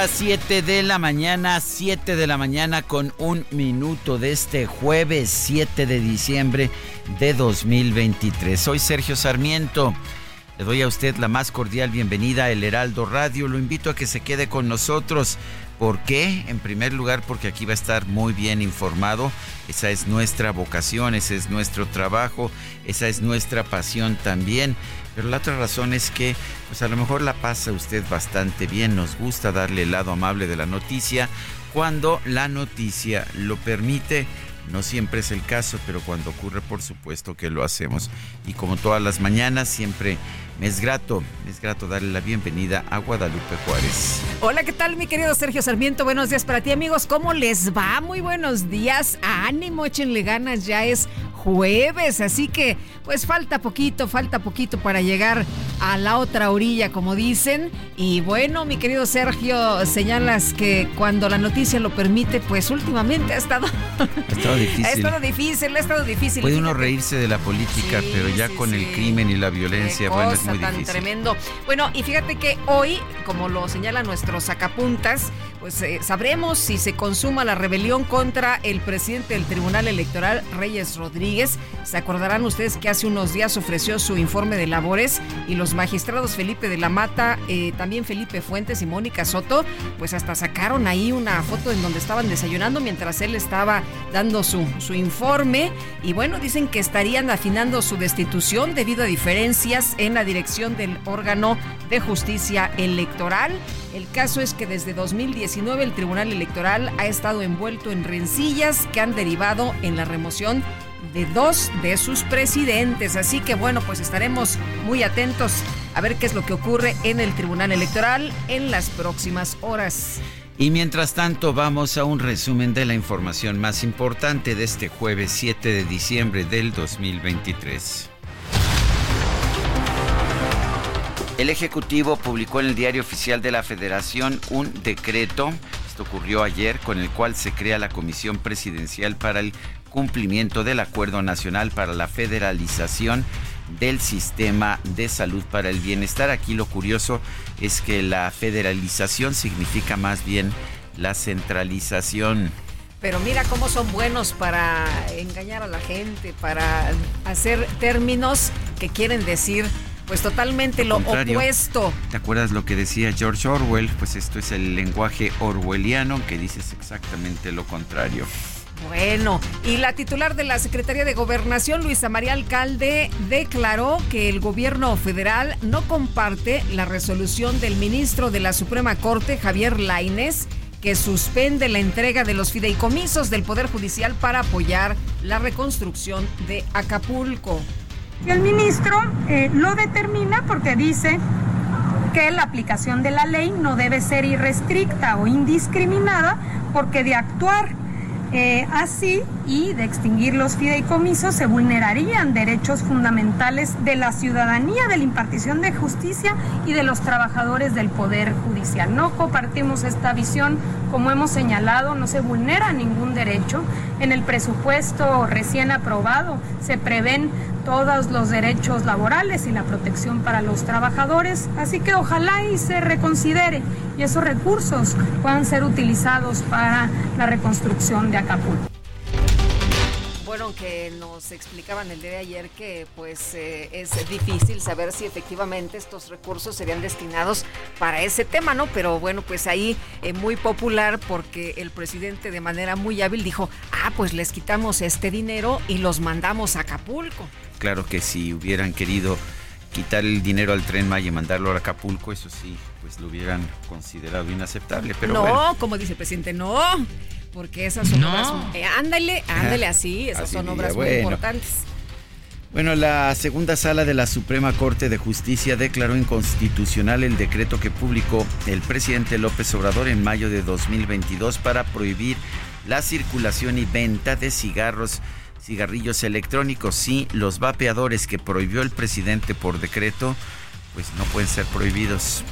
Las 7 de la mañana, 7 de la mañana con un minuto de este jueves 7 de diciembre de 2023. Soy Sergio Sarmiento. Le doy a usted la más cordial bienvenida a El Heraldo Radio. Lo invito a que se quede con nosotros. ¿Por qué? En primer lugar, porque aquí va a estar muy bien informado. Esa es nuestra vocación, ese es nuestro trabajo, esa es nuestra pasión también. Pero la otra razón es que, pues a lo mejor la pasa usted bastante bien. Nos gusta darle el lado amable de la noticia cuando la noticia lo permite. No siempre es el caso, pero cuando ocurre, por supuesto que lo hacemos. Y como todas las mañanas, siempre me es grato, me es grato darle la bienvenida a Guadalupe Juárez. Hola, ¿qué tal, mi querido Sergio Sarmiento? Buenos días para ti, amigos. ¿Cómo les va? Muy buenos días. Ánimo, échenle ganas. Ya es jueves, así que pues falta poquito, falta poquito para llegar a la otra orilla, como dicen. Y bueno, mi querido Sergio, señalas que cuando la noticia lo permite, pues últimamente ha estado... Ha estado difícil. Ha estado difícil, ha estado difícil. Puede uno reírse de la política, Sí, pero ya sí, con el crimen y la violencia, Qué bueno, es cosa tan difícil. tremendo. Bueno, y fíjate que hoy, como lo señalan nuestros sacapuntas, pues eh, sabremos si se consuma la rebelión contra el presidente del Tribunal Electoral, Reyes Rodríguez. Se acordarán ustedes que hace unos días ofreció su informe de labores y los magistrados Felipe de la Mata, eh, también Felipe Fuentes y Mónica Soto, pues hasta sacaron ahí una foto en donde estaban desayunando mientras él estaba dando su, su informe. Y bueno, dicen que estarían afinando su destitución debido a diferencias en la dirección del órgano de justicia electoral. El caso es que desde 2019 el Tribunal Electoral ha estado envuelto en rencillas que han derivado en la remoción de dos de sus presidentes. Así que bueno, pues estaremos muy atentos a ver qué es lo que ocurre en el Tribunal Electoral en las próximas horas. Y mientras tanto vamos a un resumen de la información más importante de este jueves 7 de diciembre del 2023. El Ejecutivo publicó en el Diario Oficial de la Federación un decreto, esto ocurrió ayer, con el cual se crea la Comisión Presidencial para el cumplimiento del Acuerdo Nacional para la Federalización del Sistema de Salud para el Bienestar. Aquí lo curioso es que la federalización significa más bien la centralización. Pero mira cómo son buenos para engañar a la gente, para hacer términos que quieren decir pues totalmente lo, opuesto. ¿Te acuerdas lo que decía George Orwell? Pues esto es el lenguaje orwelliano que dices exactamente lo contrario. Bueno, y la titular de la Secretaría de Gobernación, Luisa María Alcalde, declaró que el gobierno federal no comparte la resolución del ministro de la Suprema Corte, Javier Lainez, que suspende la entrega de los fideicomisos del Poder Judicial para apoyar la reconstrucción de Acapulco. Y el ministro eh, lo determina porque dice que la aplicación de la ley no debe ser irrestricta o indiscriminada porque de actuar eh, así y de extinguir los fideicomisos se vulnerarían derechos fundamentales de la ciudadanía, de la impartición de justicia y de los trabajadores del Poder Judicial. No compartimos esta visión como hemos señalado, no se vulnera ningún derecho. En el presupuesto recién aprobado se prevén todos los derechos laborales y la protección para los trabajadores, así que ojalá y se reconsidere y esos recursos puedan ser utilizados para la reconstrucción de Acapulco bueno, que nos explicaban el día de ayer que pues eh, es difícil saber si efectivamente estos recursos serían destinados para ese tema, ¿no? Pero bueno, pues ahí eh, muy popular porque el presidente de manera muy hábil dijo, ah, pues les quitamos este dinero y los mandamos a Acapulco. Claro que si hubieran querido quitar el dinero al tren Maya y mandarlo a Acapulco, eso sí, pues lo hubieran considerado inaceptable. Pero no, como dice el presidente, no porque esas son obras. Eh, ándale, ándale así, esas son obras muy importantes. Bueno, la segunda sala de la Suprema Corte de Justicia declaró inconstitucional el decreto que publicó el presidente López Obrador en mayo de 2022 para prohibir la circulación y venta de cigarros, cigarrillos electrónicos. Sí, los vapeadores que prohibió el presidente por decreto, pues no pueden ser prohibidos.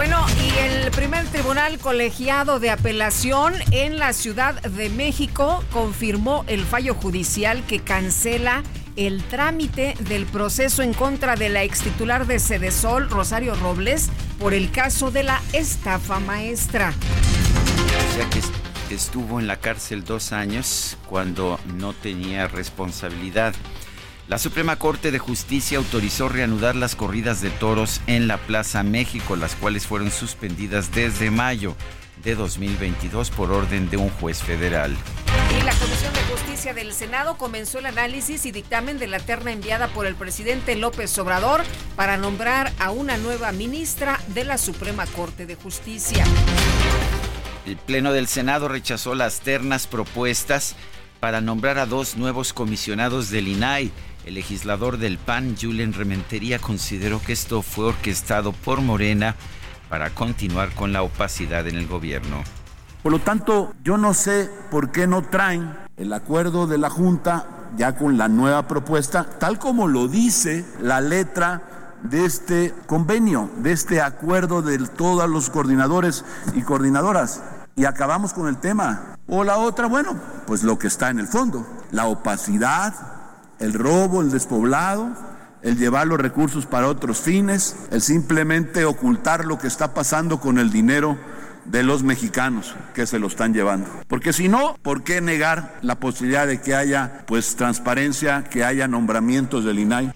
Bueno, y el primer tribunal colegiado de apelación en la Ciudad de México confirmó el fallo judicial que cancela el trámite del proceso en contra de la ex titular de Cedesol, Rosario Robles, por el caso de la estafa maestra. O sea que estuvo en la cárcel dos años cuando no tenía responsabilidad. La Suprema Corte de Justicia autorizó reanudar las corridas de toros en la Plaza México, las cuales fueron suspendidas desde mayo de 2022 por orden de un juez federal. Y la Comisión de Justicia del Senado comenzó el análisis y dictamen de la terna enviada por el presidente López Obrador para nombrar a una nueva ministra de la Suprema Corte de Justicia. El Pleno del Senado rechazó las ternas propuestas para nombrar a dos nuevos comisionados del INAI el legislador del PAN, Julen Rementería, consideró que esto fue orquestado por Morena para continuar con la opacidad en el gobierno. Por lo tanto, yo no sé por qué no traen el acuerdo de la Junta ya con la nueva propuesta, tal como lo dice la letra de este convenio, de este acuerdo de todos los coordinadores y coordinadoras. Y acabamos con el tema. O la otra, bueno, pues lo que está en el fondo, la opacidad, el robo, el despoblado, el llevar los recursos para otros fines, el simplemente ocultar lo que está pasando con el dinero de los mexicanos que se lo están llevando. Porque si no, ¿por qué negar la posibilidad de que haya pues transparencia, que haya nombramientos del INAI?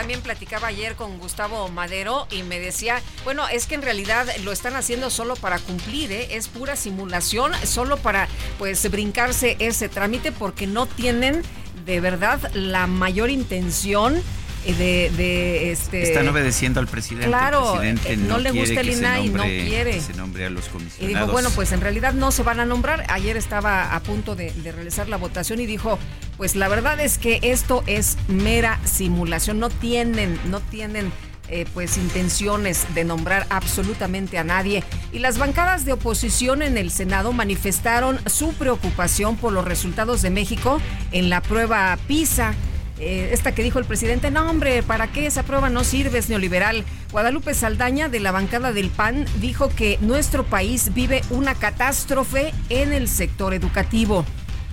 También platicaba ayer con Gustavo Madero y me decía, bueno, es que en realidad lo están haciendo solo para cumplir, ¿eh? es pura simulación, solo para pues brincarse ese trámite porque no tienen de verdad la mayor intención de, de, este están obedeciendo al presidente claro el presidente no, le gusta el INAI no quiere que se nombre a los comisionados y dijo bueno pues en realidad no se van a nombrar ayer estaba a punto de, de, realizar la votación y dijo pues la verdad es que esto es mera simulación no tienen no tienen eh, pues intenciones de nombrar absolutamente a nadie. Y las bancadas de oposición en el Senado manifestaron su preocupación por los resultados de México en la prueba PISA. Eh, esta que dijo el presidente, no hombre, ¿para qué esa prueba no sirve? Es neoliberal. Guadalupe Saldaña de la bancada del PAN dijo que nuestro país vive una catástrofe en el sector educativo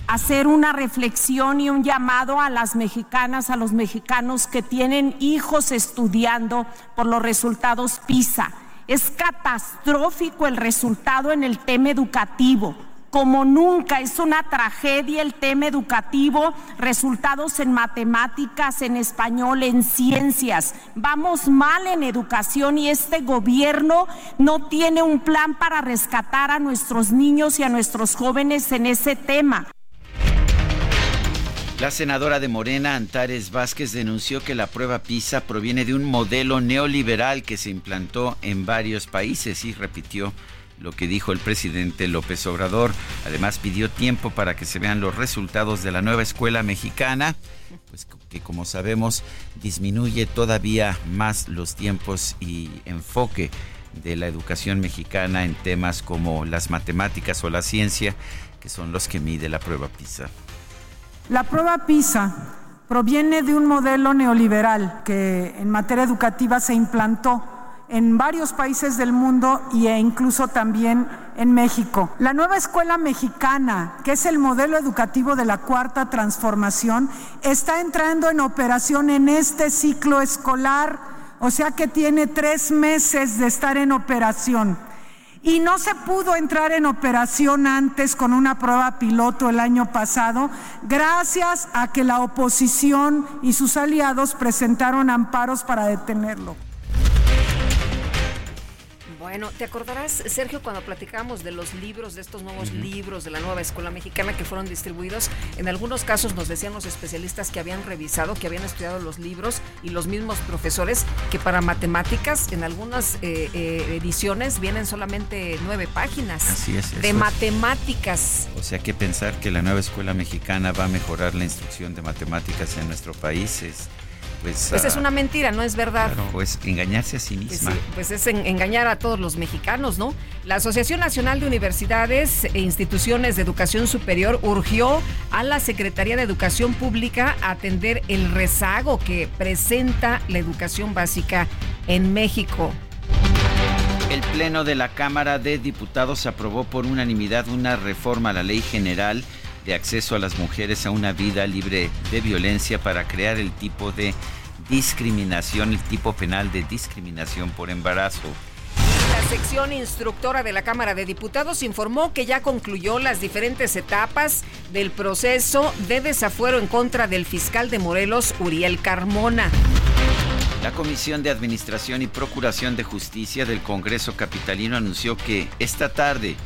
hacer una reflexión y un llamado a las mexicanas, a los mexicanos que tienen hijos estudiando por los resultados PISA. Es catastrófico el resultado en el tema educativo. Como nunca, es una tragedia el tema educativo, resultados en matemáticas, en español, en ciencias. Vamos mal en educación y este gobierno no tiene un plan para rescatar a nuestros niños y a nuestros jóvenes en ese tema. La senadora de Morena, Antares Vázquez, denunció que la prueba PISA proviene de un modelo neoliberal que se implantó en varios países y repitió lo que dijo el presidente López Obrador. Además, pidió tiempo para que se vean los resultados de la nueva escuela mexicana, pues que como sabemos disminuye todavía más los tiempos y enfoque de la educación mexicana en temas como las matemáticas o la ciencia, que son los que mide la prueba PISA. La prueba PISA proviene de un modelo neoliberal que en materia educativa se implantó en varios países del mundo e incluso también en México. La nueva escuela mexicana, que es el modelo educativo de la cuarta transformación, está entrando en operación en este ciclo escolar, o sea que tiene tres meses de estar en operación. Y no se pudo entrar en operación antes con una prueba piloto el año pasado, gracias a que la oposición y sus aliados presentaron amparos para detenerlo. Bueno, ¿te acordarás, Sergio, cuando platicamos de los libros, de estos nuevos libros de la nueva escuela mexicana que fueron distribuidos? En algunos casos nos decían los especialistas que habían revisado, que habían estudiado los libros y los mismos profesores que para matemáticas en algunas eh, eh, ediciones vienen solamente nueve páginas. Así es. De matemáticas. O sea, que pensar que la nueva escuela mexicana va a mejorar la instrucción de matemáticas en nuestro país es pues, pues es una mentira, no es verdad. pues engañarse a sí pues misma. Pues, es engañar a todos los mexicanos, ¿no? La Asociación Nacional de Universidades e Instituciones de Educación Superior urgió a la Secretaría de Educación Pública a atender el rezago que presenta la educación básica en México. El Pleno de la Cámara de Diputados aprobó por unanimidad una reforma a la Ley General de acceso a las mujeres a una vida libre de violencia para crear el tipo de discriminación, el tipo penal de discriminación por embarazo. La sección instructora de la Cámara de Diputados informó que ya concluyó las diferentes etapas del proceso de desafuero en contra del fiscal de Morelos, Uriel Carmona. La Comisión de Administración y Procuración de Justicia del Congreso Capitalino anunció que esta tarde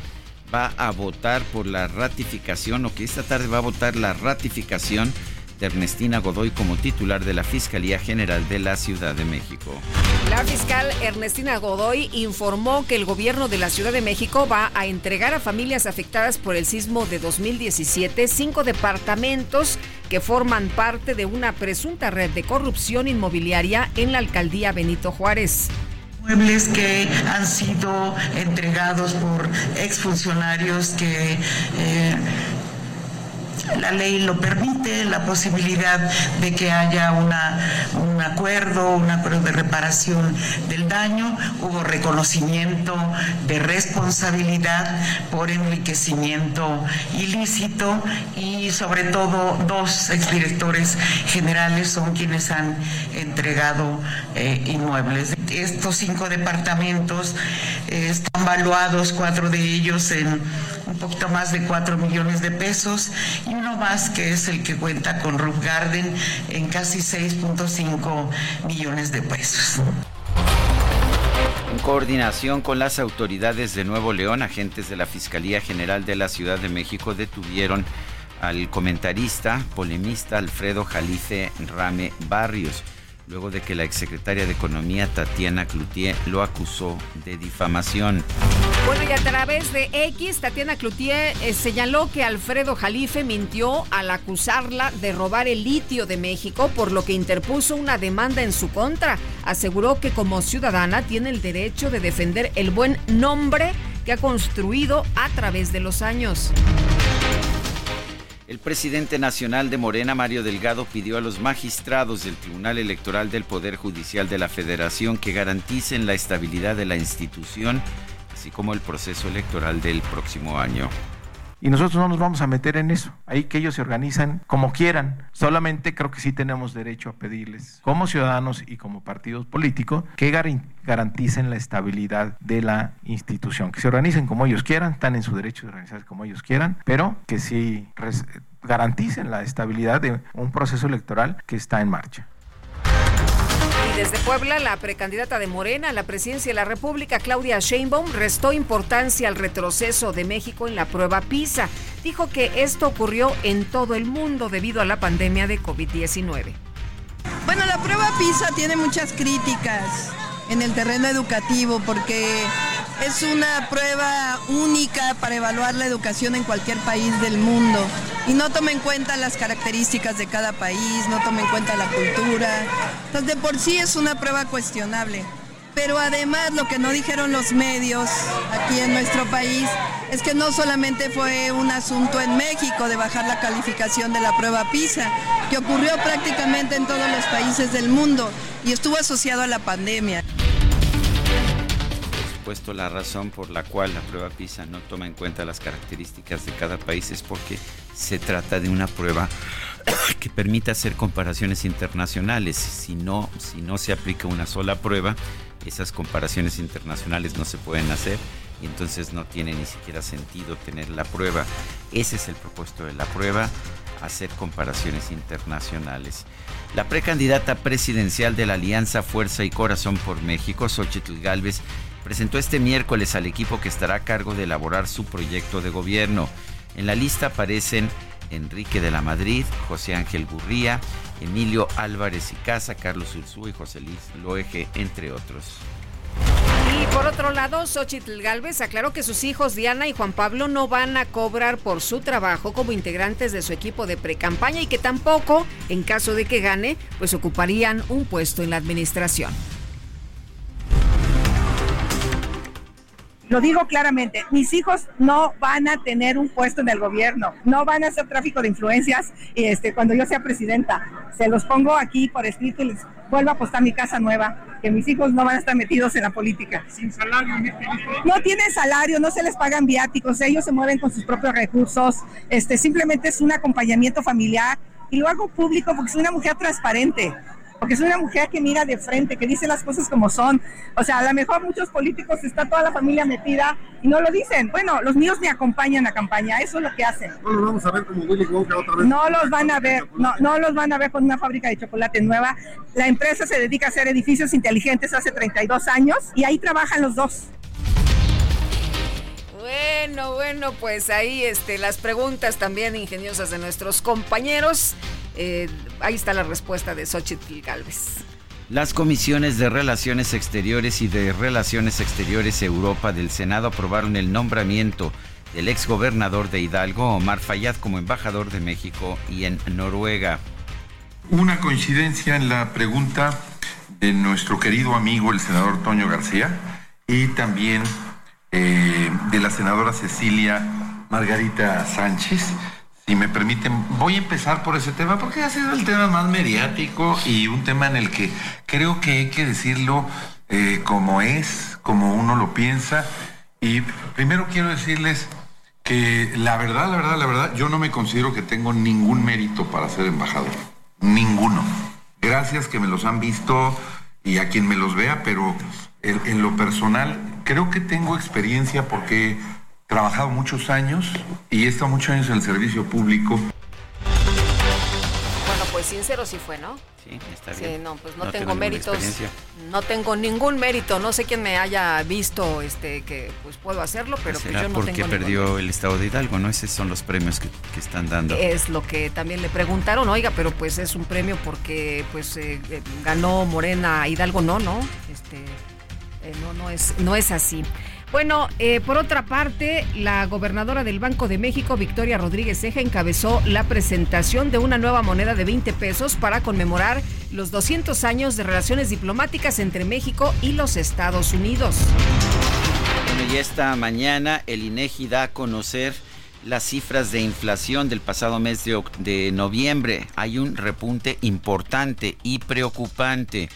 va a votar por la ratificación o que esta tarde va a votar la ratificación de Ernestina Godoy como titular de la Fiscalía General de la Ciudad de México. La fiscal Ernestina Godoy informó que el gobierno de la Ciudad de México va a entregar a familias afectadas por el sismo de 2017 cinco departamentos que forman parte de una presunta red de corrupción inmobiliaria en la alcaldía Benito Juárez muebles que han sido entregados por exfuncionarios que eh, la ley lo permite, la posibilidad de que haya una, un acuerdo, un acuerdo de reparación del daño, hubo reconocimiento de responsabilidad por enriquecimiento ilícito y sobre todo dos exdirectores generales son quienes han entregado eh, inmuebles. Estos cinco departamentos eh, están valuados, cuatro de ellos en un poquito más de 4 millones de pesos y uno más que es el que cuenta con Roof Garden en casi 6.5 millones de pesos. En coordinación con las autoridades de Nuevo León, agentes de la Fiscalía General de la Ciudad de México detuvieron al comentarista, polemista Alfredo Jalife Rame Barrios luego de que la exsecretaria de Economía Tatiana Cloutier lo acusó de difamación. Bueno, y a través de X, Tatiana Cloutier eh, señaló que Alfredo Jalife mintió al acusarla de robar el litio de México, por lo que interpuso una demanda en su contra. Aseguró que como ciudadana tiene el derecho de defender el buen nombre que ha construido a través de los años. El presidente nacional de Morena, Mario Delgado, pidió a los magistrados del Tribunal Electoral del Poder Judicial de la Federación que garanticen la estabilidad de la institución, así como el proceso electoral del próximo año. Y nosotros no nos vamos a meter en eso. Ahí que ellos se organizan como quieran. Solamente creo que sí tenemos derecho a pedirles, como ciudadanos y como partidos políticos, que garanticen la estabilidad de la institución. Que se organicen como ellos quieran, están en su derecho de organizarse como ellos quieran, pero que sí garanticen la estabilidad de un proceso electoral que está en marcha desde Puebla, la precandidata de Morena a la presidencia de la República, Claudia Sheinbaum, restó importancia al retroceso de México en la prueba PISA. Dijo que esto ocurrió en todo el mundo debido a la pandemia de COVID-19. Bueno, la prueba PISA tiene muchas críticas en el terreno educativo porque es una prueba única para evaluar la educación en cualquier país del mundo y no toma en cuenta las características de cada país, no toma en cuenta la cultura. Entonces, de por sí es una prueba cuestionable. Pero además lo que no dijeron los medios aquí en nuestro país es que no solamente fue un asunto en México de bajar la calificación de la prueba PISA, que ocurrió prácticamente en todos los países del mundo y estuvo asociado a la pandemia. supuesto, la razón por la cual la prueba PISA no toma en cuenta las características de cada país es porque se trata de una prueba que permite hacer comparaciones internacionales. Si no, si no se aplica una sola prueba, esas comparaciones internacionales no se pueden hacer y entonces no tiene ni siquiera sentido tener la prueba. Ese es el propósito de la prueba, hacer comparaciones internacionales. La precandidata presidencial de la Alianza Fuerza y Corazón por México, Xochitl Gálvez, presentó este miércoles al equipo que estará a cargo de elaborar su proyecto de gobierno. En la lista aparecen Enrique de la Madrid, José Ángel Gurría, Emilio Álvarez y Casa, Carlos Ursú y José Luis Loeje, entre otros. Y por otro lado, Xochitl Galvez aclaró que sus hijos Diana y Juan Pablo no van a cobrar por su trabajo como integrantes de su equipo de precampaña y que tampoco, en caso de que gane, pues ocuparían un puesto en la administración. Lo digo claramente, mis hijos no van a tener un puesto en el gobierno, no van a hacer tráfico de influencias este, cuando yo sea presidenta. Se los pongo aquí por escrito y les vuelvo a apostar mi casa nueva, que mis hijos no van a estar metidos en la política. Sin salario, No tienen salario, no se les pagan viáticos, ellos se mueven con sus propios recursos, este, simplemente es un acompañamiento familiar y lo hago público porque soy una mujer transparente porque soy una mujer que mira de frente, que dice las cosas como son. O sea, a lo mejor muchos políticos está toda la familia metida y no lo dicen. Bueno, los míos me acompañan a campaña, eso es lo que hacen. No los vamos a ver como Willy Wonka otra vez. No los van a ver, no, no los van a ver con una fábrica de chocolate nueva. La empresa se dedica a hacer edificios inteligentes hace 32 años y ahí trabajan los dos. Bueno, bueno, pues ahí este, las preguntas también ingeniosas de nuestros compañeros. Eh, ahí está la respuesta de Xochitl Galvez. Las comisiones de Relaciones Exteriores y de Relaciones Exteriores Europa del Senado aprobaron el nombramiento del exgobernador de Hidalgo, Omar Fayad, como embajador de México y en Noruega. Una coincidencia en la pregunta de nuestro querido amigo el senador Toño García y también eh, de la senadora Cecilia Margarita Sánchez si me permiten, voy a empezar por ese tema porque ha sido el tema más mediático y un tema en el que creo que hay que decirlo eh, como es, como uno lo piensa. Y primero quiero decirles que la verdad, la verdad, la verdad, yo no me considero que tengo ningún mérito para ser embajador. Ninguno. Gracias que me los han visto y a quien me los vea, pero en lo personal creo que tengo experiencia porque trabajado muchos años y he estado muchos años en el servicio público. Bueno, pues sincero sí fue, ¿no? Sí, está bien. Sí, no, pues no, tengo méritos. No tengo ningún mérito. No sé quién me haya visto este que pues puedo hacerlo, pero pues yo no porque tengo perdió el estado de Hidalgo, ¿no? Esos son los premios que, que, están dando. Es lo que también le preguntaron, oiga, pero pues es un premio porque pues eh, ganó Morena Hidalgo, no, no, este, eh, no, no es, no es así. Bueno, eh, por otra parte, la gobernadora del Banco de México, Victoria Rodríguez Ceja, encabezó la presentación de una nueva moneda de 20 pesos para conmemorar los 200 años de relaciones diplomáticas entre México y los Estados Unidos. Bueno, y esta mañana el INEGI da a conocer las cifras de inflación del pasado mes de noviembre. Hay un repunte importante y preocupante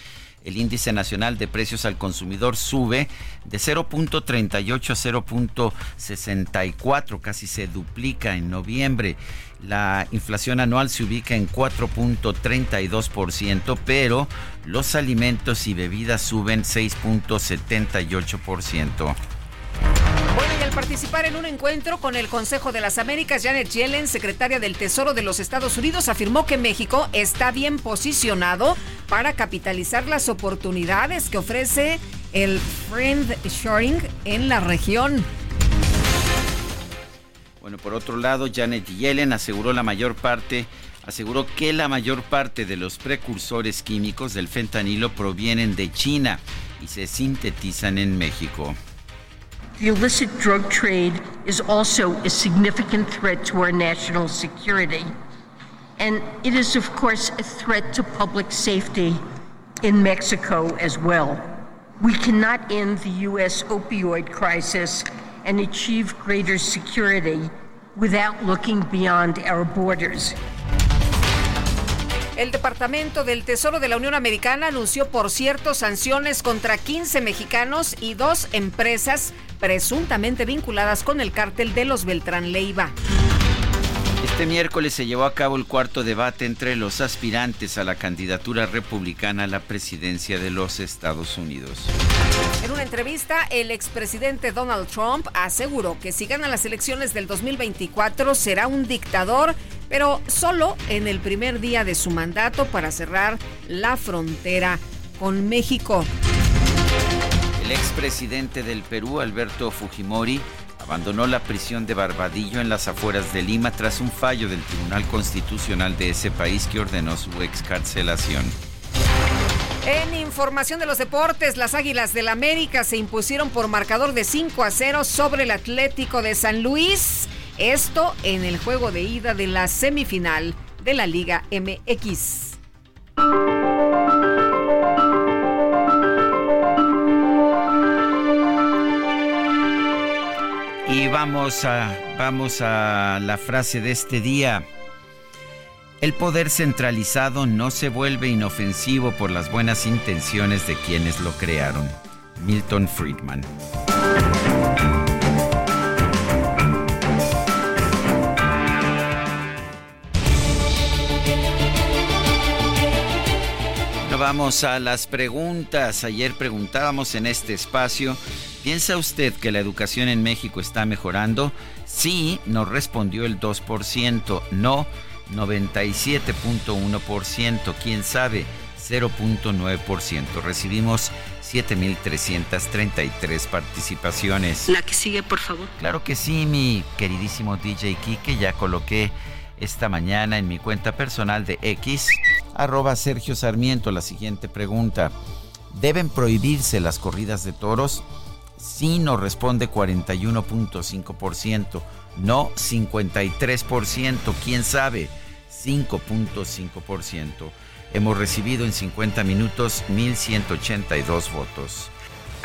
el índice nacional de precios al consumidor sube de 0.38 a 0.64, casi se duplica en noviembre. La inflación anual se ubica en 4.32%, pero los alimentos y bebidas suben 6.78%. Bueno, y al participar en un encuentro con el Consejo de las Américas, Janet Yellen, secretaria del Tesoro de los Estados Unidos, afirmó que México está bien posicionado para capitalizar las oportunidades que ofrece el friend shoring en la región. Bueno, por otro lado, Janet Yellen aseguró la mayor parte aseguró que la mayor parte de los precursores químicos del fentanilo provienen de China y se sintetizan en México. The illicit drug trade is also a significant threat to our national security. And it is, of course, a threat to public safety in Mexico as well. We cannot end the U.S. opioid crisis and achieve greater security without looking beyond our borders. El Departamento del Tesoro de la Unión Americana anunció, por cierto, sanciones contra 15 mexicanos y dos empresas presuntamente vinculadas con el cártel de los Beltrán Leiva. Este miércoles se llevó a cabo el cuarto debate entre los aspirantes a la candidatura republicana a la presidencia de los Estados Unidos. En una entrevista, el expresidente Donald Trump aseguró que si gana las elecciones del 2024 será un dictador, pero solo en el primer día de su mandato para cerrar la frontera con México. El expresidente del Perú, Alberto Fujimori, abandonó la prisión de Barbadillo en las afueras de Lima tras un fallo del Tribunal Constitucional de ese país que ordenó su excarcelación. En información de los deportes, las Águilas del América se impusieron por marcador de 5 a 0 sobre el Atlético de San Luis. Esto en el juego de ida de la semifinal de la Liga MX. Y vamos a, vamos a la frase de este día. El poder centralizado no se vuelve inofensivo por las buenas intenciones de quienes lo crearon. Milton Friedman. vamos a las preguntas. Ayer preguntábamos en este espacio ¿Piensa usted que la educación en México está mejorando? Sí, nos respondió el 2%, no 97.1%, quién sabe 0.9%. Recibimos 7.333 participaciones. La que sigue, por favor. Claro que sí, mi queridísimo DJ Kike, ya coloqué esta mañana en mi cuenta personal de X, arroba Sergio Sarmiento, la siguiente pregunta. ¿Deben prohibirse las corridas de toros? Sí nos responde 41.5%, no 53%, quién sabe, 5.5%. Hemos recibido en 50 minutos 1.182 votos.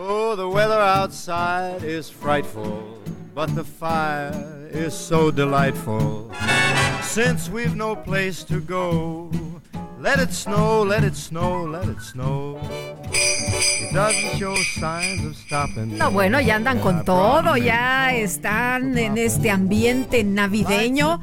Oh, the weather outside is frightful, but the fire is so delightful. Since we've no place to go, let it snow, let it snow, let it snow. No, bueno, ya andan con todo, ya están en este ambiente navideño.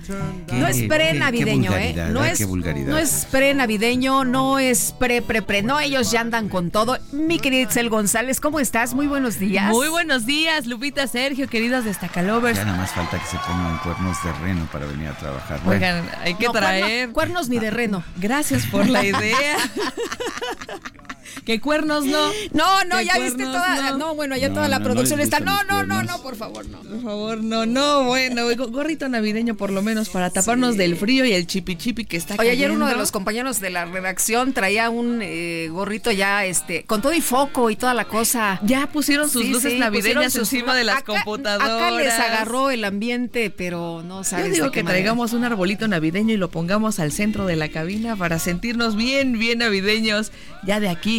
No es pre-navideño, ¿eh? No es, no es pre-navideño, no es pre-pre-pre, no, ellos ya andan con todo. Mi querida Itzel González, ¿cómo estás? Muy buenos días. Muy buenos días, Lupita, Sergio, queridos destacalovers. Ya nada más falta que se pongan cuernos de reno para venir a trabajar. Oigan, hay que traer... cuernos ni de reno. Gracias por la idea. ¿Qué cuernos no? No, no, ya viste toda. No, bueno, ya toda la producción está. No, no, no, no, por favor, no. Por favor, no, no, bueno, gorrito navideño por lo menos para taparnos del frío y el chipi chipi que está Oye, ayer uno de los compañeros de la redacción traía un eh, gorrito ya, este, con todo y foco y toda la cosa. Ya pusieron sus luces navideñas encima de las computadoras. Acá les agarró el ambiente, pero no sabes. Yo digo que traigamos un arbolito navideño y lo pongamos al centro de la cabina para sentirnos bien, bien navideños ya de aquí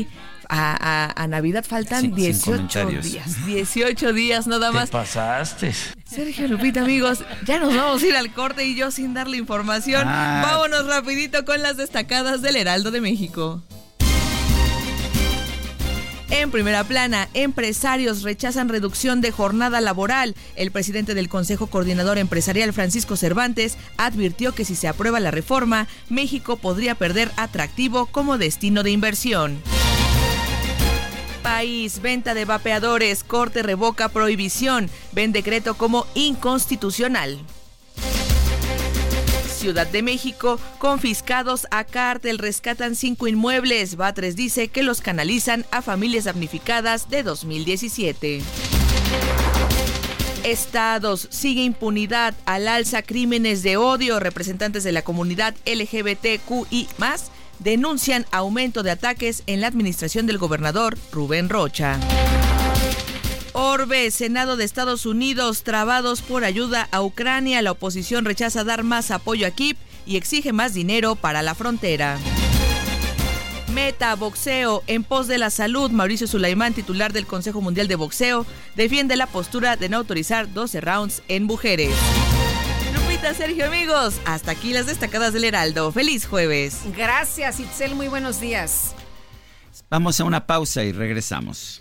a, Navidad faltan 18 días. 18 días nada más. ¿Qué pasaste? Sergio Lupita, amigos, ya nos vamos a ir al corte y yo sin darle información. Ah. Vámonos rapidito con las destacadas del Heraldo de México. En primera plana, empresarios rechazan reducción de jornada laboral. El presidente del Consejo Coordinador Empresarial, Francisco Cervantes, advirtió que si se aprueba la reforma, México podría perder atractivo como destino de inversión país. Venta de vapeadores. Corte revoca prohibición. Ven decreto como inconstitucional. Ciudad de México, confiscados a cártel, rescatan cinco inmuebles. Batres dice que los canalizan a familias damnificadas de 2017. estados. Sigue impunidad al alza crímenes de odio. Representantes de la comunidad LGBTQI denuncian aumento de ataques en la administración del gobernador Rubén Rocha. Orbe, Senado de Estados Unidos, trabados por ayuda a Ucrania. La oposición rechaza dar más apoyo a Kiev y exige más dinero para la frontera. Meta Boxeo en pos de la salud. Mauricio Sulaimán, titular del Consejo Mundial de Boxeo, defiende la postura de no autorizar 12 rounds en mujeres. Lupita, Sergio, amigos, hasta aquí las destacadas del Heraldo. Feliz jueves. Gracias, Itzel. Muy buenos días. Vamos a una pausa y regresamos.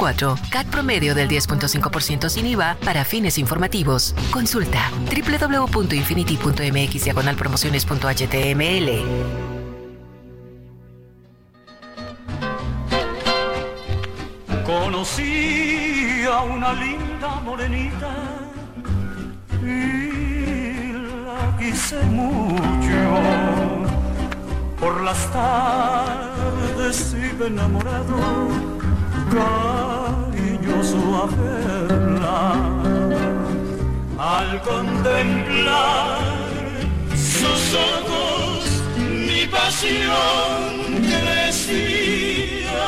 CAT promedio del 10.5% sin IVA para fines informativos. Consulta www.infinity.mx promociones.html. Conocí a una linda morenita y la quise mucho. Por las tardes iba enamorado cariñoso a verla. Al contemplar sus ojos, mi pasión crecía.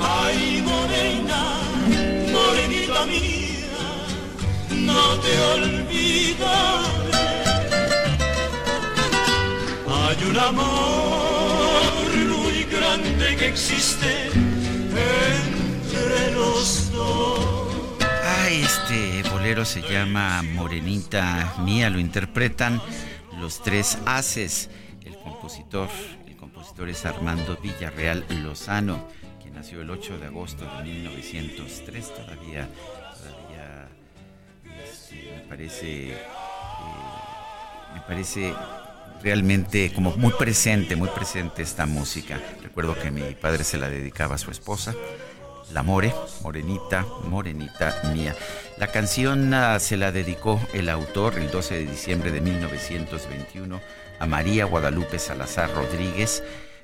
Ay, morena, morenita mía, no te olvidaré. Hay un amor muy grande que existe entre los dos. Ah, este bolero se llama Morenita Mía, lo interpretan los tres haces. El compositor, el compositor es Armando Villarreal Lozano, quien nació el 8 de agosto de 1903, todavía, todavía este, me parece, eh, me parece realmente como muy presente, muy presente esta música. Recuerdo que mi padre se la dedicaba a su esposa, la More, Morenita, Morenita mía. La canción uh, se la dedicó el autor el 12 de diciembre de 1921 a María Guadalupe Salazar Rodríguez,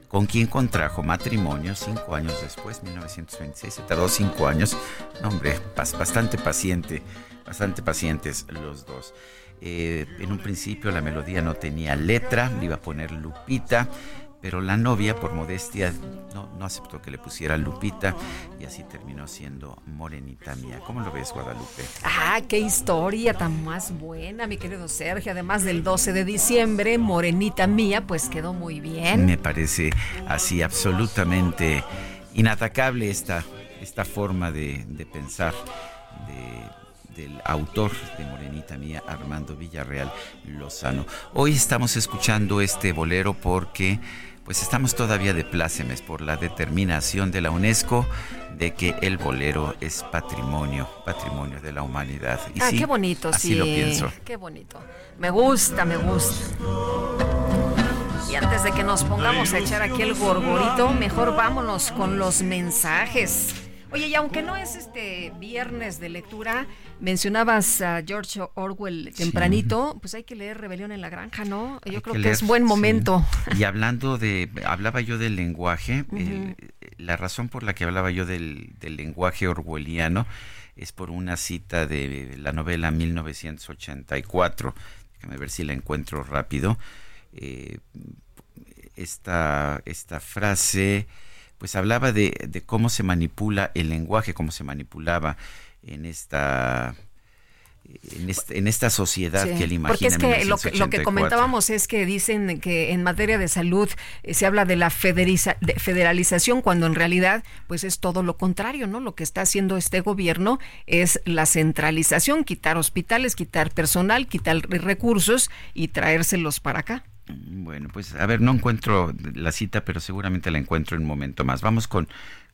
con quien contrajo matrimonio cinco años después, 1926. Se tardó cinco años. hombre, bastante paciente, bastante pacientes los dos. Eh, en un principio la melodía no tenía letra, le iba a poner Lupita, pero la novia por modestia no, no, aceptó que le pusiera Lupita y así terminó siendo Morenita Mía. ¿Cómo lo ves, Guadalupe? Ah, qué historia tan más buena, mi querido Sergio. Además del 12 de diciembre, Morenita Mía, pues quedó muy bien. Me parece así absolutamente inatacable esta, esta forma de, de pensar de del autor de Morenita Mía, Armando Villarreal Lozano. Hoy estamos escuchando este bolero porque pues estamos todavía de plácemes por la determinación de la UNESCO de que el bolero es patrimonio, patrimonio de la humanidad. Y ah, qué bonito, así lo pienso. Qué bonito. Me gusta, me gusta. Y antes de que nos pongamos a echar aquí el gorgorito, mejor vámonos con los mensajes. Oye, y aunque no es este viernes de lectura, mencionabas a George Orwell tempranito, pues hay que leer Rebelión en la Granja, ¿no? Yo creo que, es buen momento. Y hablando de, hablaba yo del lenguaje, la razón por la que hablaba yo del, lenguaje orwelliano es por una cita de la novela 1984, déjame ver si la encuentro rápido. Eh, esta, esta frase pues hablaba de, de cómo se manipula el lenguaje, cómo se manipulaba en esta en, esta sociedad que él imagina. Porque es que lo, que lo, que comentábamos es que dicen que en materia de salud eh, se habla de la federalización cuando en realidad pues es todo lo contrario, ¿no? Lo que está haciendo este gobierno es la centralización, quitar hospitales, quitar personal, quitar recursos y traérselos para acá. Bueno, pues a ver, no encuentro la cita, pero seguramente la encuentro en un momento más. Vamos con,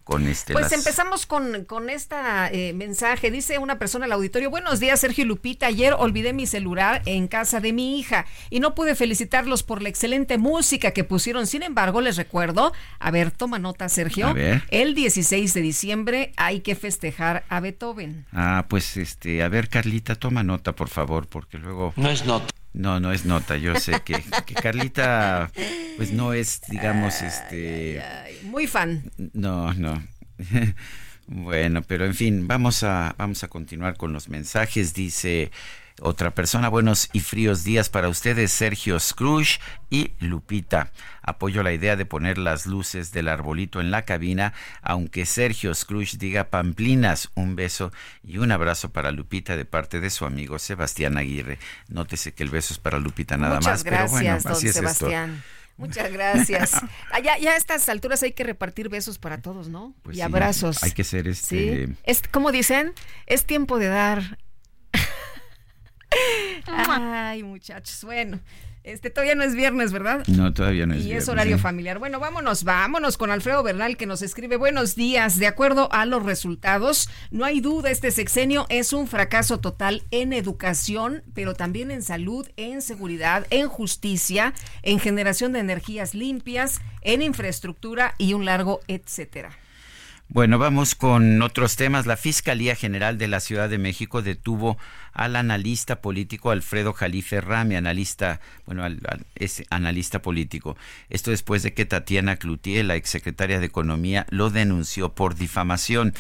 con este. Pues empezamos con, con esta eh, mensaje. Dice una persona al auditorio: Buenos días, Sergio Lupita. Ayer olvidé mi celular en casa de mi hija y no pude felicitarlos por la excelente música que pusieron. Sin embargo, les recuerdo, a ver, toma nota, Sergio. El 16 de diciembre hay que festejar a Beethoven. Ah, pues este, a ver, Carlita, toma nota, por favor, porque luego. No es nota. No, no es nota. Yo sé que, Carlita, pues no es, digamos, este. muy fan. No, no. bueno, pero en fin, vamos a, vamos a continuar con los mensajes. Dice otra persona, buenos y fríos días para ustedes, Sergio Scrooge y Lupita. Apoyo la idea de poner las luces del arbolito en la cabina, aunque Sergio Scrooge diga pamplinas. Un beso y un abrazo para Lupita de parte de su amigo Sebastián Aguirre. Nótese que el beso es para Lupita nada más. pero bueno, así es Sebastián. Muchas gracias. Ah, ya, a estas alturas hay que repartir besos para todos, ¿no? Pues y abrazos. Hay que ser este. Es como dicen, es tiempo de dar Ay, muchachos, bueno. Este todavía no es viernes, ¿verdad? No, todavía no es viernes. Y es horario familiar. Bueno, vámonos, vámonos con Alfredo Bernal que nos escribe buenos días. De acuerdo a los resultados, no hay duda, este sexenio es un fracaso total en educación, pero también en salud, en seguridad, en justicia, en generación de energías limpias, en infraestructura y un largo etcétera. Bueno, vamos con otros temas. La Fiscalía General de la Ciudad de México detuvo al analista político Alfredo Jalife Rami, analista, bueno, es analista político. Esto después de que Tatiana Cloutier, la exsecretaria de Economía, lo denunció por difamación.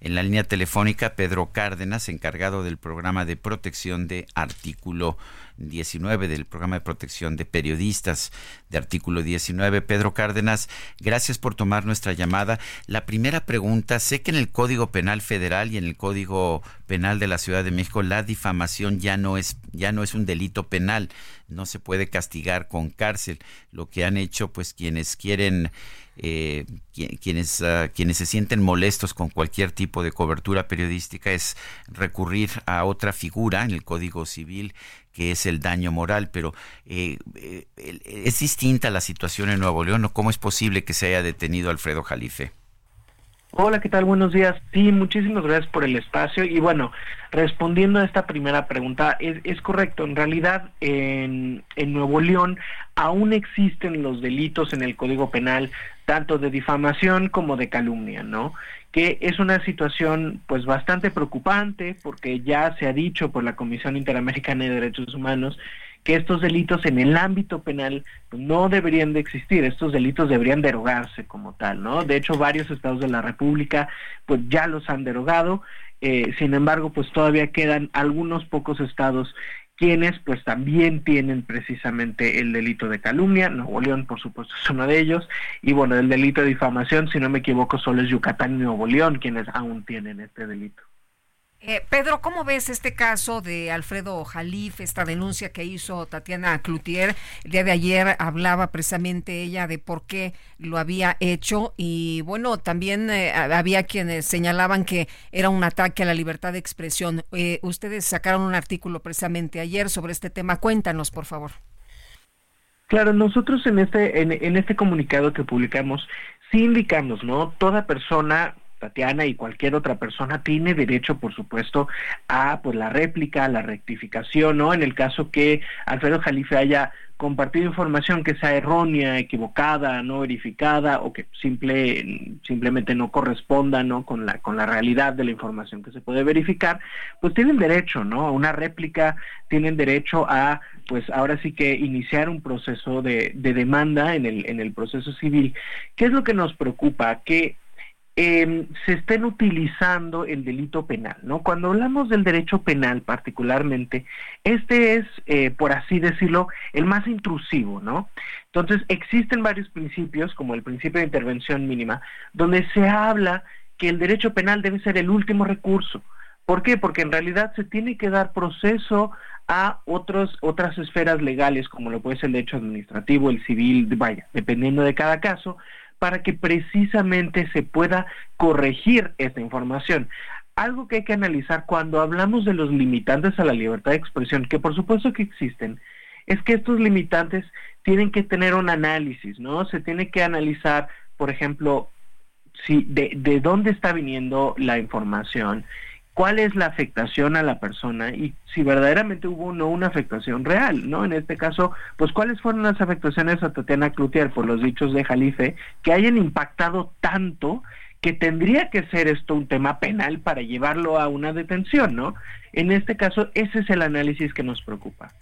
En la línea telefónica, Pedro Cárdenas, encargado del programa de protección de artículo 19 del programa de protección de periodistas de artículo 19. Pedro Cárdenas, gracias por tomar nuestra llamada. La primera pregunta, sé que en el Código Penal Federal y en el Código Penal de la Ciudad de México la difamación ya no es ya no es un delito penal, no se puede castigar con cárcel. Lo que han hecho pues quienes quieren eh, quienes, ah, quienes se sienten molestos con cualquier tipo de cobertura periodística es recurrir a otra figura en el Código Civil que es el daño moral, pero eh, eh, es distinta la situación en Nuevo León, ¿o ¿Cómo es posible que se haya detenido Alfredo Jalife? Hola, ¿qué tal? Buenos días. Sí, muchísimas gracias por el espacio. Y bueno, respondiendo a esta primera pregunta, es, correcto. En realidad, en, en Nuevo León aún existen los delitos en el Código Penal, tanto de difamación como de calumnia, ¿no? que es una situación pues bastante preocupante porque ya se ha dicho por la Comisión Interamericana de Derechos Humanos que estos delitos en el ámbito penal no deberían de existir, estos delitos deberían derogarse como tal, ¿no? De hecho, varios estados de la República pues ya los han derogado, eh, sin embargo, pues todavía quedan algunos pocos estados quienes pues también tienen precisamente el delito de calumnia, Nuevo León por supuesto es uno de ellos, y bueno, el delito de difamación, si no me equivoco, solo es Yucatán y Nuevo León quienes aún tienen este delito. Eh, Pedro, ¿cómo ves este caso de Alfredo Jalif, esta denuncia que hizo Tatiana Cloutier? El día de ayer hablaba precisamente ella de por qué lo había hecho y bueno, también eh, había quienes señalaban que era un ataque a la libertad de expresión. Eh, ustedes sacaron un artículo precisamente ayer sobre este tema. Cuéntanos, por favor. Claro, nosotros en este, en, en este comunicado que publicamos, sí indicamos, ¿no? Toda persona Tatiana y cualquier otra persona tiene derecho, por supuesto, a pues la réplica, a la rectificación, ¿no? En el caso que Alfredo Jalife haya compartido información que sea errónea, equivocada, no verificada o que simple, simplemente no corresponda ¿no? Con, la, con la realidad de la información que se puede verificar, pues tienen derecho ¿no? a una réplica, tienen derecho a, pues ahora sí que iniciar un proceso de, de demanda en el, en el proceso civil. ¿Qué es lo que nos preocupa? Que eh, se estén utilizando el delito penal, ¿no? Cuando hablamos del derecho penal particularmente, este es, eh, por así decirlo, el más intrusivo, ¿no? Entonces, existen varios principios, como el principio de intervención mínima, donde se habla que el derecho penal debe ser el último recurso. ¿Por qué? Porque en realidad se tiene que dar proceso a otros, otras esferas legales, como lo puede ser el derecho administrativo, el civil, vaya, dependiendo de cada caso, para que precisamente se pueda corregir esta información. Algo que hay que analizar cuando hablamos de los limitantes a la libertad de expresión, que por supuesto que existen, es que estos limitantes tienen que tener un análisis, ¿no? Se tiene que analizar, por ejemplo, si de, de dónde está viniendo la información, cuál es la afectación a la persona y si verdaderamente hubo o no una afectación real, ¿no? En este caso, pues cuáles fueron las afectaciones a Tatiana Cloutier por los dichos de Jalife que hayan impactado tanto que tendría que ser esto un tema penal para llevarlo a una detención, ¿no? En este caso, ese es el análisis que nos preocupa.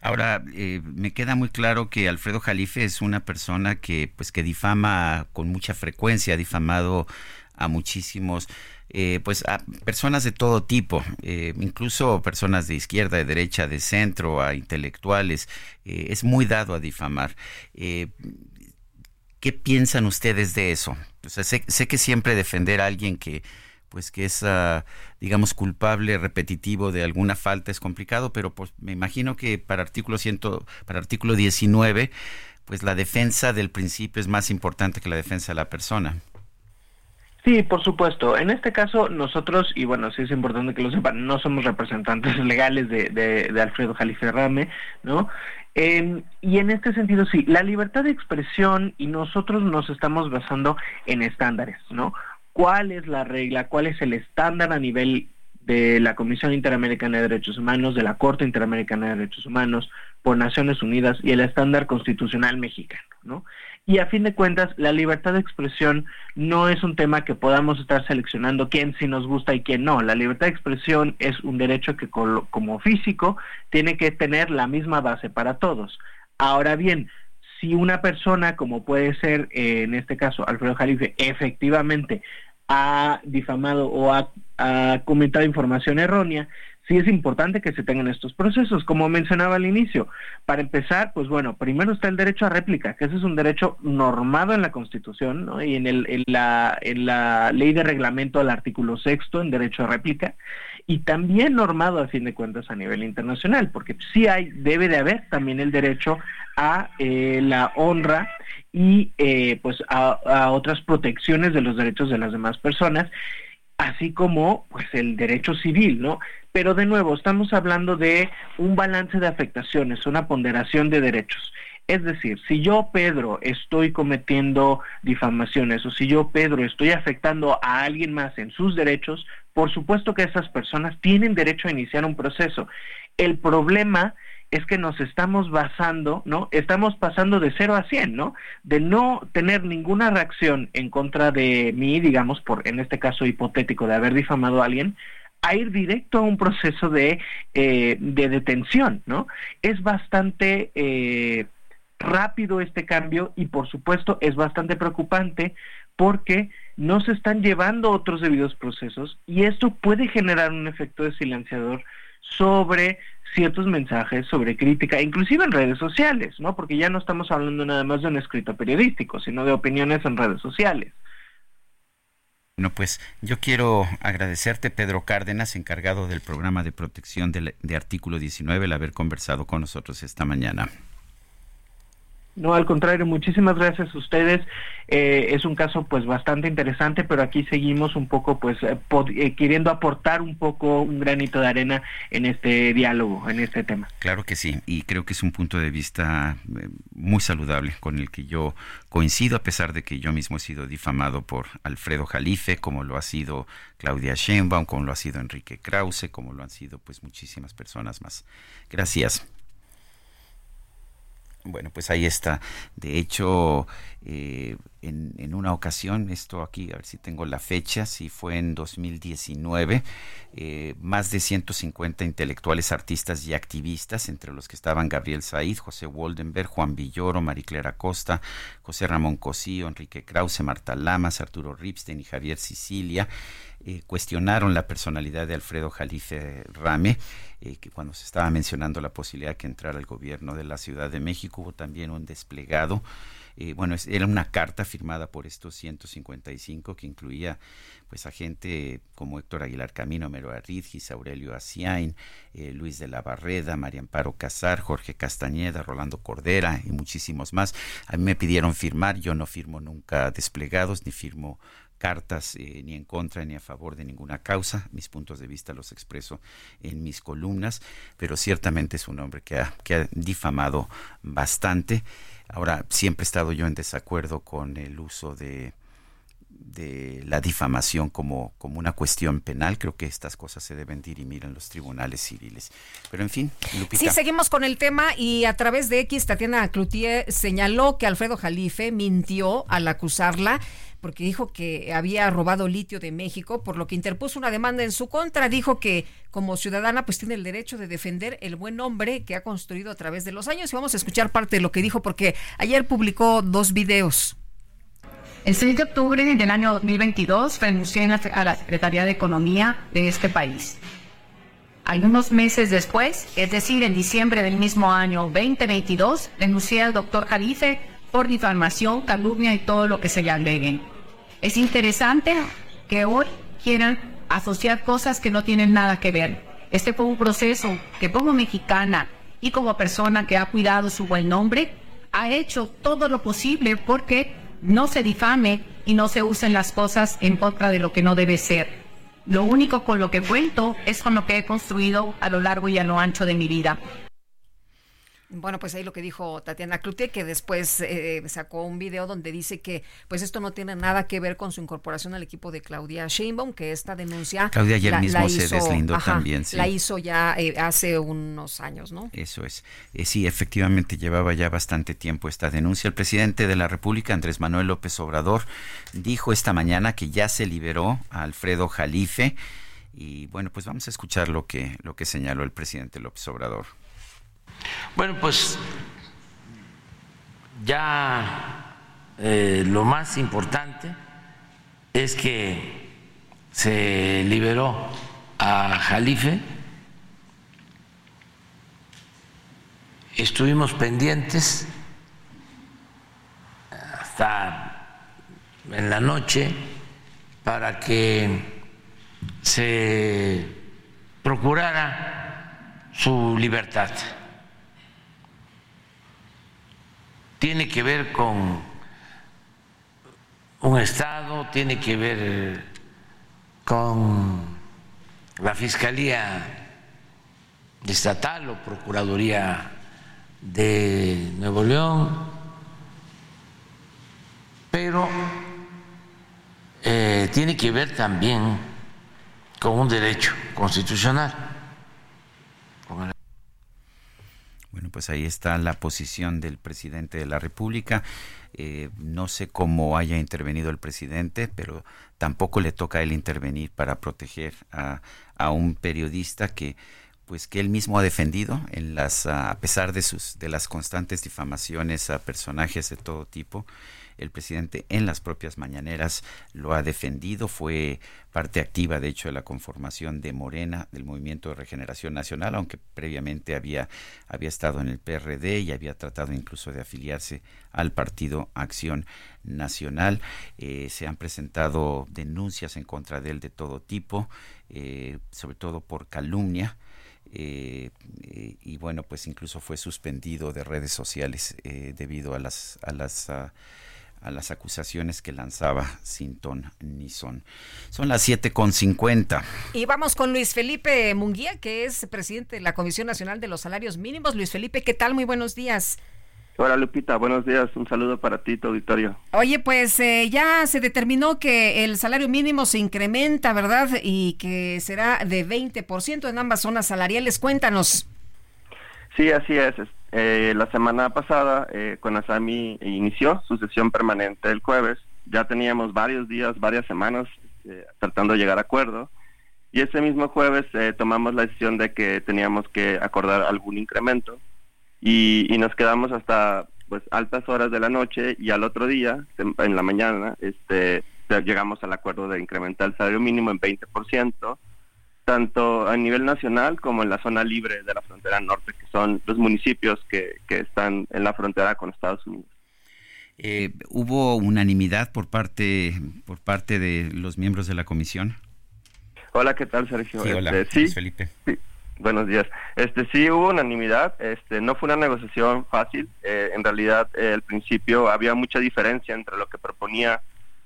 Ahora, eh, me queda muy claro que Alfredo Jalife es una persona que, pues, que difama con mucha frecuencia, ha difamado a muchísimos eh, pues a personas de todo tipo, eh, incluso personas de izquierda, de derecha, de centro, a intelectuales. Eh, es muy dado a difamar. ¿Qué piensan ustedes de eso? sé, sé, que siempre defender a alguien que pues que es, ah, digamos, culpable, repetitivo de alguna falta es complicado, pero pues me imagino que para artículo, ciento, para artículo 19, pues la defensa del principio es más importante que la defensa de la persona. Sí, por supuesto. En este caso, nosotros, y bueno, sí es importante que lo sepan, no somos representantes legales de, de, Alfredo Jalife Rame, ¿no? Eh, y en este sentido, sí, la libertad de expresión y nosotros nos estamos basando en estándares, ¿no? ¿Cuál es la regla? ¿Cuál es el estándar a nivel de la Comisión Interamericana de Derechos Humanos, de la Corte Interamericana de Derechos Humanos, por Naciones Unidas y el estándar constitucional mexicano, ¿no? Y a fin de cuentas, la libertad de expresión no es un tema que podamos estar seleccionando quién sí nos gusta y quién no. La libertad de expresión es un derecho que como físico tiene que tener la misma base para todos. Ahora bien, si una persona, como puede ser eh, en este caso Alfredo Jalife, efectivamente ha difamado o ha comentado información errónea, sí es importante que se tengan estos procesos, como mencionaba al inicio. Para empezar, pues bueno, primero está el derecho a réplica, que ese es un derecho normado en la Constitución y en, la, ley de reglamento del artículo sexto en derecho a réplica y también normado a fin de cuentas a nivel internacional, porque sí hay, debe de haber también el derecho a eh, la honra y eh, pues a otras protecciones de los derechos de las demás personas así como pues el derecho civil, ¿no? Pero de nuevo, estamos hablando de un balance de afectaciones, una ponderación de derechos. Es decir, si yo, Pedro, estoy cometiendo difamaciones o si yo, Pedro, estoy afectando a alguien más en sus derechos, por supuesto que esas personas tienen derecho a iniciar un proceso. El problema que nos estamos basando, ¿no? Estamos pasando de 0 a 100, ¿no? De no tener ninguna reacción en contra de mí, digamos, por en este caso hipotético de haber difamado a alguien, a ir directo a un proceso de, eh, de detención, ¿no? Es bastante eh, rápido este cambio y por supuesto es bastante preocupante porque no se están llevando otros debidos procesos y esto puede generar un efecto de silenciador sobre ciertos mensajes sobre crítica, inclusive en redes sociales, ¿no? Porque ya no estamos hablando nada más de un escrito periodístico, sino de opiniones en redes sociales. Bueno, pues yo quiero agradecerte, Pedro Cárdenas, encargado del programa de protección de, de, artículo 19, el haber conversado con nosotros esta mañana. No, al contrario, muchísimas gracias a ustedes. Eh, es un caso pues bastante interesante, pero aquí seguimos un poco pues eh, eh, queriendo aportar un poco un granito de arena en este diálogo, en este tema. Claro que sí, y creo que es un punto de vista muy saludable con el que yo coincido, a pesar de que yo mismo he sido difamado por Alfredo Jalife, como lo ha sido Claudia Sheinbaum, como lo ha sido Enrique Krause, como lo han sido pues muchísimas personas más. Gracias. Bueno, pues ahí está. De hecho, eh, en, una ocasión, esto aquí, a ver si tengo la fecha, si fue en 2019, eh, más de 150 intelectuales, artistas y activistas, entre los que estaban Gabriel Said, José Woldenberg, Juan Villoro, Mariclera Costa, José Ramón Cosío, Enrique Krause, Marta Lamas, Arturo Ripstein y Javier Sicilia, eh, cuestionaron la personalidad de Alfredo Jalife Rame, eh, que cuando se estaba mencionando la posibilidad de que entrara el gobierno de la Ciudad de México, hubo también un desplegado. Eh, bueno, era una carta firmada por estos 155 que incluía pues a gente como Héctor Aguilar Camino, Mero Arridgis, Aurelio Asiain, Luis de la Barreda, María Amparo Casar, Jorge Castañeda, Rolando Cordera y muchísimos más. A mí me pidieron firmar, yo no firmo nunca desplegados ni firmo cartas eh, ni en contra ni a favor de ninguna causa. Mis puntos de vista los expreso en mis columnas, pero ciertamente es un hombre que ha, que ha difamado bastante. Ahora, siempre he estado yo en desacuerdo con el uso de, de la difamación como, como una cuestión penal. Creo que estas cosas se deben dirimir en los tribunales civiles. Pero en fin, Lupita. Sí, seguimos con el tema y a través de X, Tatiana Cloutier señaló que Alfredo Jalife mintió al acusarla porque dijo que había robado litio de México, por lo que interpuso una demanda en su contra. Dijo que como ciudadana pues tiene el derecho de defender el buen nombre que ha construido a través de los años. Y vamos a escuchar parte de lo que dijo porque ayer publicó dos videos. El 6 de octubre del año 2022 renuncié a la Secretaría de Economía de este país. Algunos meses después, es decir, en diciembre del mismo año 2022, renuncié al doctor Jalife por difamación, calumnia y todo lo que se le agreguen. Es interesante que hoy quieran asociar cosas que no tienen nada que ver. Este fue un proceso que como mexicana y como persona que ha cuidado su buen nombre, ha hecho todo lo posible porque no se difame y no se usen las cosas en contra de lo que no debe ser. Lo único con lo que cuento es con lo que he construido a lo largo y a lo ancho de mi vida. Bueno, pues ahí lo que dijo Tatiana Cloutier, que después eh, sacó un video donde dice que pues esto no tiene nada que ver con su incorporación al equipo de Claudia Sheinbaum, que esta denuncia Claudia ayer mismo se deslindó también, La hizo ya eh, hace unos años, ¿no? Eso es. Eh, sí, efectivamente llevaba ya bastante tiempo esta denuncia. El presidente de la República, Andrés Manuel López Obrador, dijo esta mañana que ya se liberó a Alfredo Jalife y bueno, pues vamos a escuchar lo que lo que señaló el presidente López Obrador. Bueno, pues ya eh, lo más importante es que se liberó a Jalife. Estuvimos pendientes hasta en la noche para que se procurara su libertad. Tiene que ver con un Estado, tiene que ver con la Fiscalía Estatal o Procuraduría de Nuevo León, pero eh, tiene que ver también con un derecho constitucional. Bueno, pues ahí está la posición del presidente de la República. Eh, no sé cómo haya intervenido el presidente, pero tampoco le toca a él intervenir para proteger a, a un periodista que pues que él mismo ha defendido en las a pesar de sus de las constantes difamaciones a personajes de todo tipo el presidente en las propias mañaneras lo ha defendido, fue parte activa, de hecho, de la conformación de Morena, del Movimiento de Regeneración Nacional, aunque previamente había, había estado en el PRD y había tratado incluso de afiliarse al Partido Acción Nacional. Eh, se han presentado denuncias en contra de él de todo tipo, eh, sobre todo por calumnia. eh, y bueno, pues incluso fue suspendido de redes sociales debido a las a las a las acusaciones que lanzaba sin ton ni son. Son las 7.50. Y vamos con Luis Felipe Munguía, que es presidente de la Comisión Nacional de los Salarios Mínimos. Luis Felipe, ¿qué tal? Muy buenos días. Hola Lupita, buenos días. Un saludo para ti, tu auditorio. Oye, pues eh, ya se determinó que el salario mínimo se incrementa, ¿verdad? Y que será de 20% en ambas zonas salariales. Cuéntanos. Sí, así es. Eh, la semana pasada, eh, Asami inició su sesión permanente el jueves. Ya teníamos varios días, varias semanas eh, tratando de llegar a acuerdo. Y ese mismo jueves eh, tomamos la decisión de que teníamos que acordar algún incremento. Y, y, nos quedamos hasta pues altas horas de la noche y al otro día, en la mañana, este, llegamos al acuerdo de incrementar el salario mínimo en 20% tanto a nivel nacional como en la zona libre de la frontera norte, que son los municipios que, que están en la frontera con Estados Unidos. Eh, ¿Hubo unanimidad por parte por parte de los miembros de la comisión? Hola, ¿qué tal, Sergio? Sí, hola, este, Felipe. Sí, buenos días. Este sí hubo unanimidad. Este no fue una negociación fácil. Eh, en realidad, eh, al principio había mucha diferencia entre lo que proponía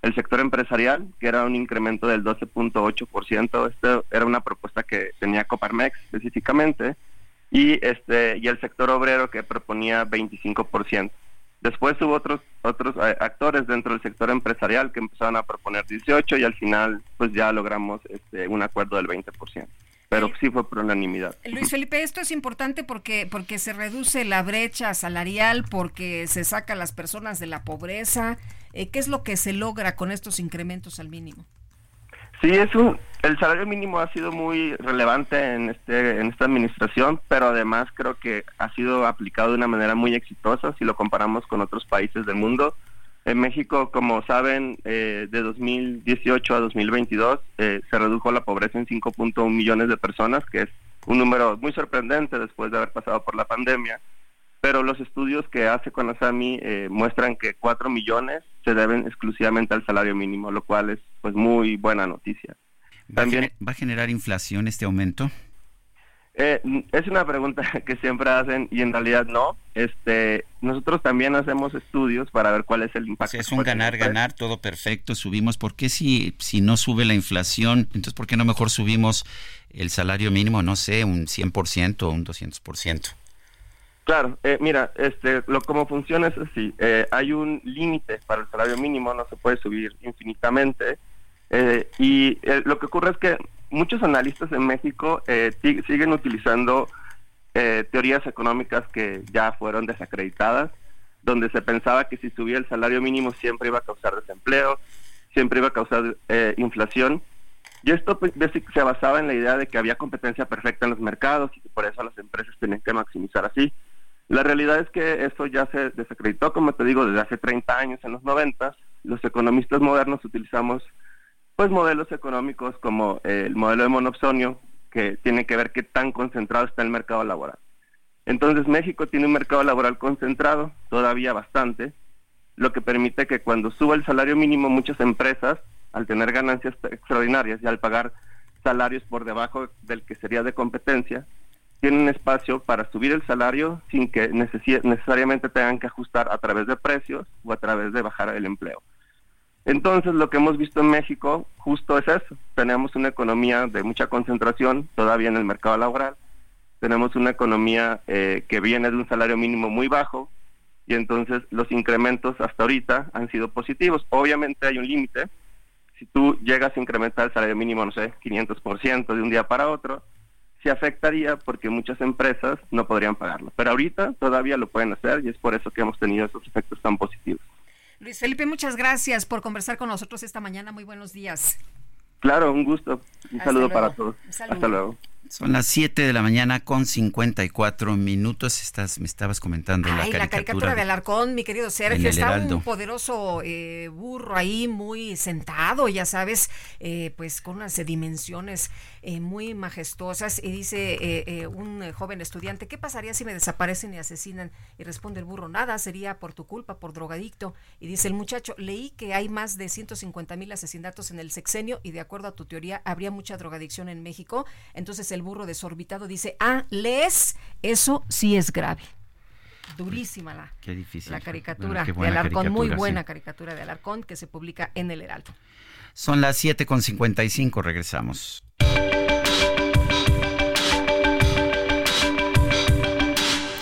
el sector empresarial, que era un incremento del 12.8%. Esto era una propuesta que tenía Coparmex específicamente, y este y el sector obrero que proponía 25%. Después hubo otros otros eh, actores dentro del sector empresarial que empezaron a proponer 18 y al final pues ya logramos este, un acuerdo del 20% pero sí fue por unanimidad. Luis Felipe, esto es importante porque porque se reduce la brecha salarial, porque se saca a las personas de la pobreza. Eh, ¿Qué es lo que se logra con estos incrementos al mínimo? Sí, es un el salario mínimo ha sido muy relevante en este en esta administración, pero además creo que ha sido aplicado de una manera muy exitosa si lo comparamos con otros países del mundo. En México, como saben, eh, de 2018 a 2022 eh, se redujo la pobreza en 5.1 millones de personas, que es un número muy sorprendente después de haber pasado por la pandemia. Pero los estudios que hace Conasami eh, muestran que 4 millones se deben exclusivamente al salario mínimo, lo cual es pues muy buena noticia. También, ¿Va a generar inflación este aumento? Eh, es una pregunta que siempre hacen y en realidad no. Este, nosotros también hacemos estudios para ver cuál es el impacto. es un ganar ganar, todo perfecto, subimos. ¿Por qué si si no sube la inflación, entonces por qué no mejor subimos el salario mínimo, no sé, un 100% o un 200%? Claro, eh, mira, este, lo como funciona es así. Eh, hay un límite para el salario mínimo, no se puede subir infinitamente. Eh, y lo que ocurre es que muchos analistas en México eh, siguen utilizando eh, teorías económicas que ya fueron desacreditadas, donde se pensaba que si subía el salario mínimo siempre iba a causar desempleo, siempre iba a causar eh, inflación. Y esto pues, se basaba en la idea de que había competencia perfecta en los mercados y que por eso las empresas tenían que maximizar así. La realidad es que esto ya se desacreditó, como te digo, desde hace 30 años, en los 90. Los economistas modernos utilizamos pues modelos económicos como eh, el modelo de monopsonio, que tiene que ver qué tan concentrado está el mercado laboral. Entonces México tiene un mercado laboral concentrado, todavía bastante, lo que permite que cuando suba el salario mínimo muchas empresas, al tener ganancias extraordinarias y al pagar salarios por debajo del que sería de competencia, tienen espacio para subir el salario sin que necesariamente tengan que ajustar a través de precios o a través de bajar el empleo. Entonces, lo que hemos visto en México justo es eso. Tenemos una economía de mucha concentración todavía en el mercado laboral. Tenemos una economía eh, que viene de un salario mínimo muy bajo y entonces los incrementos hasta ahorita han sido positivos. Obviamente hay un límite. Si tú llegas a incrementar el salario mínimo, no sé, 500% de un día para otro, se afectaría porque muchas empresas no podrían pagarlo. Pero ahorita todavía lo pueden hacer y es por eso que hemos tenido esos efectos tan positivos. Luis Felipe, muchas gracias por conversar con nosotros esta mañana. Muy buenos días. Claro, un gusto. Un saludo para todos. Hasta luego. Son las 7 de la mañana con 54 minutos. Estás, me estabas comentando la caricatura. la caricatura de Alarcón, mi querido Sergio. Está un poderoso eh, burro ahí muy sentado, ya sabes, eh, pues con unas dimensiones eh, muy majestuosas. Y dice un joven estudiante, ¿qué pasaría si me desaparecen y asesinan? Y responde el burro, nada, sería por tu culpa, por drogadicto. Y dice el muchacho, leí que hay más de 150 mil asesinatos en el sexenio y de acuerdo a tu teoría habría mucha drogadicción en México. Entonces el burro desorbitado, dice, ah, lees, eso sí es grave. Durísima la, Qué difícil. la caricatura de Alarcón, muy buena sí. caricatura de Alarcón que se publica en El Heraldo. Son las 7.55, regresamos.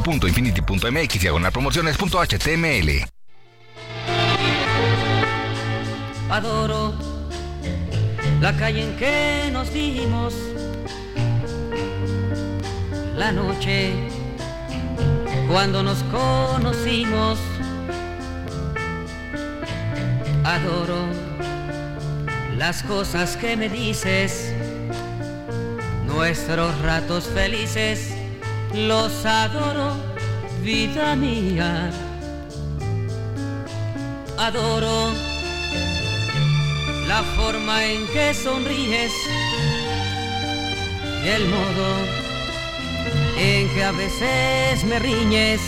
www.infinity.mx diagonal promociones.html. Adoro la calle en que nos dimos, la noche cuando nos conocimos. Adoro las cosas que me dices, nuestros ratos felices, los adoro, vida mía. Adoro la forma en que sonríes el modo en que a veces me riñes.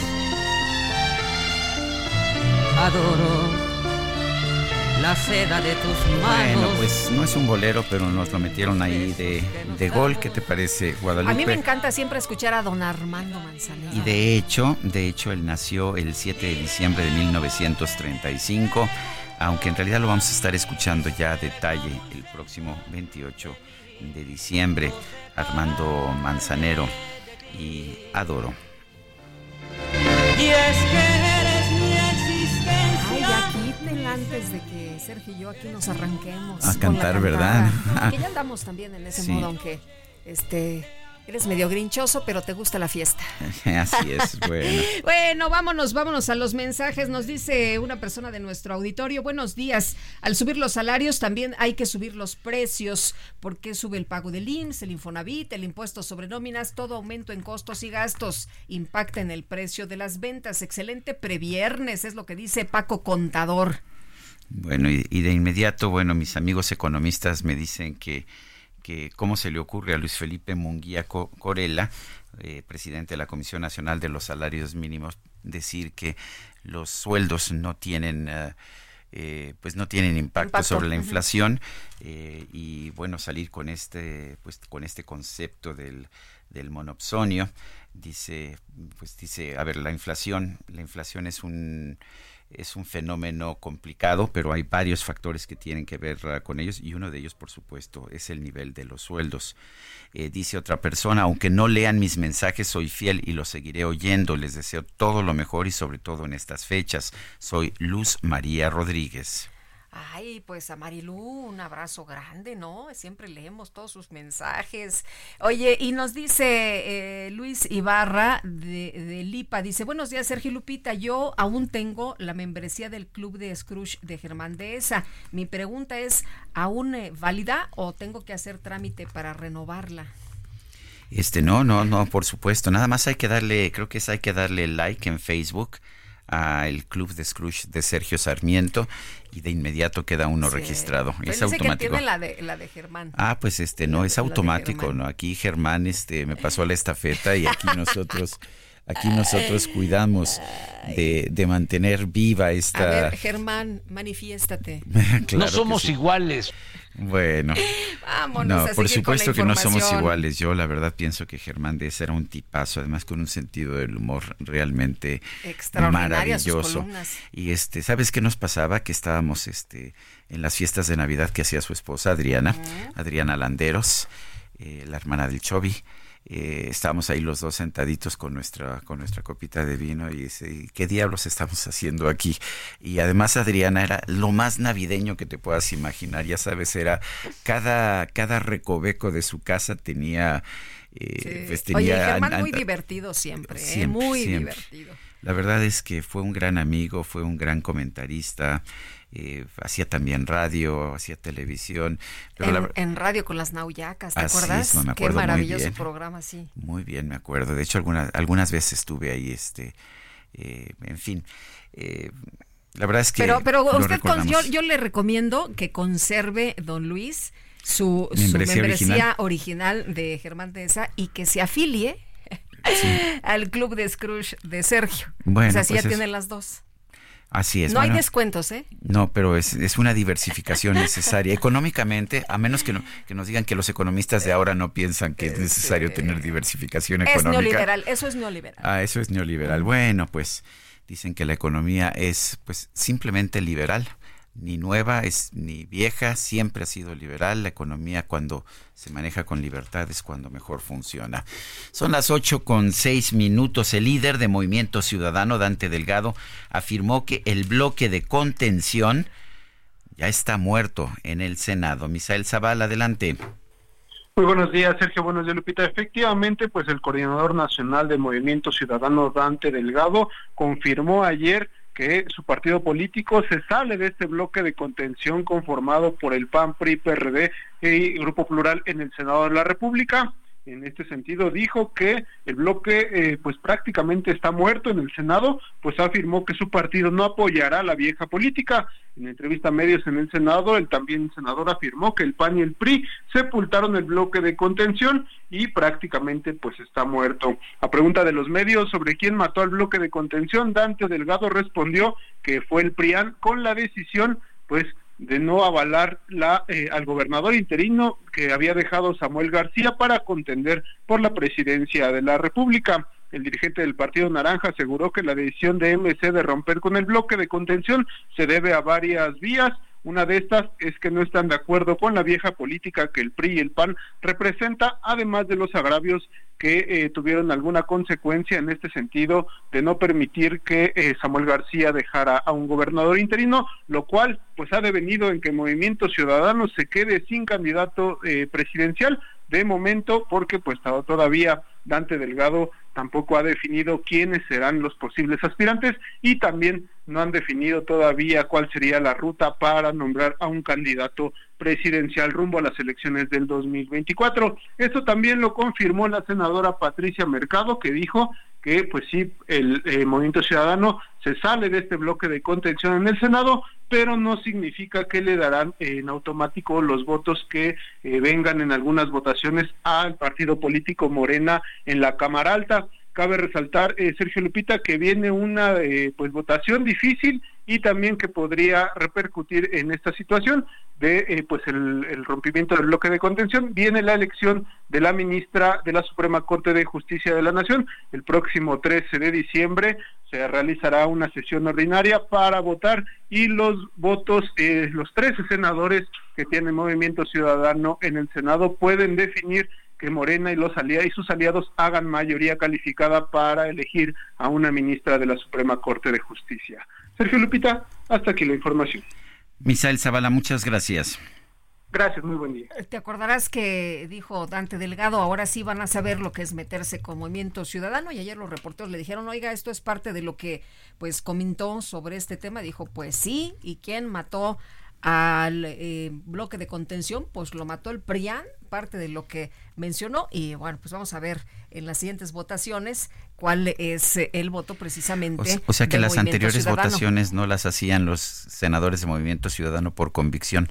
Adoro la seda de tus manos. Bueno, pues no es un bolero, pero nos lo metieron ahí de, de gol. ¿Qué te parece, Guadalupe? A mí me encanta siempre escuchar a don Armando Manzanero. Y de hecho, de hecho, él nació el 7 de diciembre de 1935, aunque en realidad lo vamos a estar escuchando ya a detalle el próximo 28 de diciembre. Armando Manzanero y Adoro. Y es que antes de que Sergio y yo aquí nos arranquemos. A cantar, ¿verdad? cantada. Que ya andamos también en ese Sí. modo, aunque este eres medio grinchoso, pero te gusta la fiesta. Así es, bueno. Bueno, vámonos, vámonos a los mensajes. Nos dice una persona de nuestro auditorio, buenos días. Al subir los salarios también hay que subir los precios. ¿Por qué sube el pago del IMSS, el Infonavit, el impuesto sobre nóminas? Todo aumento en costos y gastos impacta en el precio de las ventas. Excelente previernes, es lo que dice Paco Contador. Bueno, y, y de inmediato, bueno, mis amigos economistas me dicen que, que cómo se le ocurre a Luis Felipe Munguía Co- Corella, eh, presidente de la Comisión Nacional de los Salarios Mínimos, decir que los sueldos no tienen... eh, eh, pues no tienen impacto, Impacto, sobre la inflación eh, y bueno salir con este pues con este concepto del, del monopsonio dice pues dice a ver la inflación la inflación es un es un fenómeno complicado, pero hay varios factores que tienen que ver ah, con ellos y uno de ellos, por supuesto, es el nivel de los sueldos. Eh, dice otra persona, aunque no lean mis mensajes, soy fiel y los seguiré oyendo. Les deseo todo lo mejor y sobre todo en estas fechas. Soy Luz María Rodríguez. Ay, pues a Marilú, un abrazo grande, ¿no? Siempre leemos todos sus mensajes. Oye, y nos dice eh, Luis Ibarra de, de Lipa, dice, buenos días Sergio Lupita, yo aún tengo la membresía del Club de Scrooge de Germán Dehesa. Mi pregunta es, ¿aún eh, válida o tengo que hacer trámite para renovarla? Este, no, no, no, por supuesto. Nada más hay que darle, creo que es hay que darle like en Facebook a el Club de Scrooge de Sergio Sarmiento y de inmediato queda uno Sí. registrado. Es dice que automático. tiene la de, la de Germán. Ah, pues este no, es la automático. ¿no? Aquí Germán este me pasó la estafeta y aquí nosotros aquí nosotros cuidamos de, de mantener viva A esta ver, Germán, manifiéstate. Claro que sí. iguales. Bueno. Vámonos no, por supuesto que no somos iguales. Yo la verdad pienso que Germán Deza era un tipazo, además con un sentido del humor realmente maravilloso. Y este, ¿sabes qué nos pasaba? Que estábamos este en las fiestas de Navidad que hacía su esposa Adriana, Adriana Landeros, eh, la hermana del Chovi eh, estábamos ahí los dos sentaditos con nuestra, con nuestra copita de vino y dice, ¿qué diablos estamos haciendo aquí? Y además Adriana era lo más navideño que te puedas imaginar, ya sabes, era cada, cada recoveco de su casa tenía... Eh, pues Oye, Germán muy divertido siempre, ¿eh? muy divertido. La verdad es que fue un gran amigo, fue un gran comentarista. Eh, hacía también radio, hacía televisión. en, radio con las Nauyacas, ¿te acuerdas? Qué maravilloso programa, sí. Muy bien, me acuerdo. De hecho, algunas, algunas veces estuve ahí, este, eh, en fin. Eh, la verdad es que. Pero, pero usted, yo, le recomiendo que conserve, don Luis, su membresía, original. de Germán Tesa y que se afilie al club de Scrooge de Sergio. Bueno, o sea, así ya pues tiene las dos. Así es. No hay descuentos, ¿eh? No, pero es, es una diversificación necesaria. Económicamente, a menos que, que nos digan que los economistas de ahora no piensan que es necesario tener diversificación económica. Es neoliberal, eso es neoliberal. Ah, eso es neoliberal. Bueno, pues dicen que la economía es pues simplemente liberal ni nueva es ni vieja, siempre ha sido liberal. La economía cuando se maneja con libertad es cuando mejor funciona. Son las ocho con seis minutos. El líder de Movimiento Ciudadano, Dante Delgado, afirmó que el bloque de contención ya está muerto en el Senado. Misael Zaval, adelante. Muy buenos días, Sergio. Buenos días, Lupita. Efectivamente, pues el coordinador nacional de Movimiento Ciudadano, Dante Delgado, confirmó ayer que su partido político se sale de este bloque de contención conformado por el PAN, PRI, PRD y Grupo Plural en el Senado de la República en este sentido dijo que el bloque eh, pues prácticamente está muerto en el Senado, pues afirmó que su partido no apoyará la vieja política. En entrevista a medios en el Senado, el también senador afirmó que el PAN y el PRI sepultaron el bloque de contención y prácticamente pues está muerto. A pregunta de los medios sobre quién mató al bloque de contención, Dante Delgado respondió que fue el PRIAN con la decisión pues de no avalar la, eh, al gobernador interino que había dejado Samuel García para contender por la presidencia de la República. El dirigente del Partido Naranja aseguró que la decisión de MC de romper con el bloque de contención se debe a varias vías. Una de estas es que no están de acuerdo con la vieja política que el PRI y el PAN representa, además de los agravios que eh, tuvieron alguna consecuencia en este sentido de no permitir que eh, Samuel García dejara a un gobernador interino, lo cual pues ha devenido en que Movimiento Ciudadano se quede sin candidato eh, presidencial de momento porque pues todavía Dante Delgado tampoco ha definido quiénes serán los posibles aspirantes y también no han definido todavía cuál sería la ruta para nombrar a un candidato presidencial rumbo a las elecciones del 2024. Esto también lo confirmó la senadora Patricia Mercado, que dijo que pues sí, el eh, Movimiento Ciudadano se sale de este bloque de contención en el Senado, pero no significa que le darán en automático los votos que eh, vengan en algunas votaciones al partido político Morena en la Cámara Alta. Cabe resaltar, eh, Sergio Lupita, que viene una pues votación difícil y también que podría repercutir en esta situación de eh, pues el, rompimiento del bloque de contención. Viene la elección de la ministra de la Suprema Corte de Justicia de la Nación. El próximo 13 de diciembre se realizará una sesión ordinaria para votar y los votos eh, los 13 senadores que tiene Movimiento Ciudadano en el Senado pueden definir que Morena y los aliados y sus aliados hagan mayoría calificada para elegir a una ministra de la Suprema Corte de Justicia. Sergio Lupita, hasta aquí la información. Misael Zavala, muchas gracias. Gracias, muy buen día. Te acordarás que dijo Dante Delgado, ahora sí van a saber lo que es meterse con Movimiento Ciudadano y ayer los reporteros le dijeron, oiga, esto es parte de lo que pues comentó sobre este tema. Dijo, pues sí, ¿y quién mató al eh, bloque de contención, pues lo mató el PRIAN, parte de lo que mencionó. Y bueno, pues vamos a ver en las siguientes votaciones cuál es el voto precisamente. O, sea que las anteriores votaciones no las hacían los senadores de Movimiento Ciudadano por convicción.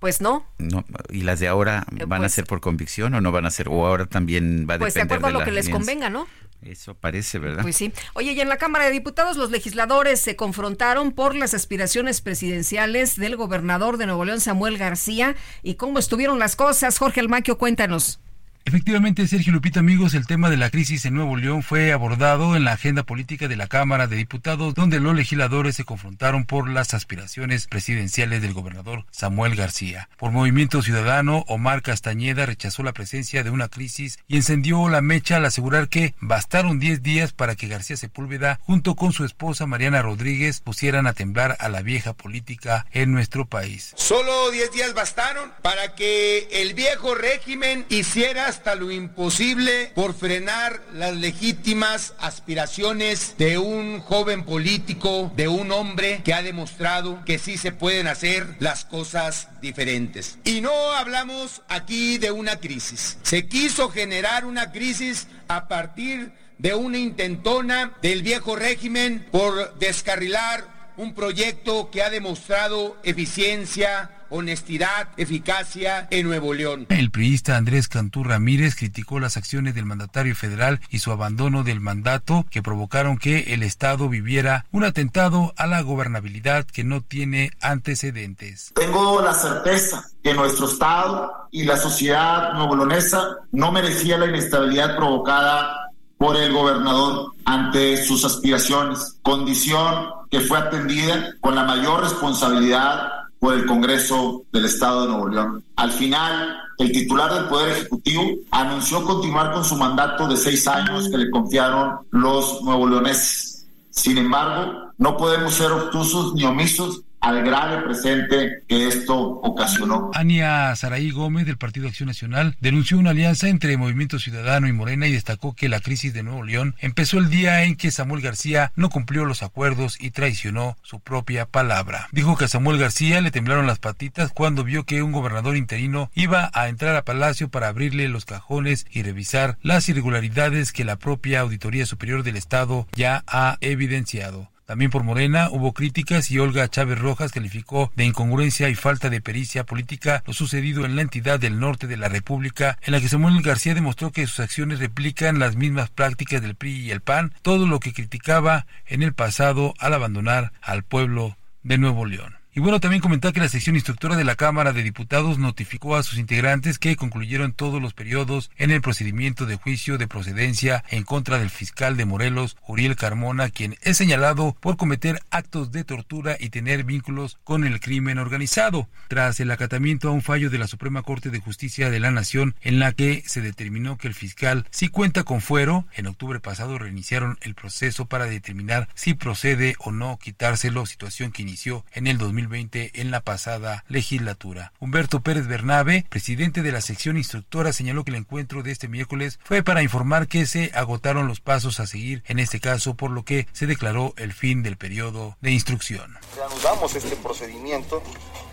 Pues no. no. ¿Y las de ahora eh, van a pues ser por convicción o no van a ser? ¿O ahora también va a pues depender de acuerdo a lo que les convenga, ¿no? Eso parece, ¿verdad? Pues sí. Oye, y en la Cámara de Diputados los legisladores se confrontaron por las aspiraciones presidenciales del gobernador de Nuevo León, Samuel García, y cómo estuvieron las cosas. Jorge Almaquio, cuéntanos. Efectivamente, Sergio Lupita, amigos, el tema de la crisis en Nuevo León fue abordado en la agenda política de la Cámara de Diputados, donde los legisladores se confrontaron por las aspiraciones presidenciales del gobernador Samuel García. Por Movimiento Ciudadano, Omar Castañeda rechazó la presencia de una crisis y encendió la mecha al asegurar que bastaron 10 días para que García Sepúlveda, junto con su esposa Mariana Rodríguez, pusieran a temblar a la vieja política en nuestro país. Solo 10 días bastaron para que el viejo régimen hiciera hasta lo imposible por frenar las legítimas aspiraciones de un joven político, de un hombre que ha demostrado que sí se pueden hacer las cosas diferentes. Y no hablamos aquí de una crisis. Se quiso generar una crisis a partir de una intentona del viejo régimen por descarrilar un proyecto que ha demostrado eficiencia, honestidad, eficacia en Nuevo León. El priista Andrés Cantú Ramírez criticó las acciones del mandatario federal y su abandono del mandato que provocaron que el Estado viviera un atentado a la gobernabilidad que no tiene antecedentes. Tengo la certeza que nuestro Estado y la sociedad nuevolonesa no merecía la inestabilidad provocada por el gobernador ante sus aspiraciones, condición que fue atendida con la mayor responsabilidad por el Congreso del Estado de Nuevo León. Al final, el titular del Poder Ejecutivo anunció continuar con su mandato de seis años que le confiaron los nuevo leoneses. Sin embargo, no podemos ser obtusos ni omisos al grave presente que esto ocasionó. Ania Saraí Gómez del Partido Acción Nacional denunció una alianza entre Movimiento Ciudadano y Morena y destacó que la crisis de Nuevo León empezó el día en que Samuel García no cumplió los acuerdos y traicionó su propia palabra. Dijo que a Samuel García le temblaron las patitas cuando vio que un gobernador interino iba a entrar a Palacio para abrirle los cajones y revisar las irregularidades que la propia Auditoría Superior del Estado ya ha evidenciado. También por Morena hubo críticas y Olga Chávez Rojas calificó de incongruencia y falta de pericia política lo sucedido en la entidad del norte de la República, en la que Samuel García demostró que sus acciones replican las mismas prácticas del PRI y el PAN, todo lo que criticaba en el pasado al abandonar al pueblo de Nuevo León. Y bueno, también comentar que la sección instructora de la Cámara de Diputados notificó a sus integrantes que concluyeron todos los periodos en el procedimiento de juicio de procedencia en contra del fiscal de Morelos, Uriel Carmona, quien es señalado por cometer actos de tortura y tener vínculos con el crimen organizado, tras el acatamiento a un fallo de la Suprema Corte de Justicia de la Nación en la que se determinó que el fiscal si cuenta con fuero, en octubre pasado reiniciaron el proceso para determinar si procede o no quitárselo, situación que inició en el 2000 en la pasada legislatura. Humberto Pérez Bernabe, presidente de la sección instructora, señaló que el encuentro de este miércoles fue para informar que se agotaron los pasos a seguir en este caso, por lo que se declaró el fin del periodo de instrucción. Reanudamos este procedimiento,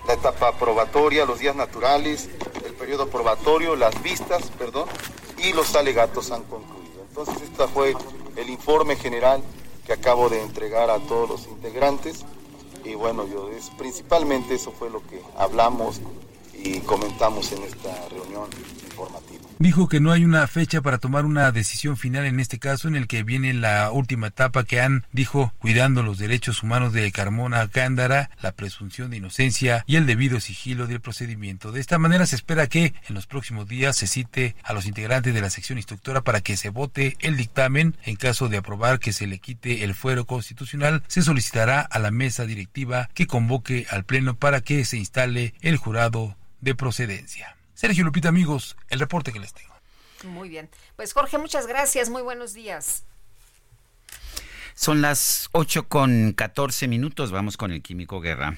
la etapa probatoria, los días naturales, el periodo probatorio, las vistas, perdón, y los alegatos han concluido. Entonces, este fue el informe general que acabo de entregar a todos los integrantes y bueno, yo principalmente eso fue lo que hablamos y comentamos en esta reunión informativa. Dijo que no hay una fecha para tomar una decisión final en este caso en el que viene la última etapa que han, dijo, cuidando los derechos humanos de Carmona Cándara, la presunción de inocencia y el debido sigilo del procedimiento. De esta manera se espera que en los próximos días se cite a los integrantes de la sección instructora para que se vote el dictamen. En caso de aprobar que se le quite el fuero constitucional, se solicitará a la mesa directiva que convoque al Pleno para que se instale el jurado de procedencia. Sergio Lupita, amigos, el reporte que les tengo. Muy bien. Pues Jorge, muchas gracias. Muy buenos días. Son las 8 con 14 minutos. Vamos con el Químico Guerra.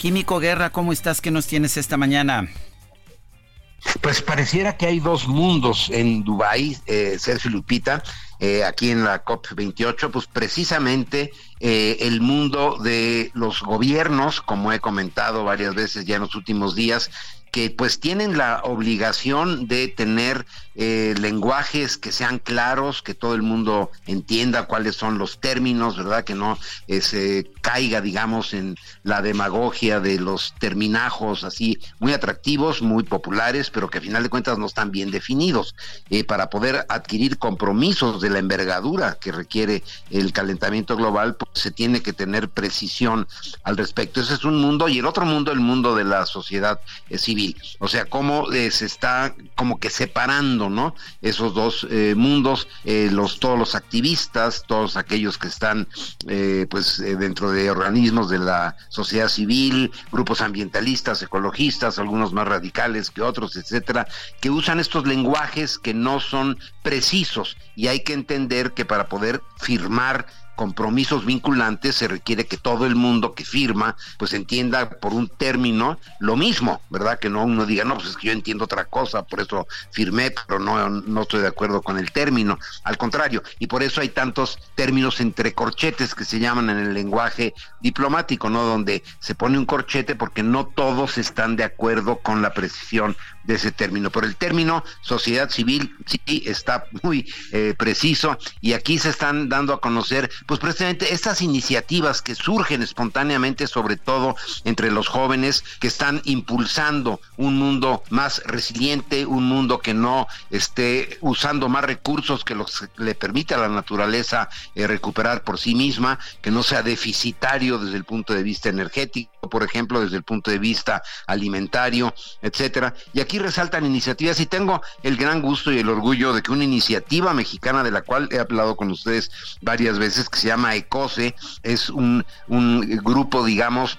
Químico Guerra, ¿cómo estás? ¿Qué nos tienes esta mañana? Pues pareciera que hay dos mundos en Dubái, eh, Sergio Lupita, eh, aquí en la COP28, pues precisamente eh, el mundo de los gobiernos, como he comentado varias veces ya en los últimos días, que pues tienen la obligación de tener eh, lenguajes que sean claros, que todo el mundo entienda cuáles son los términos, ¿verdad? Que no eh, se caiga, digamos, en la demagogia de los terminajos así muy atractivos, muy populares, pero que a final de cuentas no están bien definidos. Eh, para poder adquirir compromisos de la envergadura que requiere el calentamiento global, se tiene que tener precisión al respecto. Ese es un mundo y el otro mundo, el mundo de la sociedad civil. O sea, cómo se está como que separando ¿no? Esos dos eh, mundos, eh, los, todos los activistas, todos aquellos que están eh, pues dentro de organismos de la sociedad civil, grupos ambientalistas, ecologistas, algunos más radicales que otros, etcétera, que usan estos lenguajes que no son precisos y hay que entender que para poder firmar compromisos vinculantes se requiere que todo el mundo que firma pues entienda por un término lo mismo, ¿verdad? Que no uno diga, no, pues es que yo entiendo otra cosa, por eso firmé, pero no, no estoy de acuerdo con el término. Al contrario, y por eso hay tantos términos entre corchetes que se llaman en el lenguaje diplomático, ¿no? Donde se pone un corchete porque no todos están de acuerdo con la precisión ese término. Pero el término sociedad civil sí está muy eh, preciso y aquí se están dando a conocer pues precisamente estas iniciativas que surgen espontáneamente, sobre todo entre los jóvenes que están impulsando un mundo más resiliente, un mundo que no esté usando más recursos que los le permite a la naturaleza eh, recuperar por sí misma, que no sea deficitario desde el punto de vista energético, por ejemplo, desde el punto de vista alimentario, etcétera. Y aquí resaltan iniciativas y tengo el gran gusto y el orgullo de que una iniciativa mexicana de la cual he hablado con ustedes varias veces, que se llama ECOSE, es un, un grupo, digamos,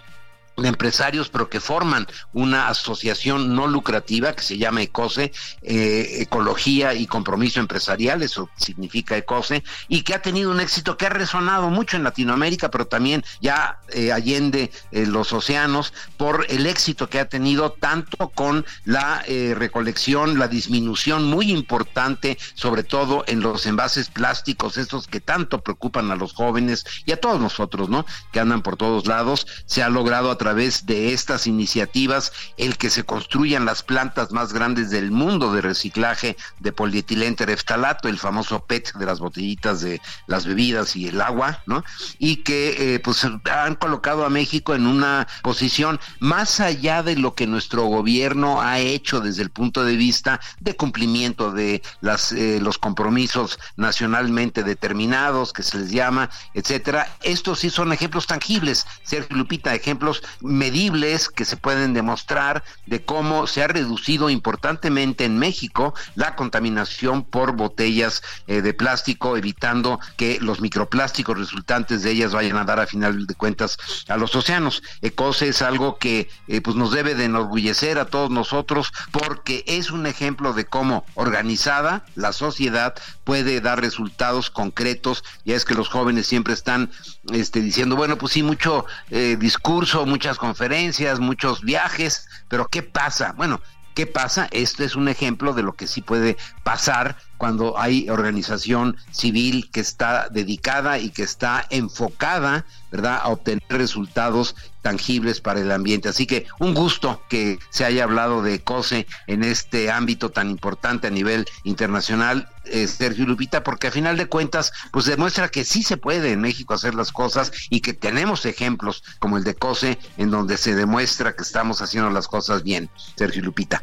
de empresarios, pero que forman una asociación no lucrativa que se llama ECOSE, eh, Ecología y Compromiso Empresarial, eso significa ECOSE, y que ha tenido un éxito que ha resonado mucho en Latinoamérica, pero también ya eh, allende eh, los océanos, por el éxito que ha tenido tanto con la recolección, la disminución muy importante, sobre todo en los envases plásticos, esos que tanto preocupan a los jóvenes y a todos nosotros, ¿no? Que andan por todos lados, se ha logrado a de estas iniciativas el que se construyan las plantas más grandes del mundo de reciclaje de polietilén tereftalato, el famoso PET de las botellitas de las bebidas y el agua, ¿no? Y que eh, pues han colocado a México en una posición más allá de lo que nuestro gobierno ha hecho desde el punto de vista de cumplimiento de las eh, los compromisos nacionalmente determinados que se les llama, etcétera. Estos sí son ejemplos tangibles, Sergio Lupita, ejemplos medibles que se pueden demostrar de cómo se ha reducido importantemente en México la contaminación por botellas eh, de plástico, evitando que los microplásticos resultantes de ellas vayan a dar a final de cuentas a los océanos. ECOSE es algo que eh, pues nos debe de enorgullecer a todos nosotros porque es un ejemplo de cómo organizada la sociedad puede dar resultados concretos. Ya es que los jóvenes siempre están este, diciendo, bueno, pues sí, mucho eh, discurso, muchas conferencias, muchos viajes, pero ¿qué pasa? Bueno, ¿qué pasa? Esto es un ejemplo de lo que sí puede pasar cuando hay organización civil que está dedicada y que está enfocada, ¿verdad?, a obtener resultados tangibles para el ambiente. Así que un gusto que se haya hablado de COSE en este ámbito tan importante a nivel internacional, eh, Sergio Lupita, porque a final de cuentas, pues demuestra que sí se puede en México hacer las cosas y que tenemos ejemplos como el de COSE en donde se demuestra que estamos haciendo las cosas bien, Sergio Lupita.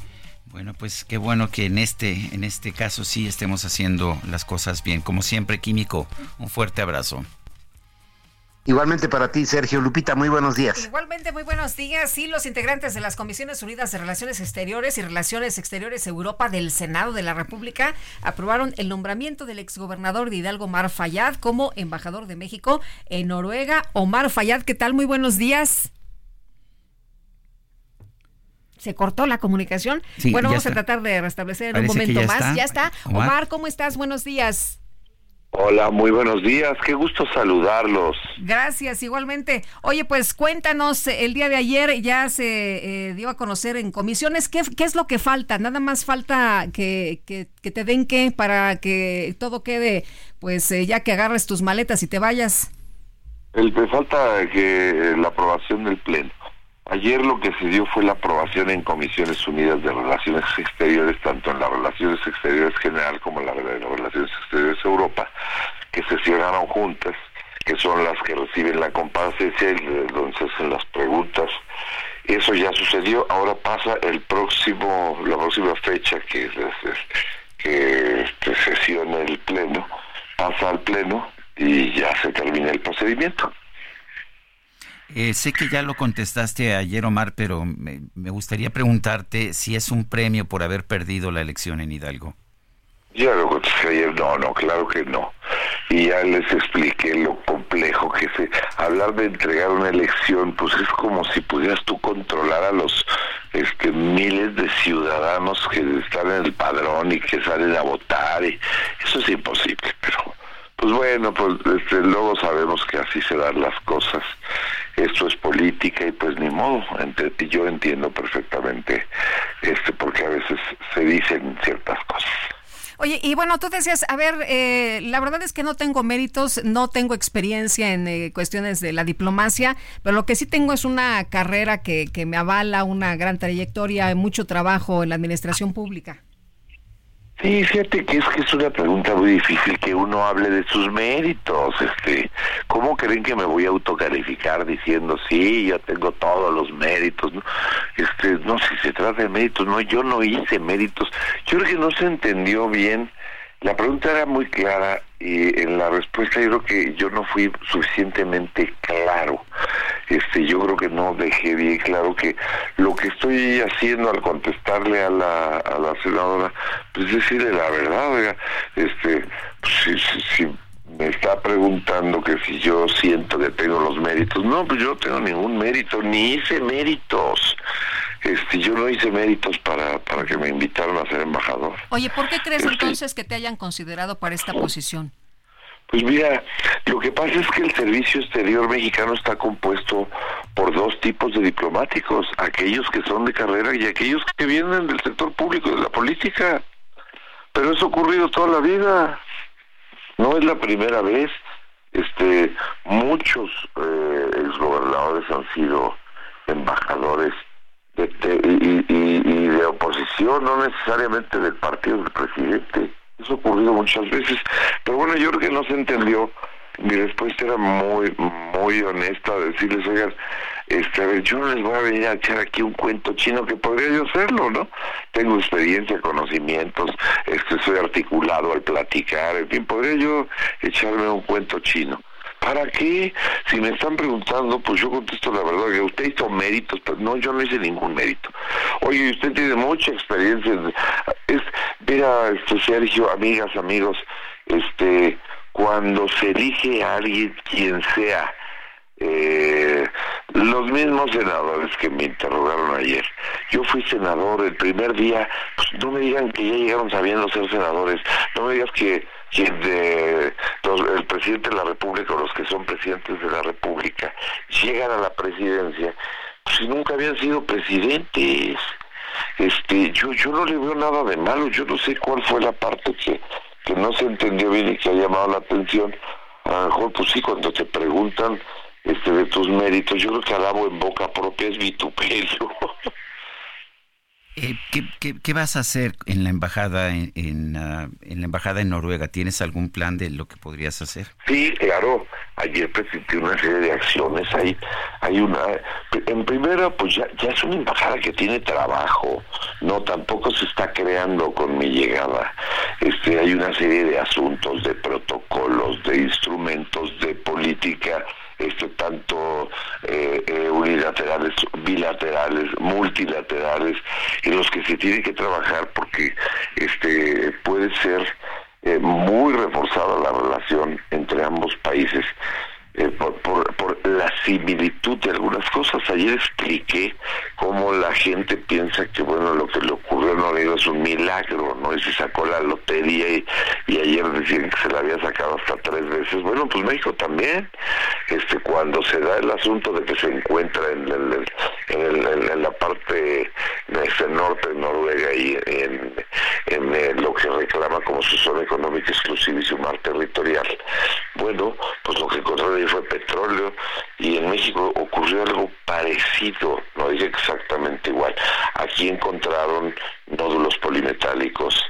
Bueno, pues qué bueno que en este, en este caso sí estemos haciendo las cosas bien. Como siempre, Químico, un fuerte abrazo. Igualmente para ti, Sergio Lupita, muy buenos días. Igualmente, muy buenos días. Sí, los integrantes de las Comisiones Unidas de Relaciones Exteriores y Relaciones Exteriores Europa del Senado de la República aprobaron el nombramiento del exgobernador de Hidalgo, Omar Fayad, como embajador de México en Noruega. Omar Fayad, ¿qué tal? Muy buenos días se cortó la comunicación. bueno, vamos a tratar de restablecer en un momento más. Ya está. Omar. ¿cómo estás? Buenos días. Hola, muy buenos días, qué gusto saludarlos. Gracias, igualmente. Oye, pues cuéntanos, el día de ayer ya se eh, dio a conocer en comisiones, ¿qué, ¿qué, es lo que falta? Nada más falta que, que, te den qué para que todo quede, pues eh, ya que agarres tus maletas y te vayas. El, falta que la aprobación del Pleno. Ayer lo que se dio fue la aprobación en Comisiones Unidas de Relaciones Exteriores, tanto en las Relaciones Exteriores General como en las Relaciones Exteriores Europa, que se juntas, que son las que reciben la comparecencia y donde se hacen las preguntas. Eso ya sucedió, ahora pasa el próximo, la próxima fecha que, es, que este, sesiona el Pleno, pasa al Pleno y ya se termina el procedimiento. Eh, sé que ya lo contestaste ayer, Omar, pero me, gustaría preguntarte si es un premio por haber perdido la elección en Hidalgo. Ya lo contesté ayer, no, no, claro que no. Y ya les expliqué lo complejo que es hablar de entregar una elección, pues es como si pudieras tú controlar a los este, miles de ciudadanos que están en el padrón y que salen a votar. Y eso es imposible, pero pues bueno, pues este, luego sabemos que así se dan las cosas. Esto es política y pues ni modo. yo entiendo perfectamente este porque a veces se dicen ciertas cosas. Oye, y bueno, tú decías, a ver, eh, la verdad es que no tengo méritos, no tengo experiencia en eh, cuestiones de la diplomacia, pero lo que sí tengo es una carrera que, que me avala, una gran trayectoria, mucho trabajo en la administración pública. Sí, fíjate que es que es una pregunta muy difícil que uno hable de sus méritos. Este, ¿cómo creen que me voy a autocalificar diciendo sí, yo tengo todos los méritos? No, este, no si se trata de méritos, no, yo no hice méritos. Yo creo que no se entendió bien. La pregunta era muy clara y en la respuesta yo creo que yo no fui suficientemente claro. Este yo creo que no dejé bien claro que lo que estoy haciendo al contestarle a la, a la senadora pues es decirle la verdad oiga este pues, si, si, me está preguntando que si yo siento que tengo los méritos. No pues yo no tengo ningún mérito ni hice méritos. Este yo no hice méritos para para que me invitaron a ser embajador. Oye ¿por qué crees este, entonces que te hayan considerado para esta posición pues mira, lo que pasa es que el servicio exterior mexicano está compuesto por dos tipos de diplomáticos, aquellos que son de carrera y aquellos que vienen del sector público, de la política. Pero eso ha ocurrido toda la vida. No es la primera vez. Este, muchos eh, exgobernadores han sido embajadores de, y, y de oposición, no necesariamente del partido del presidente. Eso ha ocurrido muchas veces. Pero bueno, yo creo que no se entendió. Mi respuesta era muy, muy honesta, decirles, oigan, este, a ver, yo no les voy a venir a echar aquí un cuento chino que podría yo hacerlo, ¿no? Tengo experiencia, conocimientos, este, soy articulado al platicar, en fin, podría yo echarme un cuento chino. ¿Para qué? Si me están preguntando, pues yo contesto la verdad, que usted hizo méritos, pero no, yo no hice ningún mérito. Oye, usted tiene mucha experiencia. Es, mira, este, Sergio, amigas, amigos, este, cuando se elige a alguien, quien sea, eh, los mismos senadores que me interrogaron ayer. Yo fui senador el primer día, pues no me digan que ya llegaron sabiendo ser senadores, no me digas que de el presidente de la República o los que son presidentes de la República llegan a la presidencia, pues si nunca habían sido presidentes. Este, yo, yo no le veo nada de malo, yo no sé cuál fue la parte que, que no se entendió bien y que ha llamado la atención. A lo mejor, pues sí, cuando te preguntan este de tus méritos, yo creo que alabo en boca propia es vituperio. Eh, ¿qué, vas a hacer en la embajada en, ah, en, la embajada en Noruega? ¿Tienes algún plan de lo que podrías hacer? Sí, claro. Ayer presenté una serie de acciones. Hay, hay una. En primera, pues ya, ya es una embajada que tiene trabajo. No, tampoco se está creando con mi llegada. Este, hay una serie de asuntos, de protocolos, de instrumentos, de política este, tanto eh, eh, unilaterales, bilaterales, multilaterales, en los que se tiene que trabajar porque este puede ser eh, muy reforzada la relación entre ambos países. Eh, por, por, la similitud de algunas cosas. Ayer expliqué cómo la gente piensa que, bueno, lo que le ocurrió a Noriega es un milagro, ¿no? Y se sacó la lotería y, y ayer decían que se la había sacado hasta tres veces. Bueno, pues México también, este cuando se da el asunto de que se encuentra en, la parte este norte de Noruega y en, eh, lo que reclama como su zona económica exclusiva y su mar territorial. Bueno, pues lo que encontraron ahí fue petróleo y en México ocurrió algo parecido, no dije exactamente igual. Aquí encontraron nódulos polimetálicos,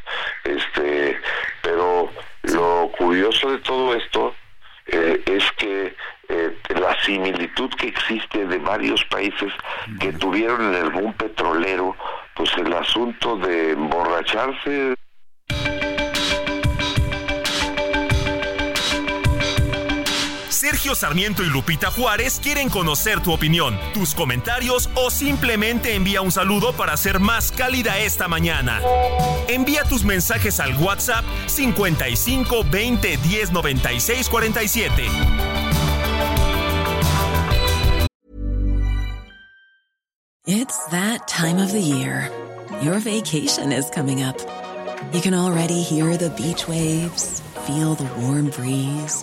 este, pero lo curioso de todo esto eh, es que eh, la similitud que existe de varios países que tuvieron en el boom petrolero, pues el asunto de emborracharse Sergio Sarmiento y Lupita Juárez quieren conocer tu opinión, tus comentarios o simplemente envía un saludo para ser más cálida esta mañana. Envía tus mensajes al WhatsApp 55 20 10 96 47. It's that time of the year. Your vacation is coming up. You can already hear the beach waves, feel the warm breeze.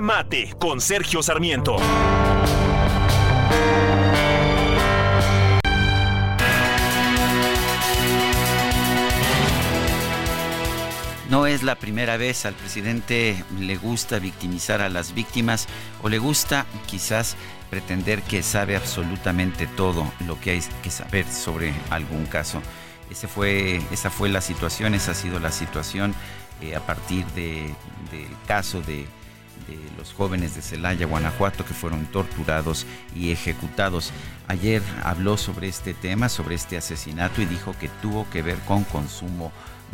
Mate con Sergio Sarmiento. No es la primera vez, al presidente le gusta victimizar a las víctimas o le gusta quizás pretender que sabe absolutamente todo lo que hay que saber sobre algún caso. Fue, esa fue la situación, esa ha sido la situación eh, a partir del caso de de los jóvenes de Celaya, Guanajuato, que fueron torturados y ejecutados. Ayer habló sobre este tema, sobre este asesinato y dijo que tuvo que ver con consumo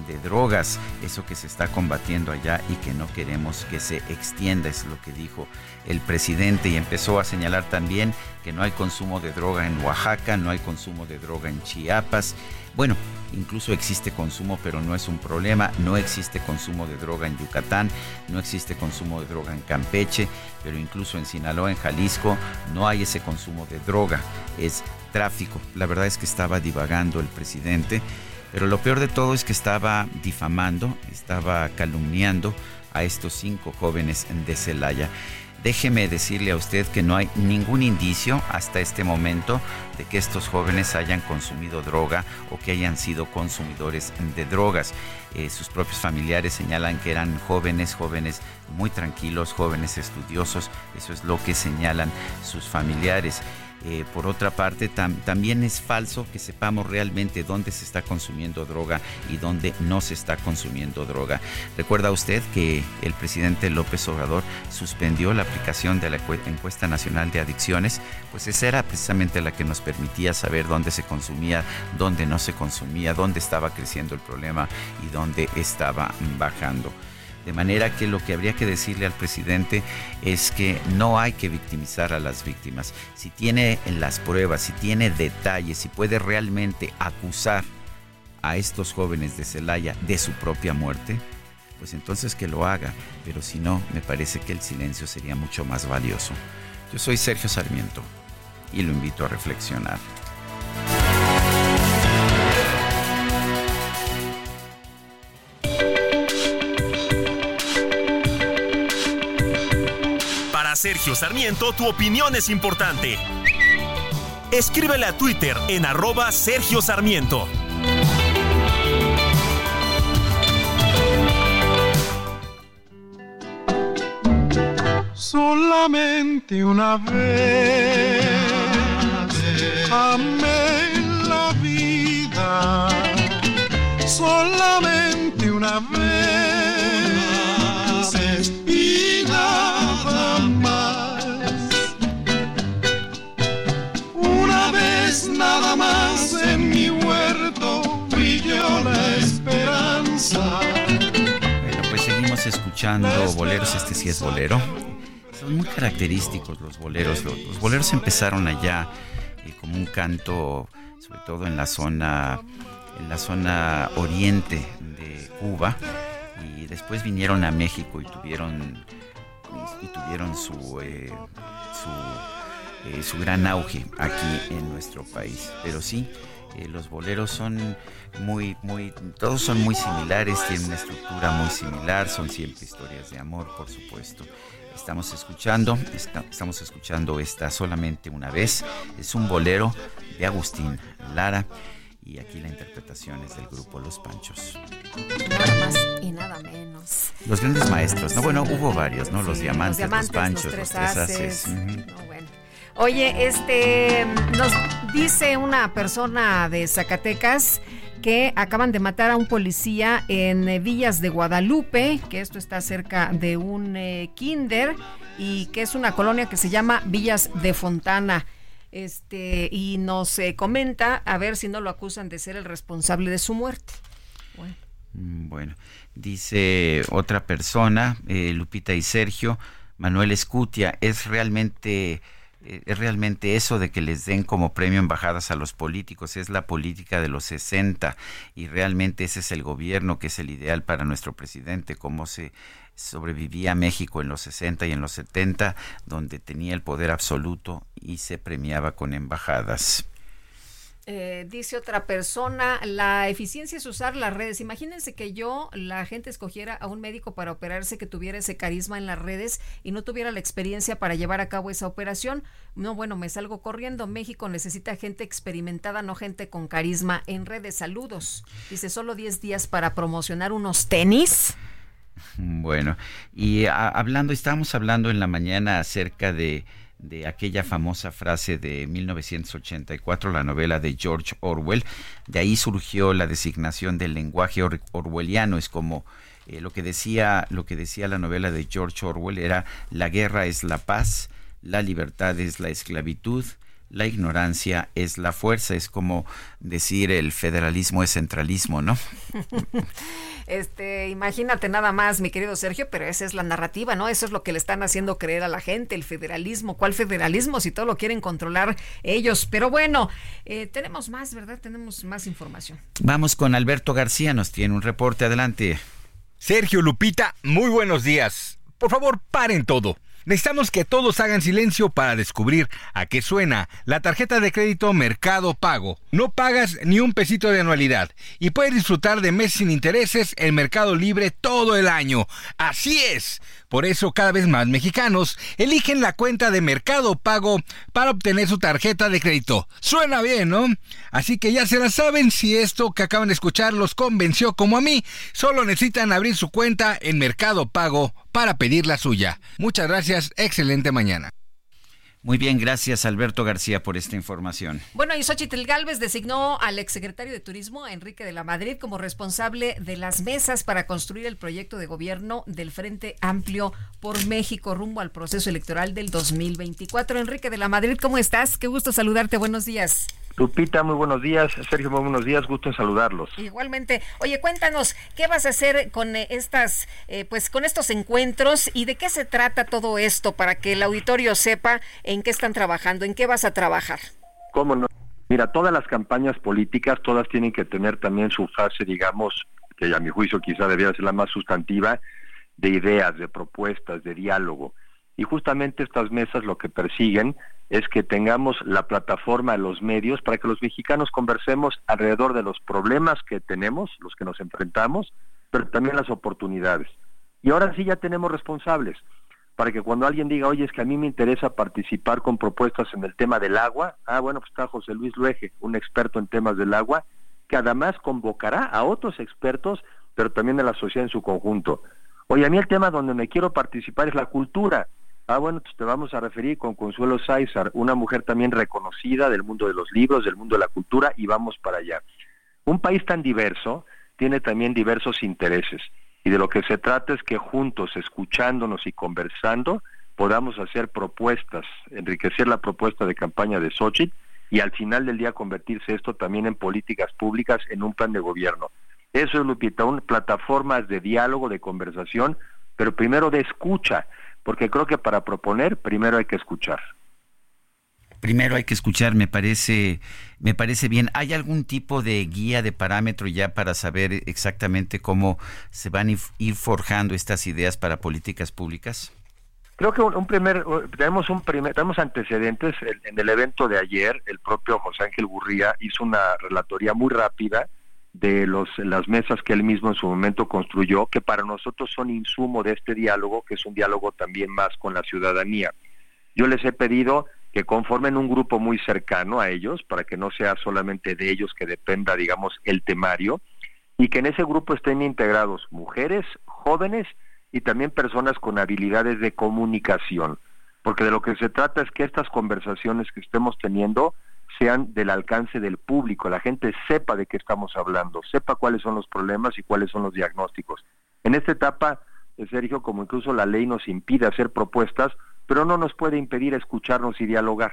de drogas, eso que se está combatiendo allá y que no queremos que se extienda, es lo que dijo el presidente y empezó a señalar también que no hay consumo de droga en Oaxaca, no hay consumo de droga en Chiapas. Bueno, incluso existe consumo, pero no es un problema. No existe consumo de droga en Yucatán, no existe consumo de droga en Campeche, pero incluso en Sinaloa, en Jalisco, no hay ese consumo de droga. Es tráfico. La verdad es que estaba divagando el presidente, pero lo peor de todo es que estaba difamando, estaba calumniando a estos cinco jóvenes de Celaya. Déjeme decirle a usted que no hay ningún indicio hasta este momento de que estos jóvenes hayan consumido droga o que hayan sido consumidores de drogas. Eh, sus propios familiares señalan que eran jóvenes, jóvenes muy tranquilos, jóvenes estudiosos. Eso es lo que señalan sus familiares. Eh, por otra parte, también es falso que sepamos realmente dónde se está consumiendo droga y dónde no se está consumiendo droga. Recuerda usted que el presidente López Obrador suspendió la aplicación de la encuesta nacional de adicciones, pues esa era precisamente la que nos permitía saber dónde se consumía, dónde no se consumía, dónde estaba creciendo el problema y dónde estaba bajando. De manera que lo que habría que decirle al presidente es que no hay que victimizar a las víctimas. Si tiene las pruebas, si tiene detalles, si puede realmente acusar a estos jóvenes de Celaya de su propia muerte, pues entonces que lo haga. Pero si no, me parece que el silencio sería mucho más valioso. Yo soy Sergio Sarmiento y lo invito a reflexionar. Sergio Sarmiento, tu opinión es importante. Escríbele a Twitter en arroba Sergio Sarmiento. Solamente una vez amé la vida. Solamente una vez nada más en mi huerto brilló la esperanza. Bueno, pues seguimos escuchando boleros, este sí es bolero. Son muy característicos los boleros. Los, boleros empezaron allá eh, como un canto, sobre todo en la zona, en la zona oriente de Cuba. Y después vinieron a México y tuvieron y tuvieron su eh, eh, su gran auge aquí en nuestro país. Pero sí, eh, los boleros son muy, muy, todos son muy similares, tienen una estructura muy similar, son siempre historias de amor, por supuesto. Estamos escuchando, estamos escuchando esta solamente una vez. Es un bolero de Agustín Lara y aquí la interpretación es del grupo Los Panchos. Nada más y nada menos. Los grandes maestros, no bueno, hubo varios, ¿no? los, diamantes, los, panchos, los tres, haces. Oye, este nos dice una persona de Zacatecas que acaban de matar a un policía en eh, Villas de Guadalupe, que esto está cerca de un eh, kinder y que es una colonia que se llama Villas de Fontana. Este, y nos eh, comenta a ver si no lo acusan de ser el responsable de su muerte. Bueno, mm, dice otra persona, Lupita y Sergio, Manuel Escutia, es realmente eh, es realmente eso de que les den como premio embajadas a los políticos, es la política de los 60 y realmente ese es el gobierno que es el ideal para nuestro presidente, cómo se sobrevivía México en los 60 y en los 70, donde tenía el poder absoluto y se premiaba con embajadas. Eh, dice otra persona, la eficiencia es usar las redes. Imagínense que yo, la gente escogiera a un médico para operarse que tuviera ese carisma en las redes y no tuviera la experiencia para llevar a cabo esa operación. No, bueno, me salgo corriendo. México necesita gente experimentada, no gente con carisma en redes. Saludos. Dice, solo 10 días para promocionar unos tenis. Bueno, y hablando, estábamos hablando en la mañana acerca de de aquella famosa frase de 1984, la novela de George Orwell. De ahí surgió la designación del lenguaje orwelliano. Es como eh, lo que decía lo que decía la novela de George Orwell era la guerra es la paz, la libertad es la esclavitud, la ignorancia es la fuerza, es como decir el federalismo es centralismo, ¿no? este, imagínate nada más, mi querido Sergio, pero esa es la narrativa, ¿no? Eso es lo que le están haciendo creer a la gente, el federalismo. ¿Cuál federalismo? Si todo lo quieren controlar ellos. Pero bueno, eh, tenemos más, ¿verdad? Tenemos más información. Vamos con Alberto García, nos tiene un reporte, adelante. Sergio Lupita, muy buenos días. Por favor, paren todo. Necesitamos que todos hagan silencio para descubrir a qué suena la tarjeta de crédito Mercado Pago. No pagas ni un pesito de anualidad y puedes disfrutar de meses sin intereses en Mercado Libre todo el año. Así es. Por eso cada vez más mexicanos eligen la cuenta de Mercado Pago para obtener su tarjeta de crédito. Suena bien, ¿no? Así que ya se la saben si esto que acaban de escuchar los convenció como a mí. Solo necesitan abrir su cuenta en Mercado Pago para pedir la suya. Muchas gracias, excelente mañana. Muy bien, gracias Alberto García por esta información. Bueno, y Xochitl Galvez designó al exsecretario de Turismo, Enrique de la Madrid, como responsable de las mesas para construir el proyecto de gobierno del Frente Amplio por México rumbo al proceso electoral del 2024. Enrique de la Madrid, ¿cómo estás? Qué gusto saludarte, buenos días. Lupita, muy buenos días. Sergio, muy buenos días. Gusto en saludarlos. Igualmente. Oye, cuéntanos, ¿qué vas a hacer con eh, estas, eh, pues, con estos encuentros y de qué se trata todo esto para que el auditorio sepa en qué están trabajando, en qué vas a trabajar? ¿Cómo no? Mira, todas las campañas políticas, todas tienen que tener también su fase, digamos, que a mi juicio quizá debería ser la más sustantiva, de ideas, de propuestas, de diálogo. Y justamente estas mesas lo que persiguen es que tengamos la plataforma los medios para que los mexicanos conversemos alrededor de los problemas que tenemos, los que nos enfrentamos, pero también las oportunidades. Y ahora sí ya tenemos responsables, para que cuando alguien diga, oye, es que a mí me interesa participar con propuestas en el tema del agua, ah, bueno, pues está José Luis Luege, un experto en temas del agua, que además convocará a otros expertos, pero también a la sociedad en su conjunto. Oye, a mí el tema donde me quiero participar es la cultura. Ah, bueno, pues te vamos a referir con Consuelo Sáizar, una mujer también reconocida del mundo de los libros, del mundo de la cultura, y vamos para allá. Un país tan diverso tiene también diversos intereses, y de lo que se trata es que juntos, escuchándonos y conversando, podamos hacer propuestas, enriquecer la propuesta de campaña de Xochitl y al final del día convertirse esto también en políticas públicas, en un plan de gobierno. Eso es, Lupita, un, plataformas de diálogo, de conversación, pero primero de escucha, porque creo que para proponer primero hay que escuchar. Primero hay que escuchar, me parece, me parece bien. ¿Hay algún tipo de guía, de parámetro ya para saber exactamente cómo se van a ir forjando estas ideas para políticas públicas? Creo que un, primer, tenemos un primer, tenemos antecedentes. En, el evento de ayer, el propio José Ángel Gurría hizo una relatoría muy rápida de los, las mesas que él mismo en su momento construyó, que para nosotros son insumo de este diálogo, que es un diálogo también más con la ciudadanía. Yo les he pedido que conformen un grupo muy cercano a ellos, para que no sea solamente de ellos que dependa, digamos, el temario, y que en ese grupo estén integrados mujeres, jóvenes y también personas con habilidades de comunicación, porque de lo que se trata es que estas conversaciones que estemos teniendo sean del alcance del público, la gente sepa de qué estamos hablando, sepa cuáles son los problemas y cuáles son los diagnósticos. En esta etapa, eh, Sergio, como incluso la ley nos impide hacer propuestas, pero no nos puede impedir escucharnos y dialogar.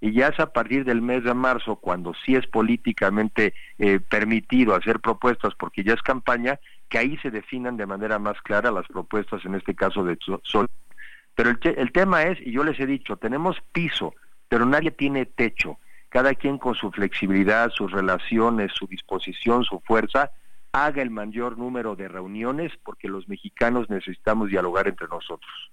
Y ya es a partir del mes de marzo, cuando sí es políticamente eh, permitido hacer propuestas, porque ya es campaña, que ahí se definan de manera más clara las propuestas, en este caso de Sol. Pero el, el tema es, y yo les he dicho, tenemos piso, pero nadie tiene techo. Cada quien con su flexibilidad, sus relaciones, su disposición, su fuerza, haga el mayor número de reuniones porque los mexicanos necesitamos dialogar entre nosotros.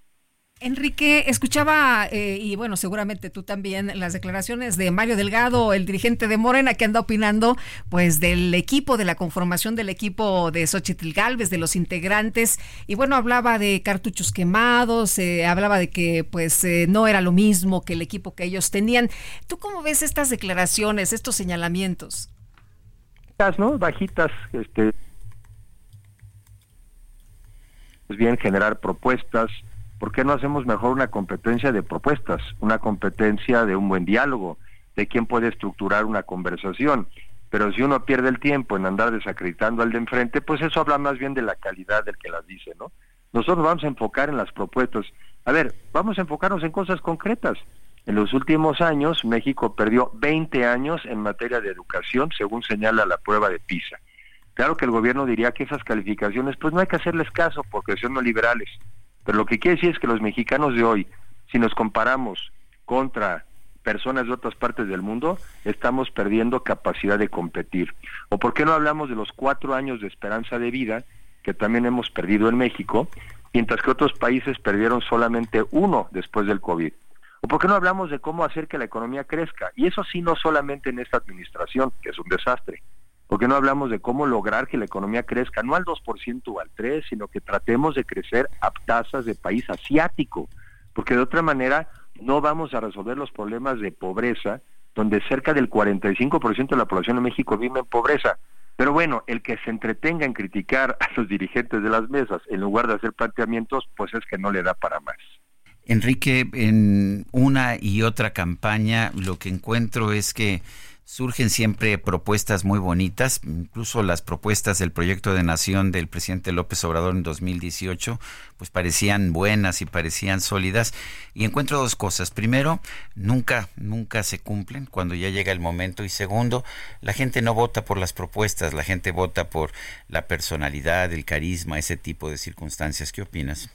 Enrique, escuchaba, eh, y bueno, seguramente tú también, las declaraciones de Mario Delgado, el dirigente de Morena, que anda opinando, pues, del equipo, de la conformación del equipo de Xochitl Galvez, de los integrantes, y bueno, hablaba de cartuchos quemados, eh, hablaba de que, pues, eh, no era lo mismo que el equipo que ellos tenían. ¿Tú cómo ves estas declaraciones, estos señalamientos? ¿no? Bajitas, este, pues bien, generar propuestas, ¿por qué no hacemos mejor una competencia de propuestas, una competencia de un buen diálogo, de quién puede estructurar una conversación? Pero si uno pierde el tiempo en andar desacreditando al de enfrente, pues eso habla más bien de la calidad del que las dice, ¿no? Nosotros vamos a enfocar en las propuestas. A ver, vamos a enfocarnos en cosas concretas. En los últimos años, México perdió 20 años en materia de educación, según señala la prueba de PISA. Claro que el gobierno diría que esas calificaciones, pues no hay que hacerles caso porque son no liberales. Pero lo que quiere decir es que los mexicanos de hoy, si nos comparamos contra personas de otras partes del mundo, estamos perdiendo capacidad de competir. ¿O por qué no hablamos de los cuatro años de esperanza de vida que también hemos perdido en México, mientras que otros países perdieron solamente uno después del COVID? ¿O por qué no hablamos de cómo hacer que la economía crezca? Y eso sí, no solamente en esta administración, que es un desastre, ¿Por qué no hablamos de cómo lograr que la economía crezca no al 2% o al 3%, sino que tratemos de crecer a tasas de país asiático? Porque de otra manera no vamos a resolver los problemas de pobreza, donde cerca del 45% de la población de México vive en pobreza. Pero bueno, el que se entretenga en criticar a los dirigentes de las mesas en lugar de hacer planteamientos, pues es que no le da para más. Enrique, en una y otra campaña lo que encuentro es que surgen siempre propuestas muy bonitas, incluso las propuestas del proyecto de nación del presidente López Obrador en 2018, pues parecían buenas y parecían sólidas. Y encuentro dos cosas. Primero, nunca, nunca se cumplen cuando ya llega el momento. Y segundo, la gente no vota por las propuestas, la gente vota por la personalidad, el carisma, ese tipo de circunstancias. ¿Qué opinas?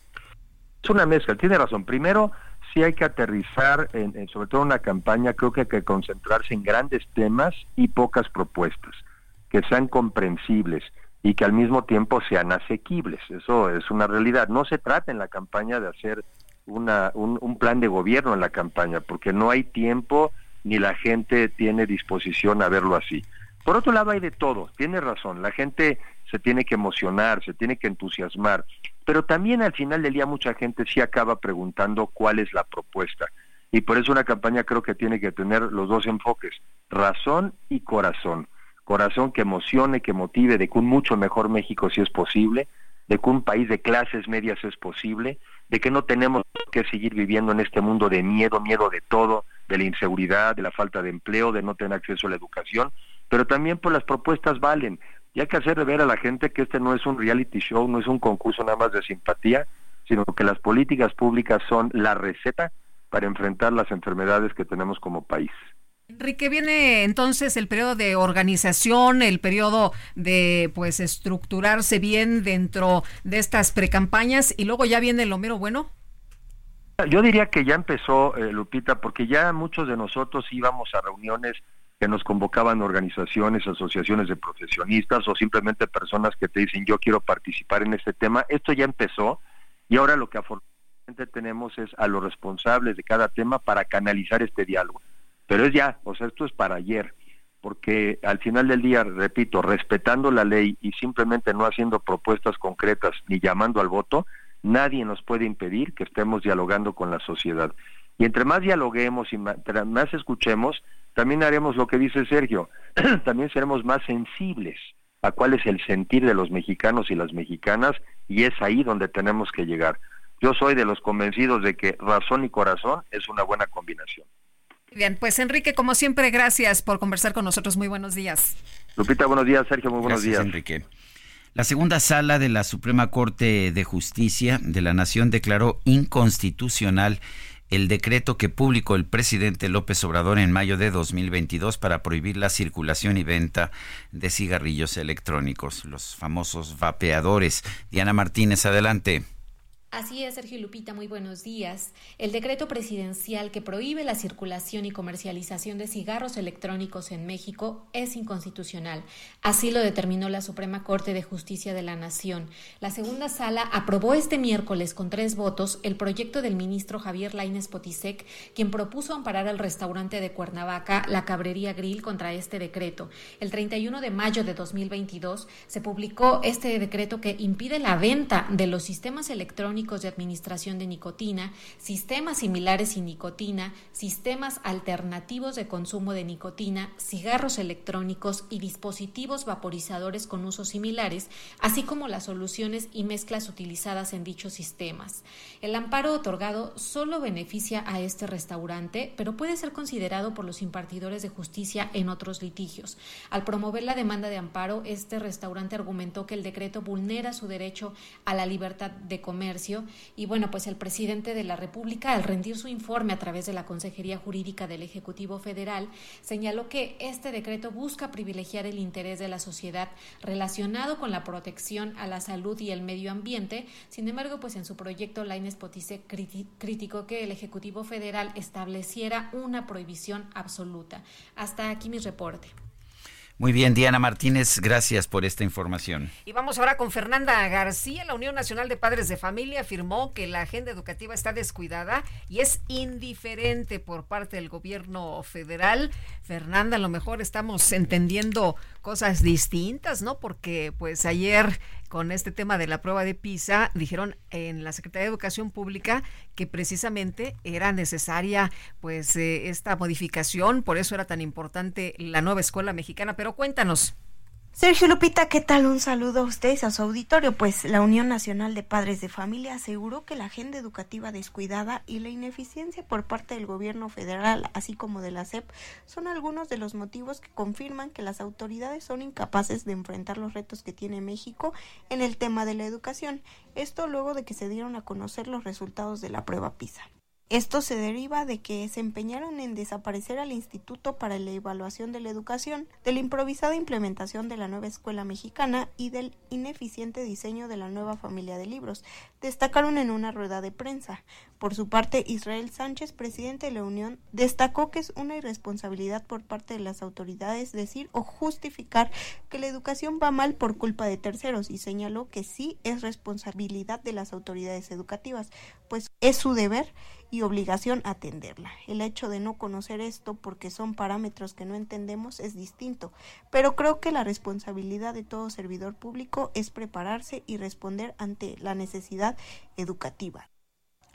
Es una mezcla, tiene razón. Primero, sí hay que aterrizar, sobre todo en una campaña, creo que hay que concentrarse en grandes temas y pocas propuestas, que sean comprensibles y que al mismo tiempo sean asequibles. Eso es una realidad. No se trata en la campaña de hacer un plan de gobierno en la campaña, porque no hay tiempo ni la gente tiene disposición a verlo así. Por otro lado, hay de todo, tiene razón, la gente se tiene que emocionar, se tiene que entusiasmar, pero también al final del día mucha gente sí acaba preguntando cuál es la propuesta. Y por eso una campaña creo que tiene que tener los dos enfoques, razón y corazón. Corazón que emocione, que motive de que un mucho mejor México sí es posible, de que un país de clases medias es posible, de que no tenemos que seguir viviendo en este mundo de miedo, miedo de todo, de la inseguridad, de la falta de empleo, de no tener acceso a la educación, pero también por las propuestas valen. Y hay que hacer ver a la gente que este no es un reality show, no es un concurso nada más de simpatía, sino que las políticas públicas son la receta para enfrentar las enfermedades que tenemos como país. Enrique, viene entonces el periodo de organización, el periodo de pues estructurarse bien dentro de estas precampañas y luego ya viene lo mero bueno. Yo diría que ya empezó, eh, Lupita, porque ya muchos de nosotros íbamos a reuniones que nos convocaban organizaciones, asociaciones de profesionistas o simplemente personas que te dicen yo quiero participar en este tema. Esto ya empezó y ahora lo que afortunadamente tenemos es a los responsables de cada tema para canalizar este diálogo. Pero es ya, o sea, esto es para ayer, porque al final del día, repito, respetando la ley y simplemente no haciendo propuestas concretas ni llamando al voto, nadie nos puede impedir que estemos dialogando con la sociedad. Y entre más dialoguemos y más, escuchemos, también haremos lo que dice Sergio, también seremos más sensibles a cuál es el sentir de los mexicanos y las mexicanas y es ahí donde tenemos que llegar. Yo soy de los convencidos de que razón y corazón es una buena combinación. Bien, pues Enrique, como siempre, gracias por conversar con nosotros. Muy buenos días. Lupita, buenos días. Sergio, muy buenos días. Enrique. La segunda sala de la Suprema Corte de Justicia de la Nación declaró inconstitucional el decreto que publicó el presidente López Obrador en mayo de 2022 para prohibir la circulación y venta de cigarrillos electrónicos, los famosos vapeadores. Diana Martínez, adelante. Así es, Sergio Lupita, muy buenos días. El decreto presidencial que prohíbe la circulación y comercialización de cigarros electrónicos en México es inconstitucional. Así lo determinó la Suprema Corte de Justicia de la Nación. La segunda sala aprobó este miércoles con tres votos el proyecto del ministro Javier Lainez Potisek, quien propuso amparar al restaurante de Cuernavaca, la Cabrería Grill, contra este decreto. El 31 de mayo de 2022 se publicó este decreto que impide la venta de los sistemas electrónicos de administración de nicotina, sistemas similares sin nicotina, sistemas alternativos de consumo de nicotina, cigarros electrónicos y dispositivos vaporizadores con usos similares, así como las soluciones y mezclas utilizadas en dichos sistemas. El amparo otorgado solo beneficia a este restaurante, pero puede ser considerado por los impartidores de justicia en otros litigios. Al promover la demanda de amparo, este restaurante argumentó que el decreto vulnera su derecho a la libertad de comercio y bueno, pues el presidente de la República, al rendir su informe a través de la Consejería Jurídica del Ejecutivo Federal, señaló que este decreto busca privilegiar el interés de la sociedad relacionado con la protección a la salud y el medio ambiente. Sin embargo, pues en su proyecto, Laines Potice criticó que el Ejecutivo Federal estableciera una prohibición absoluta. Hasta aquí mi reporte. Muy bien, Diana Martínez, gracias por esta información. Y vamos ahora con Fernanda García. La Unión Nacional de Padres de Familia afirmó que la agenda educativa está descuidada y es indiferente por parte del gobierno federal. Fernanda, a lo mejor estamos entendiendo cosas distintas, ¿no? Porque pues ayer con este tema de la prueba de PISA, dijeron en la Secretaría de Educación Pública que precisamente era necesaria pues eh, esta modificación, por eso era tan importante la nueva escuela mexicana. Pero cuéntanos. Sergio Lupita, ¿qué tal? Un saludo a ustedes, a su auditorio. Pues la Unión Nacional de Padres de Familia aseguró que la agenda educativa descuidada y la ineficiencia por parte del gobierno federal, así como de la SEP, son algunos de los motivos que confirman que las autoridades son incapaces de enfrentar los retos que tiene México en el tema de la educación. Esto luego de que se dieron a conocer los resultados de la prueba PISA. Esto se deriva de que se empeñaron en desaparecer al Instituto para la Evaluación de la Educación, de la improvisada implementación de la nueva escuela mexicana y del ineficiente diseño de la nueva familia de libros, destacaron en una rueda de prensa. Por su parte, Israel Sánchez, presidente de la Unión, destacó que es una irresponsabilidad por parte de las autoridades decir o justificar que la educación va mal por culpa de terceros y señaló que sí es responsabilidad de las autoridades educativas, pues es su deber y obligación atenderla. El hecho de no conocer esto porque son parámetros que no entendemos es distinto, pero creo que la responsabilidad de todo servidor público es prepararse y responder ante la necesidad educativa.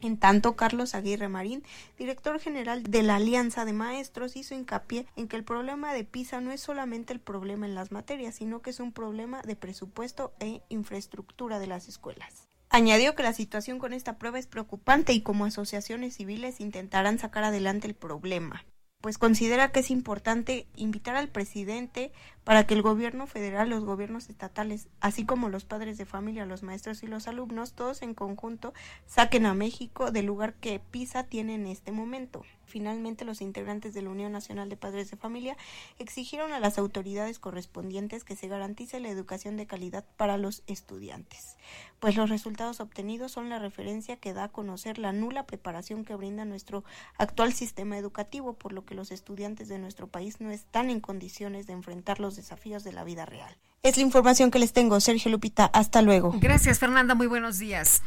En tanto, Carlos Aguirre Marín, director general de la Alianza de Maestros, hizo hincapié en que el problema de PISA no es solamente el problema en las materias, sino que es un problema de presupuesto e infraestructura de las escuelas. Añadió que la situación con esta prueba es preocupante y como asociaciones civiles intentarán sacar adelante el problema. Pues considera que es importante invitar al presidente para que el gobierno federal, los gobiernos estatales, así como los padres de familia, los maestros y los alumnos, todos en conjunto saquen a México del lugar que PISA tiene en este momento. Finalmente, los integrantes de la Unión Nacional de Padres de Familia exigieron a las autoridades correspondientes que se garantice la educación de calidad para los estudiantes, pues los resultados obtenidos son la referencia que da a conocer la nula preparación que brinda nuestro actual sistema educativo, por lo que los estudiantes de nuestro país no están en condiciones de enfrentar los desafíos de la vida real. Es la información que les tengo, Sergio Lupita. Hasta luego. Gracias, Fernanda. Muy buenos días.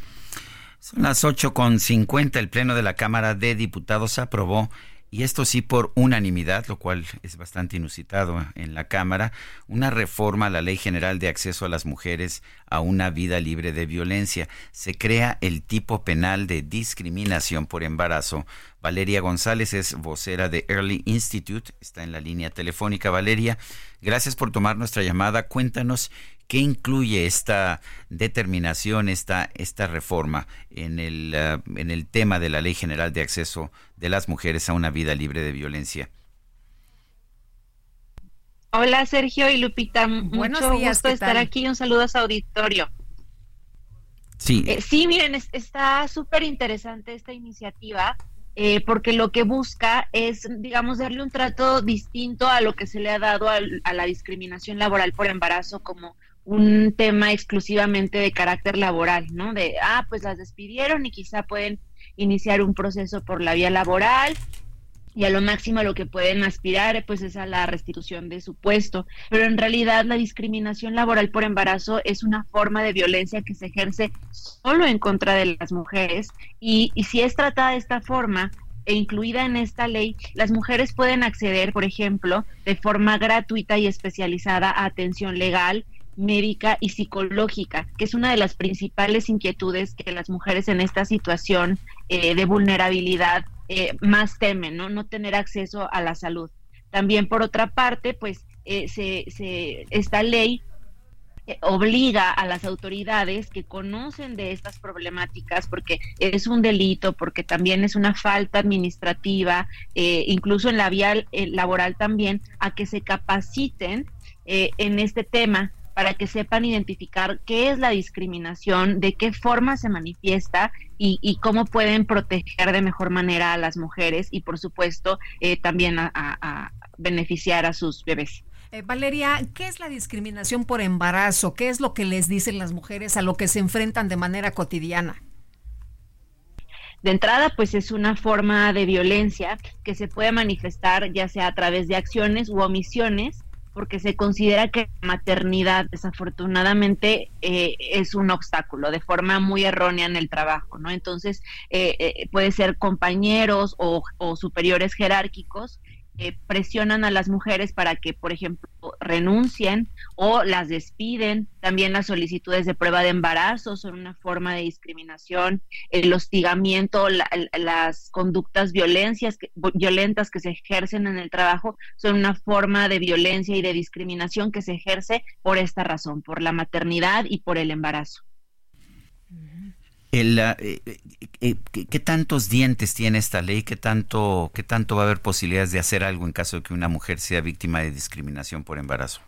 Son las 8.50. El Pleno de la Cámara de Diputados aprobó, y esto sí por unanimidad, lo cual es bastante inusitado en la Cámara, una reforma a la Ley General de Acceso a las Mujeres a una vida libre de violencia. Se crea el tipo penal de discriminación por embarazo. Valeria González es vocera de Early Institute, está en la línea telefónica. Valeria, gracias por tomar nuestra llamada. Cuéntanos ¿Qué incluye esta determinación, esta, esta reforma en el, uh, en el tema de la Ley General de Acceso de las Mujeres a una vida libre de violencia? Hola Sergio y Lupita, Buenos mucho días, gusto estar aquí. Un saludo a su auditorio. Sí. Eh, sí, miren, es, está súper interesante esta iniciativa. Eh, porque lo que busca es, digamos, darle un trato distinto a lo que se le ha dado a, a la discriminación laboral por embarazo como un tema exclusivamente de carácter laboral, ¿no? De, ah, pues las despidieron y quizá pueden iniciar un proceso por la vía laboral y a lo máximo lo que pueden aspirar pues es a la restitución de su puesto. Pero en realidad la discriminación laboral por embarazo es una forma de violencia que se ejerce solo en contra de las mujeres y, y si es tratada de esta forma, e incluida en esta ley, las mujeres pueden acceder, por ejemplo, de forma gratuita y especializada a atención legal, médica y psicológica, que es una de las principales inquietudes que las mujeres en esta situación eh, de vulnerabilidad eh, más temen, ¿no? No tener acceso a la salud. También, por otra parte, pues eh, se, se, esta ley obliga a las autoridades que conocen de estas problemáticas, porque es un delito, porque también es una falta administrativa, incluso en la vía laboral también, a que se capaciten en este tema para que sepan identificar qué es la discriminación, de qué forma se manifiesta y, cómo pueden proteger de mejor manera a las mujeres y, por supuesto, eh, también a, beneficiar a sus bebés. Eh, Valeria, ¿qué es la discriminación por embarazo? ¿Qué es lo que les dicen las mujeres a lo que se enfrentan de manera cotidiana? De entrada, pues es una forma de violencia que se puede manifestar ya sea a través de acciones u omisiones porque se considera que la maternidad desafortunadamente eh, es un obstáculo de forma muy errónea en el trabajo, ¿no? Entonces eh, eh, puede ser compañeros o, o superiores jerárquicos presionan a las mujeres para que, por ejemplo, renuncien o las despiden. También las solicitudes de prueba de embarazo son una forma de discriminación. El hostigamiento, las conductas violencias, violentas que se ejercen en el trabajo son una forma de violencia y de discriminación que se ejerce por esta razón, por la maternidad y por el embarazo. El, eh, eh, eh, ¿qué, tantos dientes tiene esta ley? ¿Qué tanto, ¿Qué tanto va a haber posibilidades de hacer algo en caso de que una mujer sea víctima de discriminación por embarazo?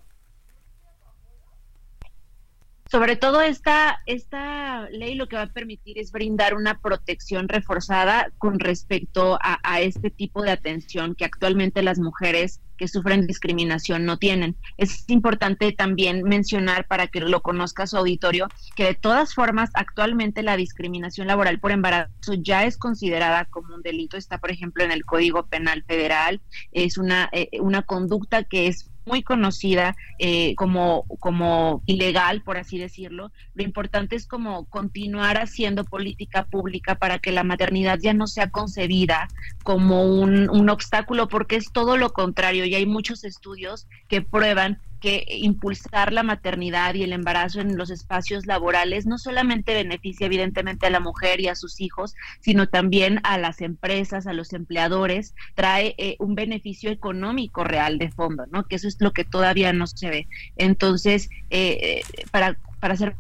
Sobre todo esta, esta ley lo que va a permitir es brindar una protección reforzada con respecto a, a este tipo de atención que actualmente las mujeres que sufren discriminación no tienen. Es importante también mencionar para que lo conozca su auditorio que de todas formas actualmente la discriminación laboral por embarazo ya es considerada como un delito. Está, por ejemplo, en el Código Penal Federal. Es una, eh, una conducta que es muy conocida eh, como, como ilegal, por así decirlo. Lo importante es como continuar haciendo política pública para que la maternidad ya no sea concebida como un, un obstáculo, porque es todo lo contrario y hay muchos estudios que prueban que impulsar la maternidad y el embarazo en los espacios laborales no solamente beneficia evidentemente a la mujer y a sus hijos, sino también a las empresas, a los empleadores, trae eh, un beneficio económico real de fondo, ¿no? Que eso es lo que todavía no se ve. Entonces, eh, eh, para, para hacer...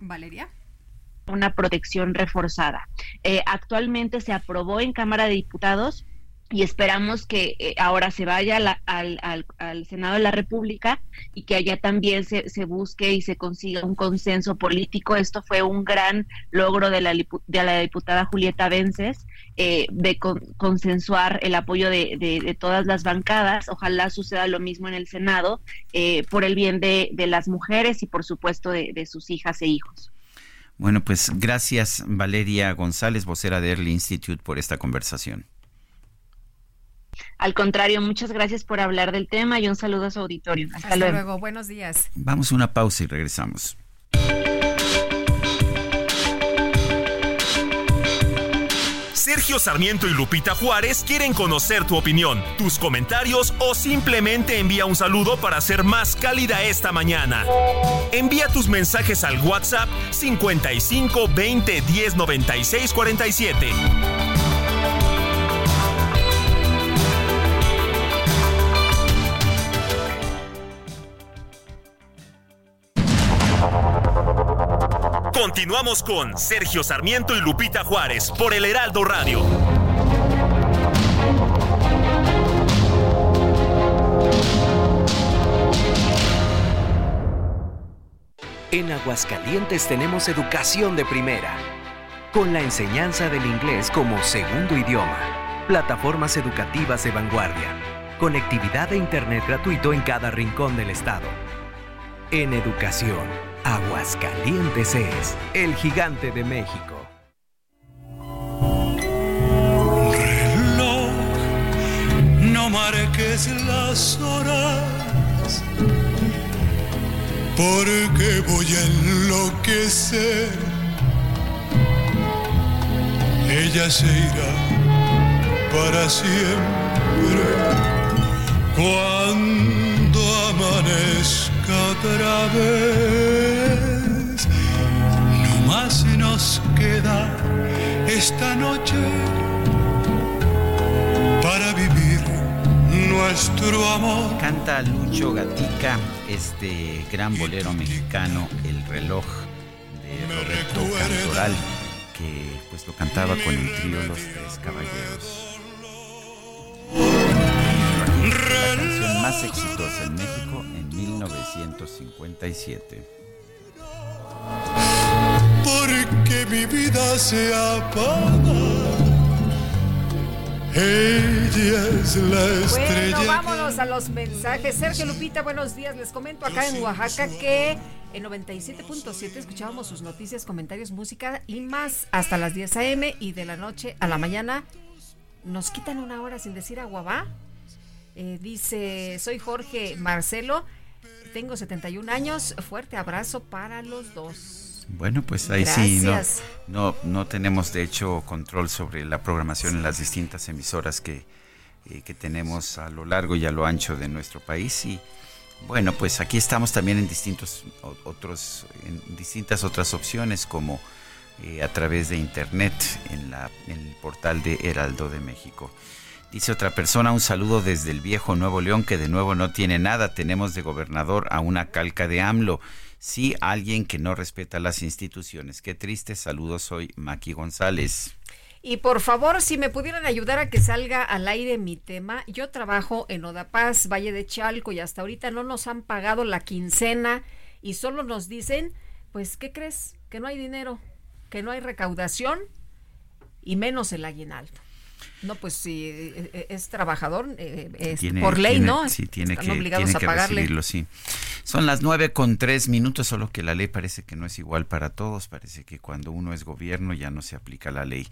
Valeria una protección reforzada. actualmente se aprobó en Cámara de Diputados y esperamos que eh, ahora se vaya al, Senado de la República y que allá también se, busque y se consiga un consenso político. Esto fue un gran logro de la, de la diputada Julieta Vences, eh, de consensuar el apoyo de, de, todas las bancadas. Ojalá suceda lo mismo en el Senado eh, por el bien de, de, las mujeres y por supuesto de, sus hijas e hijos. Bueno, pues gracias Valeria González, vocera de Early Institute, por esta conversación. Al contrario, muchas gracias por hablar del tema y un saludo a su auditorio. Hasta, luego. Buenos días. Vamos a una pausa y regresamos. Sergio Sarmiento y Lupita Juárez quieren conocer tu opinión, tus comentarios o simplemente envía un saludo para ser más cálida esta mañana. Envía tus mensajes al WhatsApp 55 20 10 96 47. Continuamos con Sergio Sarmiento y Lupita Juárez por el Heraldo Radio. En Aguascalientes tenemos educación de primera, con la enseñanza del inglés como segundo idioma, plataformas educativas de vanguardia, conectividad de Internet gratuito en cada rincón del estado. En educación Aguascalientes es el gigante de México. Reloj, no marques las horas, porque voy a enloquecer. Ella se irá para siempre cuando amanezca otra vez. No más nos queda esta noche para vivir nuestro amor. Canta Lucho Gatica, este gran bolero mexicano, El reloj de Roberto Cantoral, que pues lo cantaba con el trío Los Tres Caballeros. La canción más exitosa en México 1957. Porque mi vida se apaga. Ella es la estrella. Bueno, vámonos a los mensajes. Sergio Lupita, buenos días. Les comento acá en Oaxaca que en 97.7 escuchábamos sus noticias, comentarios, música y más hasta las 10 a.m. y de la noche a la mañana nos quitan una hora sin decir aguabá. Eh, dice, soy Jorge Marcelo tengo 71 años. Fuerte abrazo para los dos. Bueno, pues ahí sí, no, no, tenemos de hecho control sobre la programación en las distintas emisoras que, eh, que tenemos a lo largo y a lo ancho de nuestro país. Y bueno, pues aquí estamos también en distintos otros, en distintas otras opciones como eh, a través de internet en, la, en el portal de Heraldo de México. Dice otra persona, un saludo desde el viejo Nuevo León, que de nuevo no tiene nada. Tenemos de gobernador a una calca de AMLO. Sí, alguien que no respeta las instituciones. Qué triste. Saludos, soy Maki González. Y por favor, si me pudieran ayudar a que salga al aire mi tema, yo trabajo en Odapaz, Valle de Chalco, y hasta ahorita no nos han pagado la quincena y solo nos dicen, pues, ¿qué crees? Que no hay dinero, que no hay recaudación y menos el aguinaldo. No, pues si eh, eh, es trabajador, eh, es por ley, ¿no? Sí, tiene que, tiene que recibirlo, sí. Son las nueve con tres minutos, solo que la ley parece que no es igual para todos. Parece que cuando uno es gobierno ya no se aplica la ley.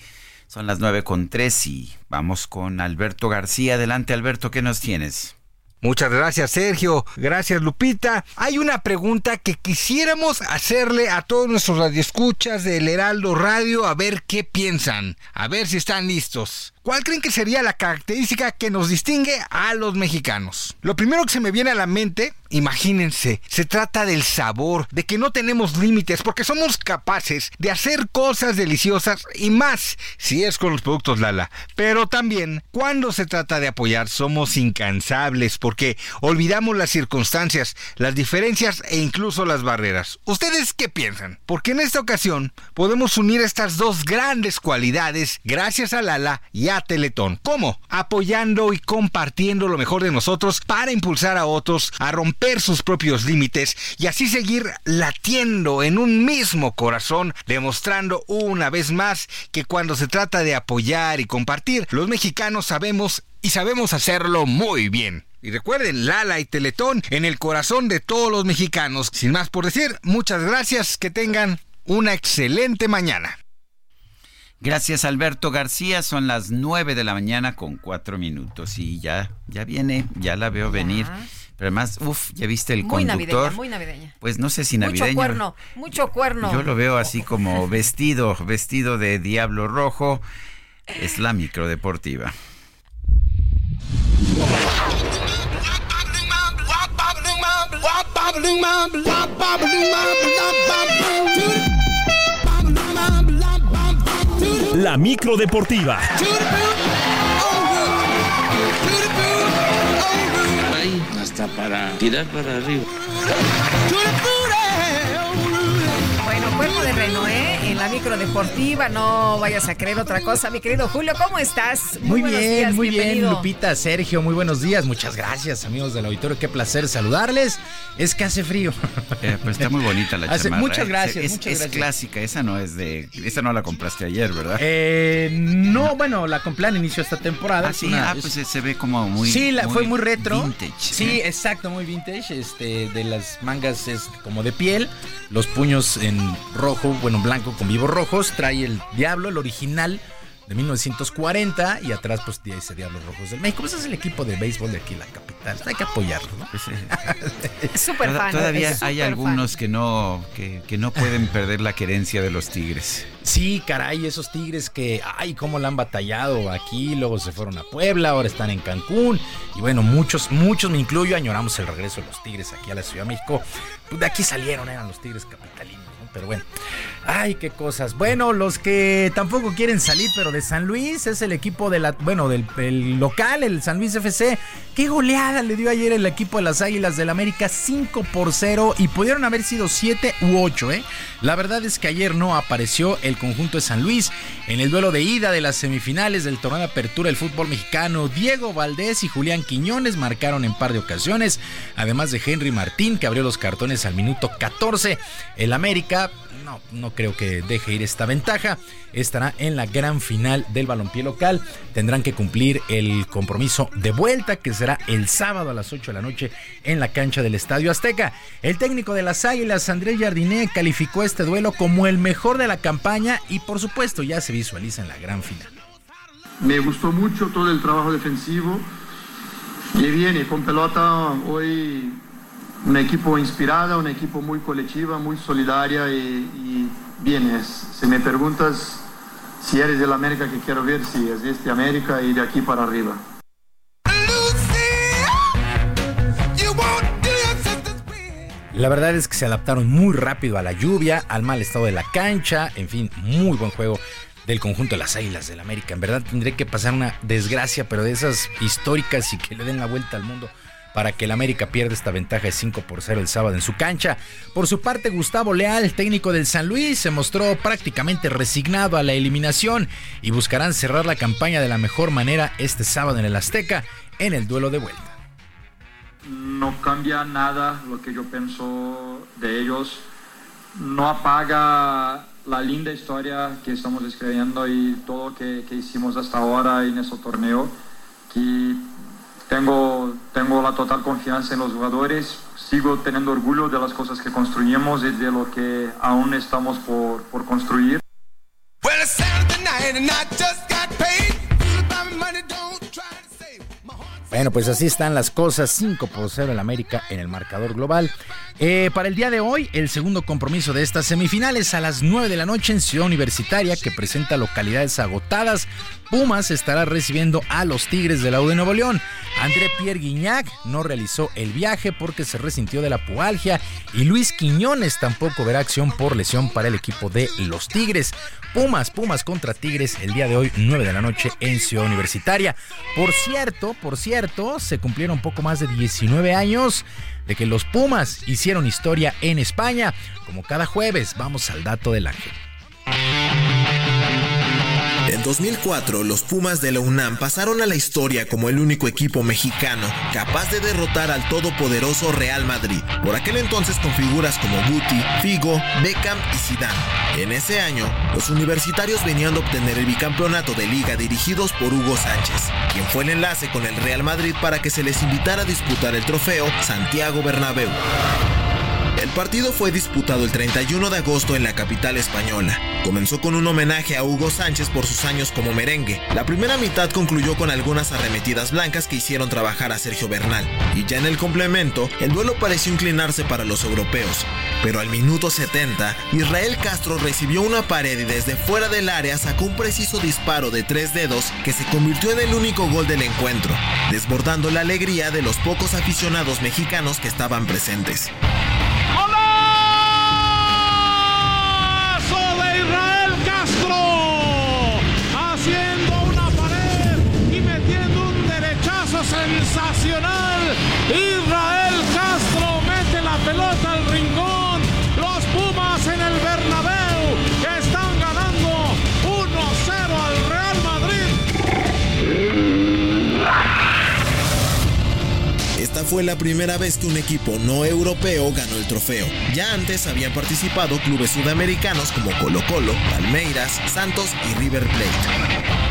Son las nueve con tres y vamos con Alberto García. Adelante, Alberto, ¿qué nos tienes? Muchas gracias Sergio, gracias Lupita. Hay una pregunta que quisiéramos hacerle a todos nuestros radioescuchas del Heraldo Radio a ver qué piensan, a ver si están listos. ¿Cuál creen que sería la característica que nos distingue a los mexicanos? Lo primero que se me viene a la mente, imagínense, se trata del sabor, de que no tenemos límites, porque somos capaces de hacer cosas deliciosas y más si es con los productos Lala. Pero también, cuando se trata de apoyar, somos incansables, porque olvidamos las circunstancias, las diferencias e incluso las barreras. ¿Ustedes qué piensan? Porque en esta ocasión podemos unir estas dos grandes cualidades gracias a Lala y a Teletón. ¿Cómo? Apoyando y compartiendo lo mejor de nosotros para impulsar a otros a romper sus propios límites y así seguir latiendo en un mismo corazón, demostrando una vez más que cuando se trata de apoyar y compartir, los mexicanos sabemos y sabemos hacerlo muy bien. Y recuerden, Lala y Teletón en el corazón de todos los mexicanos. Sin más por decir, muchas gracias, que tengan una excelente mañana. Gracias Alberto García, son las 9 de la mañana con 4 minutos y ya, ya viene, ya la veo venir. Pero además, uff, ya viste el muy conductor. Navideña, muy navideña. Pues no sé si navideño. Mucho cuerno, mucho cuerno. Yo lo veo así como vestido, vestido de diablo rojo. Es la microdeportiva. La micro deportiva. Ahí, hasta para tirar para arriba. Bueno, cuerpo de reno, ¿eh? En la micro deportiva, no vayas a creer otra cosa. Mi querido Julio, ¿cómo estás? Muy, bien, días, muy bien. Lupita, Sergio, muy buenos días. Muchas gracias, amigos del auditorio. Qué placer saludarles. Es que hace frío. Eh, pues está muy bonita la Hace- chamarra. muchas ¿eh? gracias, Es, muchas es gracias. clásica, esa no es de. Esa no la compraste ayer, ¿verdad? Eh, no, bueno, la compré al inicio de esta temporada. Ah, Es sí, una- ah, es- pues se- se ve como muy. sí, la- fue muy retro. Vintage. Sí, ¿eh? exacto, muy vintage. Este, de las mangas es como de piel, los puños en rojo, bueno, blanco con vivos rojos. Trae el diablo, el original de 1940 y atrás pues tiene ese diablo rojos del México. Pues es el equipo de béisbol de aquí la capital. Hay que apoyarlo, ¿no? Es súper fan. Todavía es hay algunos que no, que, que no pueden perder la querencia de los tigres. Sí, caray, esos tigres que, ay, cómo la han batallado aquí, luego se fueron a Puebla, ahora están en Cancún. Y bueno, muchos, muchos, me incluyo, añoramos el regreso de los tigres aquí a la Ciudad de México. Pues de aquí salieron, eran los tigres capitalinos, ¿no? Pero bueno, ay, qué cosas. Bueno, los que tampoco quieren salir, pero de San Luis, es el equipo de la, bueno, del el local, el San Luis FC. Qué goleada le dio ayer el equipo de las Águilas del América, 5 por 0, y pudieron haber sido 7 u 8, ¿eh? La verdad es que ayer no apareció el conjunto de San Luis en el duelo de ida de las semifinales del torneo de apertura del fútbol mexicano. Diego Valdés y Julián Quiñones marcaron en par de ocasiones, además de Henry Martín que abrió los cartones al minuto 14. El América no, no creo que deje ir esta ventaja. Estará en la gran final del balompié local. Tendrán que cumplir el compromiso de vuelta que será el sábado a las 8 de la noche en la cancha del Estadio Azteca. El técnico de las Águilas, Andrés Jardiné, calificó este duelo como el mejor de la campaña y por supuesto ya se visualiza en la gran final. Me gustó mucho todo el trabajo defensivo. Y viene con pelota hoy un equipo inspirada, un equipo muy colectiva, muy solidaria y, y viene. Si me preguntas si eres del América que quiero ver, si es de este América y de aquí para arriba. La verdad es que se adaptaron muy rápido a la lluvia, al mal estado de la cancha, en fin, muy buen juego del conjunto de las Águilas del América. En verdad tendré que pasar una desgracia, pero de esas históricas y que le den la vuelta al mundo para que el América pierda esta ventaja de 5 por 0 el sábado en su cancha. Por su parte, Gustavo Leal, técnico del San Luis, se mostró prácticamente resignado a la eliminación y buscarán cerrar la campaña de la mejor manera este sábado en el Azteca en el duelo de vuelta. no cambia nada lo que yo pienso de ellos, no apaga la linda historia que estamos escribiendo y todo que, que hicimos hasta ahora en ese torneo, que tengo, tengo la total confianza en los jugadores, sigo teniendo orgullo de las cosas que construimos y de lo que aún estamos por, por construir. Bueno, pues así están las cosas. 5 por 0 el América en el marcador global. Eh, para el día de hoy, el segundo compromiso de estas semifinales a las 9 de la noche en Ciudad Universitaria, que presenta localidades agotadas. Pumas estará recibiendo a los Tigres de la U de Nuevo León. André Pierre Guignac no realizó el viaje porque se resintió de la pubalgia y Luis Quiñones tampoco verá acción por lesión para el equipo de los Tigres. Pumas, Pumas contra Tigres el día de hoy, 9 de la noche en Ciudad Universitaria. Por cierto, por cierto, se cumplieron poco más de 19 años de que los Pumas hicieron historia en España. Como cada jueves, vamos al dato del ángel. In 2004, los Pumas de la UNAM pasaron a la historia como el único equipo mexicano capaz de derrotar al todopoderoso Real Madrid, por aquel entonces con figuras como Guti, Figo, Beckham y Zidane. En ese año, los universitarios venían de obtener el bicampeonato de liga dirigidos por Hugo Sánchez, quien fue el enlace con el Real Madrid para que se les invitara a disputar el trofeo Santiago Bernabéu. El partido fue disputado el 31 de agosto en la capital española. Comenzó con un homenaje a Hugo Sánchez por sus años como merengue. La primera mitad concluyó con algunas arremetidas blancas que hicieron trabajar a Sergio Bernal. Y ya en el complemento, el duelo pareció inclinarse para los europeos. Pero al minuto 70, Israel Castro recibió una pared y desde fuera del área sacó un preciso disparo de tres dedos que se convirtió en el único gol del encuentro, desbordando la alegría de los pocos aficionados mexicanos que estaban presentes. Sensacional. Israel Castro mete la pelota al rincón. Los Pumas en el Bernabéu están ganando 1-0 al Real Madrid. Esta fue la primera vez que un equipo no europeo ganó el trofeo. Ya antes habían participado clubes sudamericanos como Colo Colo, Palmeiras, Santos y River Plate.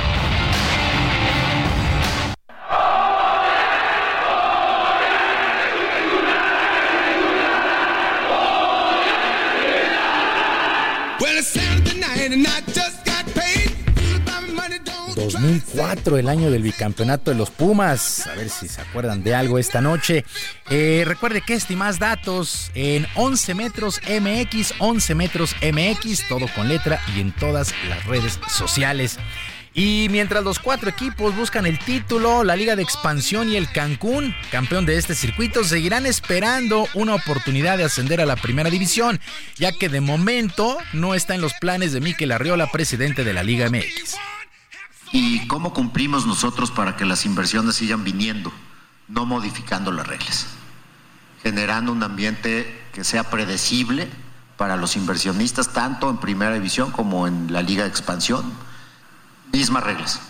2004, el año del bicampeonato de los Pumas. A ver si se acuerdan de algo esta noche. Eh, recuerde que este datos en 11 metros MX, 11 metros MX, todo con letra y en todas las redes sociales. Y mientras los cuatro equipos buscan el título, la Liga de Expansión y el Cancún, campeón de este circuito, seguirán esperando una oportunidad de ascender a la primera división, ya que de momento no está en los planes de Miquel Arriola, presidente de la Liga MX. ¿Y cómo cumplimos nosotros para que las inversiones sigan viniendo, no modificando las reglas? Generando un ambiente que sea predecible para los inversionistas, tanto en primera división como en la liga de expansión. Mismas reglas.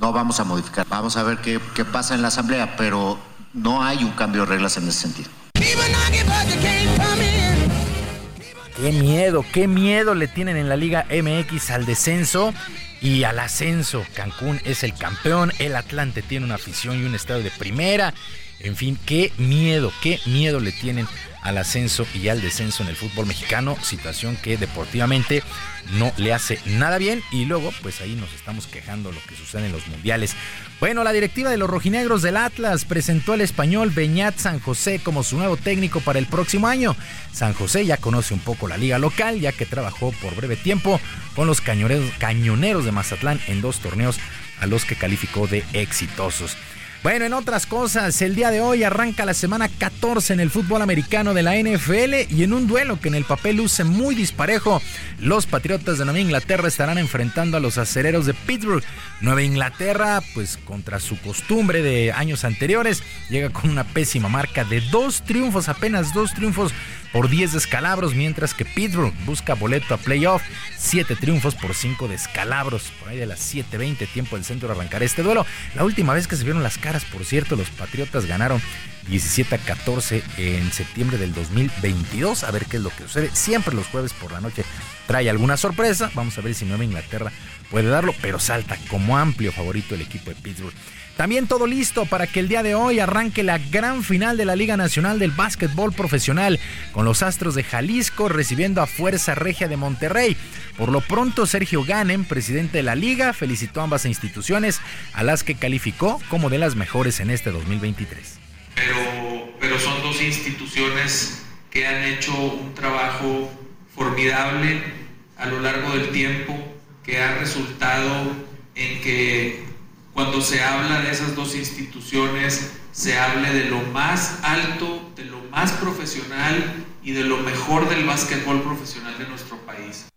No vamos a modificar. Vamos a ver qué, pasa en la asamblea, pero no hay un cambio de reglas en ese sentido. Qué miedo, qué miedo le tienen en la Liga MX al descenso y al ascenso. Cancún es el campeón, el Atlante tiene una afición y un estadio de primera. En fin, qué miedo, qué miedo le tienen al ascenso y al descenso en el fútbol mexicano, situación que deportivamente no le hace nada bien y luego pues ahí nos estamos quejando lo que sucede en los mundiales. Bueno, la directiva de los rojinegros del Atlas presentó al español Beñat San José como su nuevo técnico para el próximo año. San José ya conoce un poco la liga local ya que trabajó por breve tiempo con los cañoneros, cañoneros de Mazatlán en dos torneos a los que calificó de exitosos. Bueno, en otras cosas, el día de hoy arranca la semana 14 en el fútbol americano de la NFL y en un duelo que en el papel luce muy disparejo, los Patriotas de Nueva Inglaterra estarán enfrentando a los acereros de Pittsburgh. Nueva Inglaterra, pues contra su costumbre de años anteriores, llega con una pésima marca de dos triunfos, apenas dos triunfos por 10 descalabros, mientras que Pittsburgh busca boleto a playoff, 7 triunfos por 5 descalabros, por ahí de las 7.20 tiempo del centro de arrancar este duelo. La última vez que se vieron las por cierto, los Patriotas ganaron 17 a 14 en septiembre del 2022. A ver qué es lo que sucede. Siempre los jueves por la noche trae alguna sorpresa. Vamos a ver si Nueva Inglaterra puede darlo, pero salta como amplio favorito el equipo de Pittsburgh. También todo listo para que el día de hoy arranque la gran final de la Liga Nacional del Básquetbol Profesional, con los Astros de Jalisco recibiendo a Fuerza Regia de Monterrey. Por lo pronto, Sergio Ganem, presidente de la liga, felicitó a ambas instituciones, a las que calificó como de las mejores en este 2023. Pero, pero son dos instituciones que han hecho un trabajo formidable a lo largo del tiempo, que ha resultado en que cuando se habla de esas dos instituciones, se hable de lo más alto, de lo más profesional y de lo mejor del básquetbol profesional de nuestro país.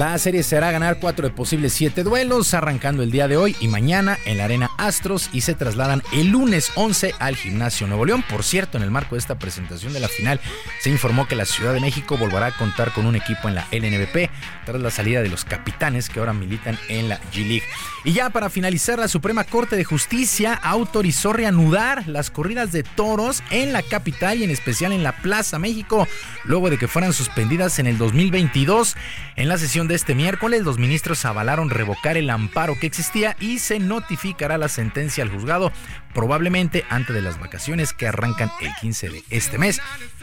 La serie será ganar cuatro de posibles siete duelos, arrancando el día de hoy y mañana en la Arena Astros y se trasladan el lunes 11 al Gimnasio Nuevo León. Por cierto, en el marco de esta presentación de la final, se informó que la Ciudad de México volverá a contar con un equipo en la LNBP tras la salida de los capitanes que ahora militan en la G-League. Y ya para finalizar, la Suprema Corte de Justicia autorizó reanudar las corridas de toros en la capital y en especial en la Plaza México, luego de que fueran suspendidas en el 2022. En la sesión de este miércoles, los ministros avalaron revocar el amparo que existía y se notificará la sentencia al juzgado probablemente antes de las vacaciones que arrancan el 15 de este mes.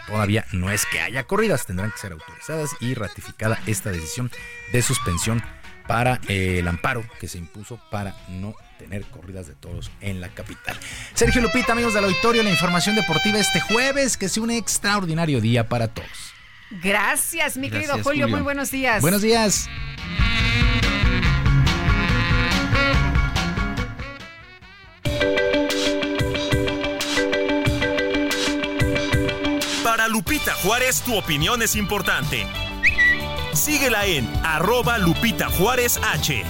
Todavía no es que haya corridas, tendrán que ser autorizadas y ratificada esta decisión de suspensión para eh, el amparo que se impuso para no tener corridas de toros en la capital. Sergio Lupita, amigos del auditorio, la información deportiva este jueves, que sea un extraordinario día para todos. Gracias, mi querido Gracias, Julio. Julio. Muy buenos días. Buenos días. Para Lupita Juárez, tu opinión es importante. Síguela en arroba Lupita Juárez H.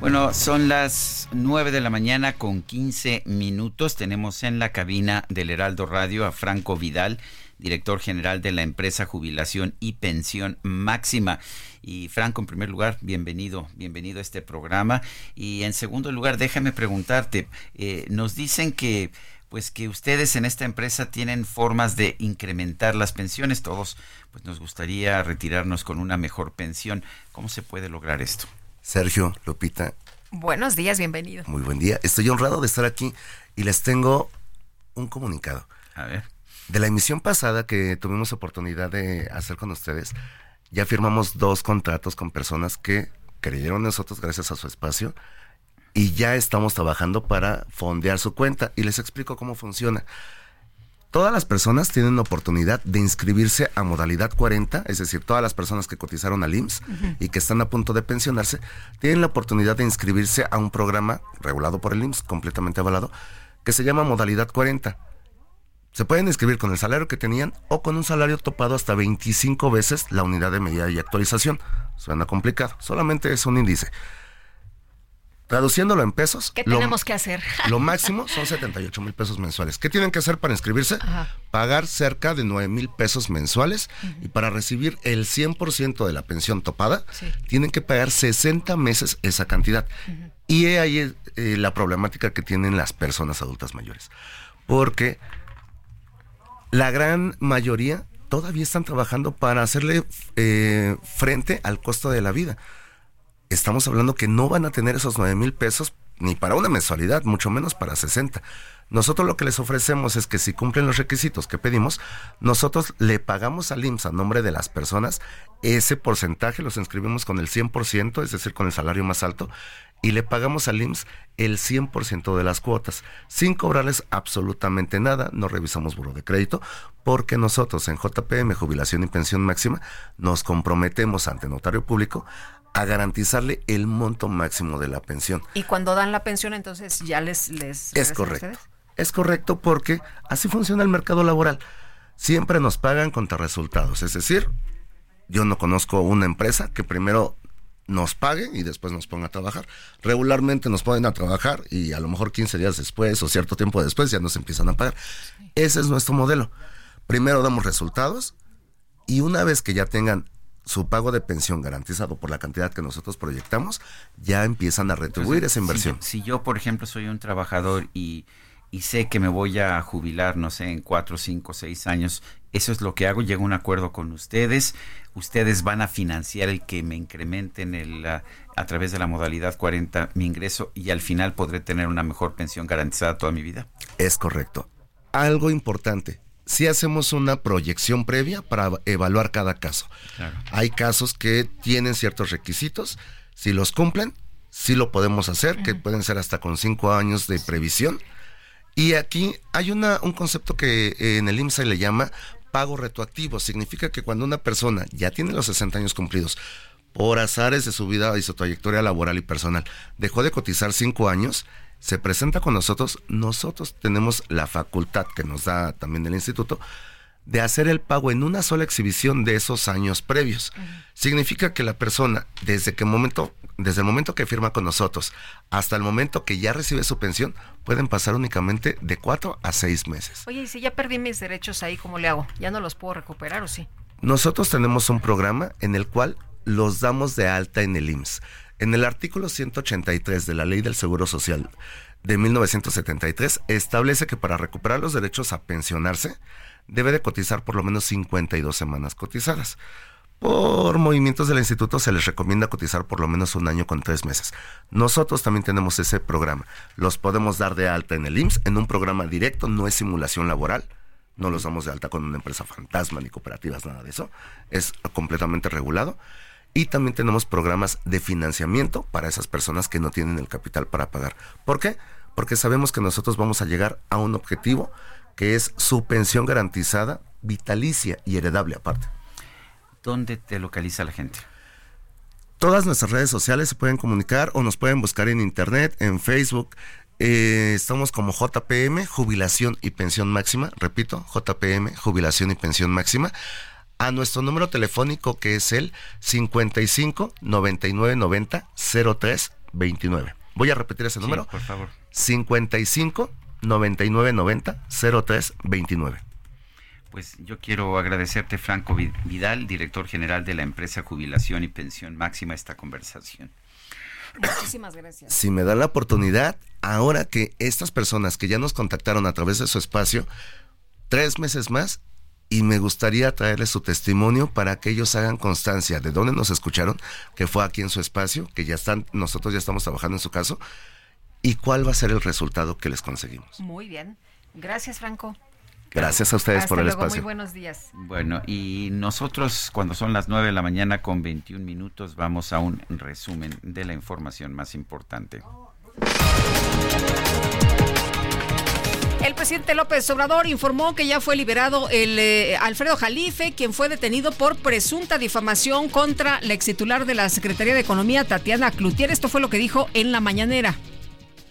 Bueno, son las 9 de la mañana con 15 minutos. Tenemos en la cabina del Heraldo Radio a Franco Vidal, director general de la empresa Jubilación y Pensión Máxima. Y Franco, en primer lugar, bienvenido, bienvenido a este programa. Y en segundo lugar, déjame preguntarte, eh, nos dicen que pues que ustedes en esta empresa tienen formas de incrementar las pensiones. Todos pues nos gustaría retirarnos con una mejor pensión. ¿Cómo se puede lograr esto? Sergio, Lupita, Buenos días, bienvenido. muy buen día. Estoy honrado de estar aquí y les tengo un comunicado. A ver. De la emisión pasada que tuvimos oportunidad de hacer con ustedes, ya firmamos dos contratos con personas que creyeron en nosotros gracias a su espacio y ya estamos trabajando para fondear su cuenta y les explico cómo funciona. Todas las personas tienen la oportunidad de inscribirse a modalidad 40, es decir, todas las personas que cotizaron al IMSS y que están a punto de pensionarse, tienen la oportunidad de inscribirse a un programa regulado por el IMSS, completamente avalado, que se llama modalidad 40. Se pueden inscribir con el salario que tenían o con un salario topado hasta 25 veces la unidad de medida y actualización. Suena complicado, solamente es un índice. Traduciéndolo en pesos, ¿Qué lo- tenemos que hacer? lo máximo son 78 mil pesos mensuales. ¿Qué tienen que hacer para inscribirse? Pagar cerca de 9 mil pesos mensuales y para recibir el 100% de la pensión topada, tienen que pagar 60 meses esa cantidad. Y he ahí eh, la problemática que tienen las personas adultas mayores. Porque la gran mayoría todavía están trabajando para hacerle eh, frente al costo de la vida estamos hablando que no van a tener esos 9 mil pesos ni para una mensualidad, mucho menos para 60. Nosotros lo que les ofrecemos es que si cumplen los requisitos que pedimos, nosotros le pagamos al IMSS a nombre de las personas ese porcentaje, los inscribimos con el 100%, es decir, con el salario más alto, y le pagamos al IMSS el 100% de las cuotas, sin cobrarles absolutamente nada, no revisamos buro de crédito, porque nosotros en JPM, Jubilación y Pensión Máxima, nos comprometemos ante notario público a garantizarle el monto máximo de la pensión. Y cuando dan la pensión, entonces ya les... les Es correcto. Es correcto porque así funciona el mercado laboral. Siempre nos pagan contra resultados. Es decir, yo no conozco una empresa que primero nos pague y después nos ponga a trabajar. Regularmente nos ponen a trabajar y a lo mejor 15 días después o cierto tiempo después ya nos empiezan a pagar. Ese es nuestro modelo. Primero damos resultados y una vez que ya tengan su pago de pensión garantizado por la cantidad que nosotros proyectamos, ya empiezan a retribuir Entonces, esa inversión. Si, si yo, por ejemplo, soy un trabajador y, y sé que me voy a jubilar, no sé, en cuatro, cinco, seis años, eso es lo que hago, llego a un acuerdo con ustedes, ustedes van a financiar el que me incrementen el, ah, a través de la modalidad 40 mi ingreso y al final podré tener una mejor pensión garantizada toda mi vida. Es correcto. Algo importante, si hacemos una proyección previa para evaluar cada caso. Hay casos que tienen ciertos requisitos, si los cumplen, sí lo podemos hacer, que pueden ser hasta con cinco años de previsión. Y aquí hay una, un concepto que eh, en el IMSS se le llama pago retroactivo. Significa que cuando una persona ya tiene los 60 años cumplidos, por azares de su vida y su trayectoria laboral y personal, dejó de cotizar cinco años, se presenta con nosotros, nosotros tenemos la facultad que nos da también el instituto de hacer el pago en una sola exhibición de esos años previos. Significa que la persona, desde que momento, desde el momento que firma con nosotros hasta el momento que ya recibe su pensión, pueden pasar únicamente de cuatro a seis meses. Oye, y si ya perdí mis derechos ahí, ¿cómo le hago? ¿Ya no los puedo recuperar o sí? Nosotros tenemos un programa en el cual los damos de alta en el IMSS. En el artículo 183 de la Ley del Seguro Social de 1973 establece que para recuperar los derechos a pensionarse debe de cotizar por lo menos 52 semanas cotizadas. Por movimientos del instituto se les recomienda cotizar por lo menos un año con tres meses. Nosotros también tenemos ese programa. Los podemos dar de alta en el IMSS en un programa directo, no es simulación laboral. No los damos de alta con una empresa fantasma ni cooperativas, nada de eso. Es completamente regulado. Y también tenemos programas de financiamiento para esas personas que no tienen el capital para pagar. ¿Por qué? Porque sabemos que nosotros vamos a llegar a un objetivo que es su pensión garantizada, vitalicia y heredable aparte. ¿Dónde te localiza la gente? Todas nuestras redes sociales se pueden comunicar o nos pueden buscar en internet, en Facebook. Eh, estamos como JPM, Jubilación y Pensión Máxima. Repito, JPM, Jubilación y Pensión Máxima a nuestro número telefónico que es el 55 99 90 03 29. Voy a repetir ese número. por favor. 55 99 90 03 29. Pues yo quiero agradecerte, Franco Vidal, director general de la empresa Jubilación y Pensión Máxima, esta conversación. Muchísimas gracias. Si me da la oportunidad, ahora que estas personas que ya nos contactaron a través de su espacio, tres meses más y me gustaría traerles su testimonio para que ellos hagan constancia de dónde nos escucharon, que fue aquí en su espacio, que ya están, nosotros ya estamos trabajando en su caso, y cuál va a ser el resultado que les conseguimos. Muy bien. Gracias, Franco. Gracias a ustedes por el luego, espacio. Muy buenos días. Bueno, y nosotros cuando son las 9 de la mañana con 21 minutos vamos a un resumen de la información más importante. El presidente López Obrador informó que ya fue liberado el eh, Alfredo Jalife, quien fue detenido por presunta difamación contra la ex titular de la Secretaría de Economía, Tatiana Cloutier. Esto fue lo que dijo en la mañanera.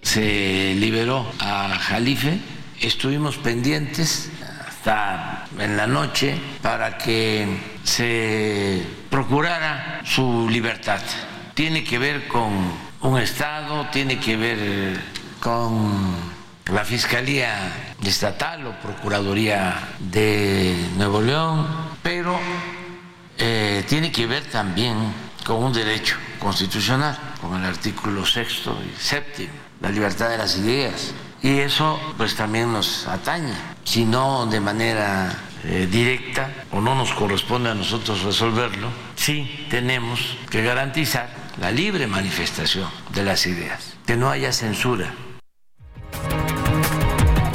Se liberó a Jalife, estuvimos pendientes hasta en la noche para que se procurara su libertad. Tiene que ver con un Estado, tiene que ver con la Fiscalía Estatal o Procuraduría de Nuevo León, pero eh, tiene que ver también con un derecho constitucional, con el artículo sexto y séptimo, la libertad de las ideas. Y eso pues también nos atañe, si no de manera eh, directa o no nos corresponde a nosotros resolverlo, sí tenemos que garantizar la libre manifestación de las ideas, que no haya censura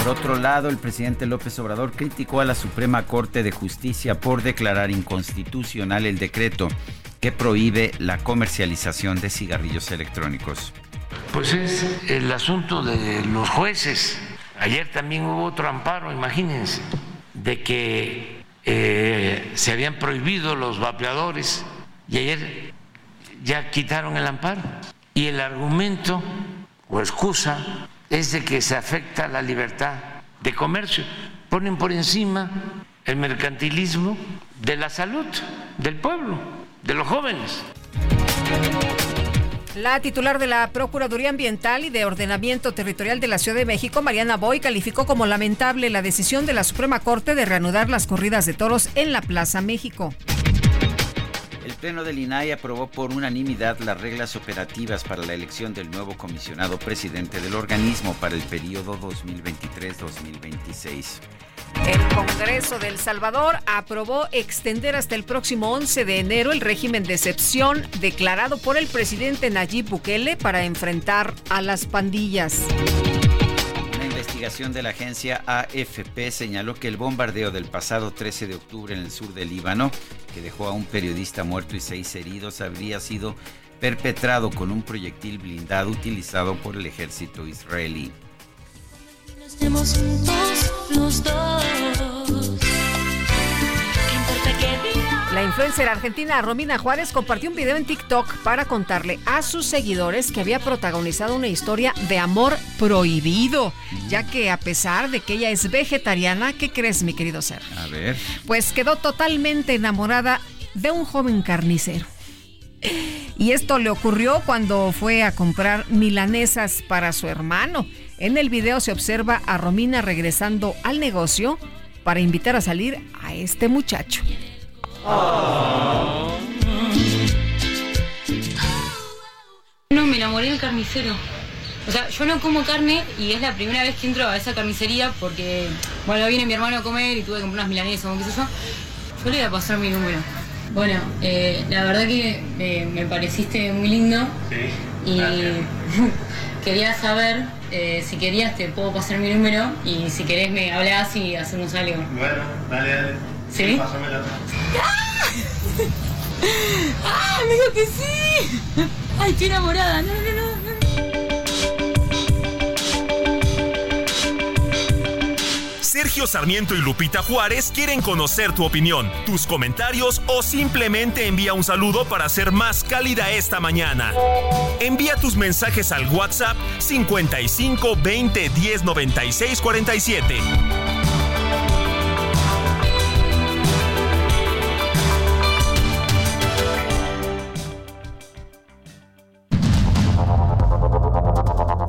por otro lado, el presidente López Obrador criticó a la Suprema Corte de Justicia por declarar inconstitucional el decreto que prohíbe la comercialización de cigarrillos electrónicos. Pues es el asunto de los jueces. Ayer también hubo otro amparo, imagínense, de que eh, se habían prohibido los vapeadores y ayer ya quitaron el amparo. Y el argumento o excusa es de que se afecta la libertad de comercio. Ponen por encima el mercantilismo de la salud del pueblo, de los jóvenes. La titular de la Procuraduría Ambiental y de Ordenamiento Territorial de la Ciudad de México, Mariana Boy, calificó como lamentable la decisión de la Suprema Corte de reanudar las corridas de toros en la Plaza México. El Pleno del INAI aprobó por unanimidad las reglas operativas para la elección del nuevo comisionado presidente del organismo para el periodo 2023-2026. El Congreso de El Salvador aprobó extender hasta el próximo 11 de enero el régimen de excepción declarado por el presidente Nayib Bukele para enfrentar a las pandillas investigación de la agencia AFP señaló que el bombardeo del pasado 13 de octubre en el sur del Líbano, que dejó a un periodista muerto y seis heridos, habría sido perpetrado con un proyectil blindado utilizado por el ejército israelí. La influencer argentina Romina Juárez compartió un video en TikTok para contarle a sus seguidores que había protagonizado una historia de amor prohibido, ya que a pesar de que ella es vegetariana, ¿qué crees, mi querido ser? A ver. Pues quedó totalmente enamorada de un joven carnicero. Y esto le ocurrió cuando fue a comprar milanesas para su hermano. En el video se observa a Romina regresando al negocio para invitar a salir a este muchacho. No, me enamoré del carnicero. O sea, yo no como carne y es la primera vez que entro a esa carnicería porque, bueno, viene mi hermano a comer y tuve que comprar unas milanesas o qué sé yo. Yo le iba a pasar mi número. Bueno, eh, la verdad que eh, me pareciste muy lindo y quería saber eh, si querías te puedo pasar mi número y si querés me hablas y hacemos algo. Bueno, dale, dale. ¿Sí? Pásamela. ¡Ah! ¡Me dijo que sí! ¡Ay, qué enamorada! No, no, no. no. Sergio Sarmiento y Lupita Juárez quieren conocer tu opinión, tus comentarios o simplemente envía un saludo para ser más cálida esta mañana. Envía tus mensajes al WhatsApp 55 20 10 96 47.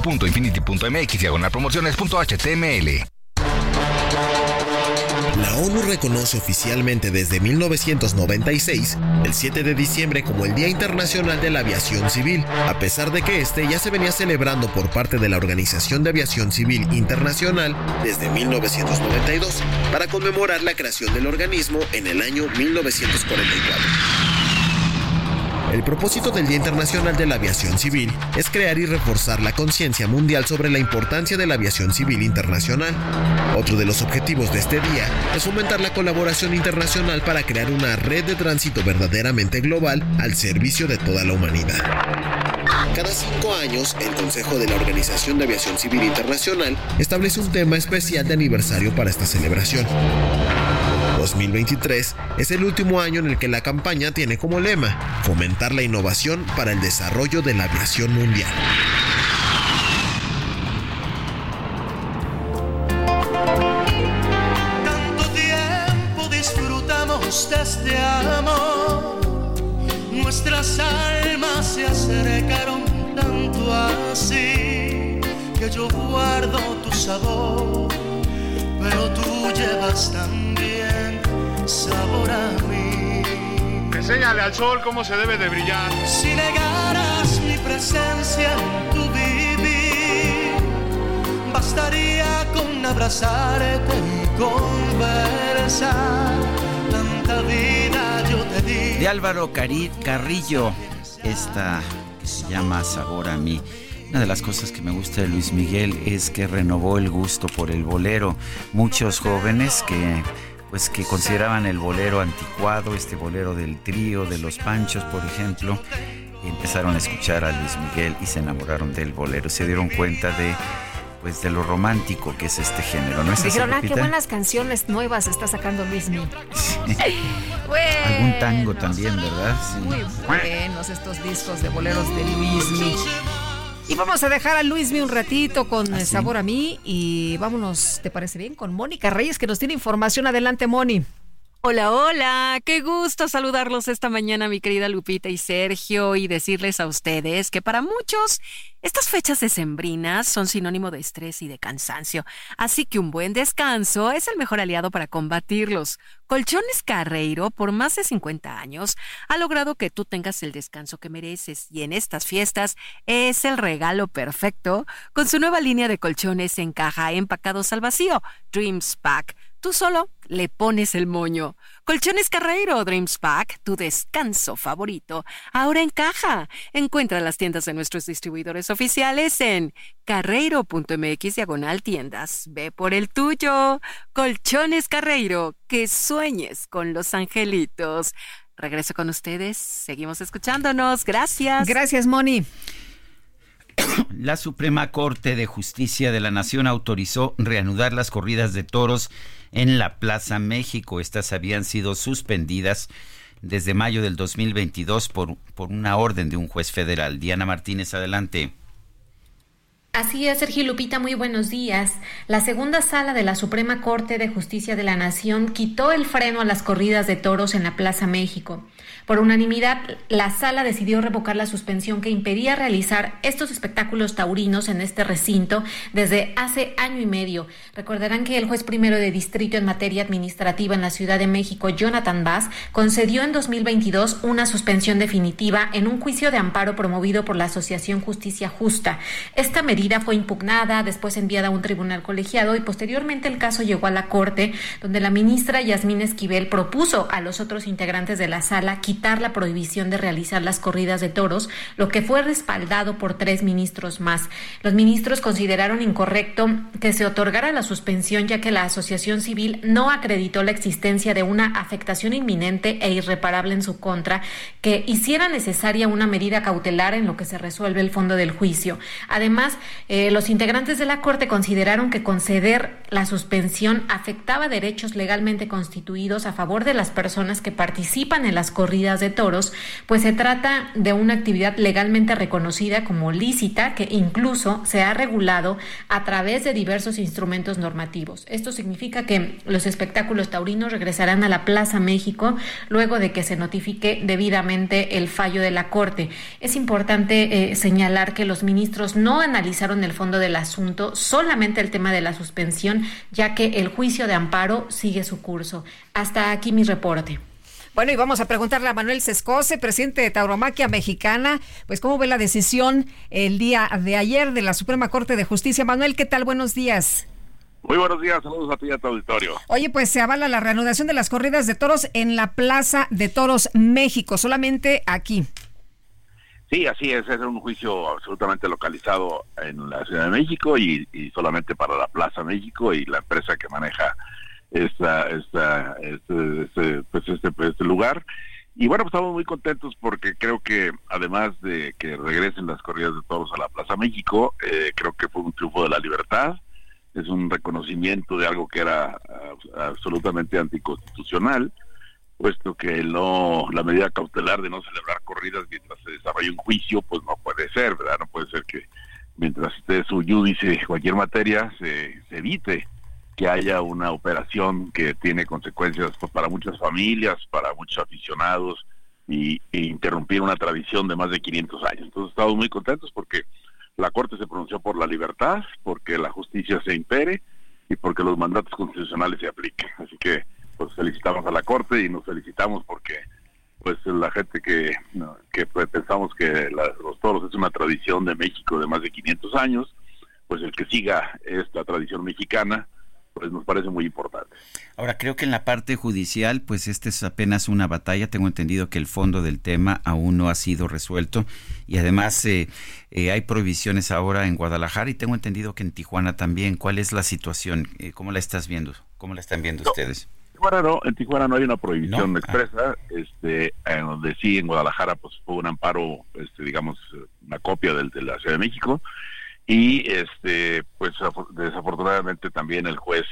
www.infinity.mx promociones.html. La ONU reconoce oficialmente desde 1996 el 7 de diciembre como el Día Internacional de la Aviación Civil, a pesar de que este ya se venía celebrando por parte de la Organización de Aviación Civil Internacional desde 1992 para conmemorar la creación del organismo en el año 1944. El propósito del Día Internacional de la Aviación Civil es crear y reforzar la conciencia mundial sobre la importancia de la aviación civil internacional. Otro de los objetivos de este día es fomentar la colaboración internacional para crear una red de tránsito verdaderamente global al servicio de toda la humanidad. Cada cinco años, el Consejo de la Organización de Aviación Civil Internacional establece un tema especial de aniversario para esta celebración. 2023 es el último año en el que la campaña tiene como lema fomentar la innovación para el desarrollo de la aviación mundial. Tanto tiempo disfrutamos de este amor, nuestras almas se acercaron tanto así que yo guardo tu sabor, pero tú llevas también sabor a mí. Enséñale al sol cómo se debe de brillar. Si negaras mi presencia en tu vivir, bastaría con abrazarte y conversar. Tanta vida yo te di. De Álvaro Cari- Carrillo, esta que se llama Sabor a mí. Una de las cosas que me gusta de Luis Miguel es que renovó el gusto por el bolero. Muchos jóvenes que pues que consideraban el bolero anticuado, este bolero del trío, de los panchos, por ejemplo, y empezaron a escuchar a Luis Miguel y se enamoraron del bolero. Se dieron cuenta de pues de lo romántico que es este género, ¿no es así, Dijeron, ah, qué buenas canciones nuevas está sacando Luis Miguel. Algún tango también, ¿verdad? Sí. Muy buenos estos discos de boleros de Luismi. Y vamos a dejar a Luismi un ratito con eh, sabor a mí y vámonos, ¿te parece bien? Con Mónica Reyes que nos tiene información. Adelante, Moni. Hola, hola, qué gusto saludarlos esta mañana, mi querida Lupita y Sergio, y decirles a ustedes que para muchos estas fechas decembrinas son sinónimo de estrés y de cansancio, así que un buen descanso es el mejor aliado para combatirlos. Colchones Carreiro, por más de 50 años, ha logrado que tú tengas el descanso que mereces y en estas fiestas es el regalo perfecto con su nueva línea de colchones en caja empacados al vacío, Dreams Pack Tú solo le pones el moño. Colchones Carreiro Dreams Pack, tu descanso favorito. Ahora en caja. Encuentra las tiendas de nuestros distribuidores oficiales en carreiro.mx diagonal tiendas. Ve por el tuyo. Colchones Carreiro, que sueñes con los angelitos. Regreso con ustedes. Seguimos escuchándonos. Gracias. Gracias, Moni. La Suprema Corte de Justicia de la Nación autorizó reanudar las corridas de toros en la Plaza México. Estas habían sido suspendidas desde mayo del 2022 por, por una orden de un juez federal. Diana Martínez, adelante. Así es, Sergio Lupita, muy buenos días. La segunda sala de la Suprema Corte de Justicia de la Nación quitó el freno a las corridas de toros en la Plaza México. Por unanimidad, la sala decidió revocar la suspensión que impedía realizar estos espectáculos taurinos en este recinto desde hace año y medio. Recordarán que el juez primero de distrito en materia administrativa en la Ciudad de México, Jonathan Bass, concedió en 2022 una suspensión definitiva en un juicio de amparo promovido por la Asociación Justicia Justa. Esta medida fue impugnada, después enviada a un tribunal colegiado y posteriormente el caso llegó a la Corte, donde la ministra Yasmín Esquivel propuso a los otros integrantes de la sala quitar la prohibición de realizar las corridas de toros, lo que fue respaldado por tres ministros más. Los ministros consideraron incorrecto que se otorgara la suspensión ya que la asociación civil no acreditó la existencia de una afectación inminente e irreparable en su contra que hiciera necesaria una medida cautelar en lo que se resuelve el fondo del juicio. Además, eh, los integrantes de la Corte consideraron que conceder la suspensión afectaba derechos legalmente constituidos a favor de las personas que participan en las corridas de toros, pues se trata de una actividad legalmente reconocida como lícita que incluso se ha regulado a través de diversos instrumentos normativos. Esto significa que los espectáculos taurinos regresarán a la Plaza México luego de que se notifique debidamente el fallo de la Corte. Es importante eh, señalar que los ministros no analizaron el fondo del asunto, solamente el tema de la suspensión, ya que el juicio de amparo sigue su curso. Hasta aquí mi reporte. Bueno, y vamos a preguntarle a Manuel Sescose, presidente de Tauromaquia Mexicana, pues cómo ve la decisión el día de ayer de la Suprema Corte de Justicia. Manuel, ¿qué tal? Buenos días. Muy buenos días, saludos a ti y a tu auditorio. Oye, pues se avala la reanudación de las corridas de toros en la Plaza de Toros México, solamente aquí. Sí, así es, es un juicio absolutamente localizado en la Ciudad de México y, solamente para la Plaza México y la empresa que maneja esta, esta, este, este, pues este, pues este lugar. Y bueno, pues estamos muy contentos porque creo que además de que regresen las corridas de toros a la Plaza México, eh, creo que fue un triunfo de la libertad, es un reconocimiento de algo que era absolutamente anticonstitucional, puesto que no la medida cautelar de no celebrar corridas mientras se desarrolla un juicio, pues no puede ser, ¿verdad? No puede ser que mientras esté su judice cualquier materia se, evite que haya una operación que tiene consecuencias pues, para muchas familias, para muchos aficionados y, e interrumpir una tradición de más de 500 años. Entonces estamos muy contentos porque la Corte se pronunció por la libertad, porque la justicia se impere y porque los mandatos constitucionales se apliquen. Así que pues felicitamos a la Corte y nos felicitamos porque pues la gente que, que pues, pensamos que los toros es una tradición de México de más de 500 años, pues el que siga esta tradición mexicana, pues nos parece muy importante. Ahora, creo que en la parte judicial, pues este es apenas una batalla. Tengo entendido que el fondo del tema aún no ha sido resuelto y además eh, eh, hay prohibiciones ahora en Guadalajara y tengo entendido que en Tijuana también. ¿Cuál es la situación? Eh, ¿Cómo la estás viendo? ¿Cómo la están viendo ustedes? Tijuana no, en Tijuana no hay una prohibición expresa, este, en donde sí en Guadalajara pues fue un amparo, este, digamos, una copia del de la Ciudad de México y este pues desafortunadamente también el juez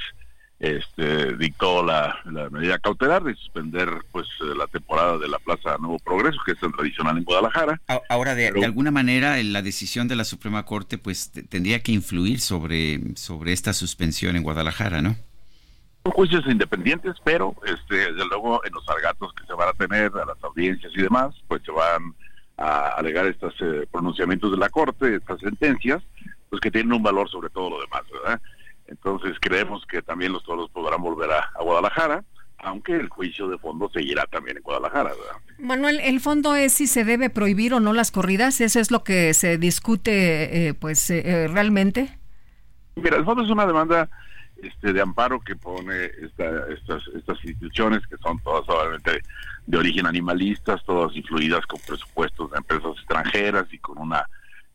este dictó la, medida cautelar de suspender pues la temporada de la Plaza Nuevo Progreso que es el tradicional en Guadalajara. Ahora de, alguna manera la decisión de la Suprema Corte pues tendría que influir sobre sobre esta suspensión en Guadalajara, ¿no? Son juicios independientes, pero este, desde luego en los alegatos que se van a tener, a las audiencias y demás, pues se van a alegar estos eh, pronunciamientos de la Corte, estas sentencias, pues que tienen un valor sobre todo lo demás, ¿verdad? Entonces creemos que también los toros podrán volver a, Guadalajara, aunque el juicio de fondo seguirá también en Guadalajara, ¿verdad? Manuel, el fondo es si se debe prohibir o no las corridas, eso es lo que se discute, eh, pues, eh, realmente. Mira, el fondo es una demanda este, de amparo que pone estas, estas instituciones que son todas obviamente de origen animalistas, todas influidas con presupuestos de empresas extranjeras y con una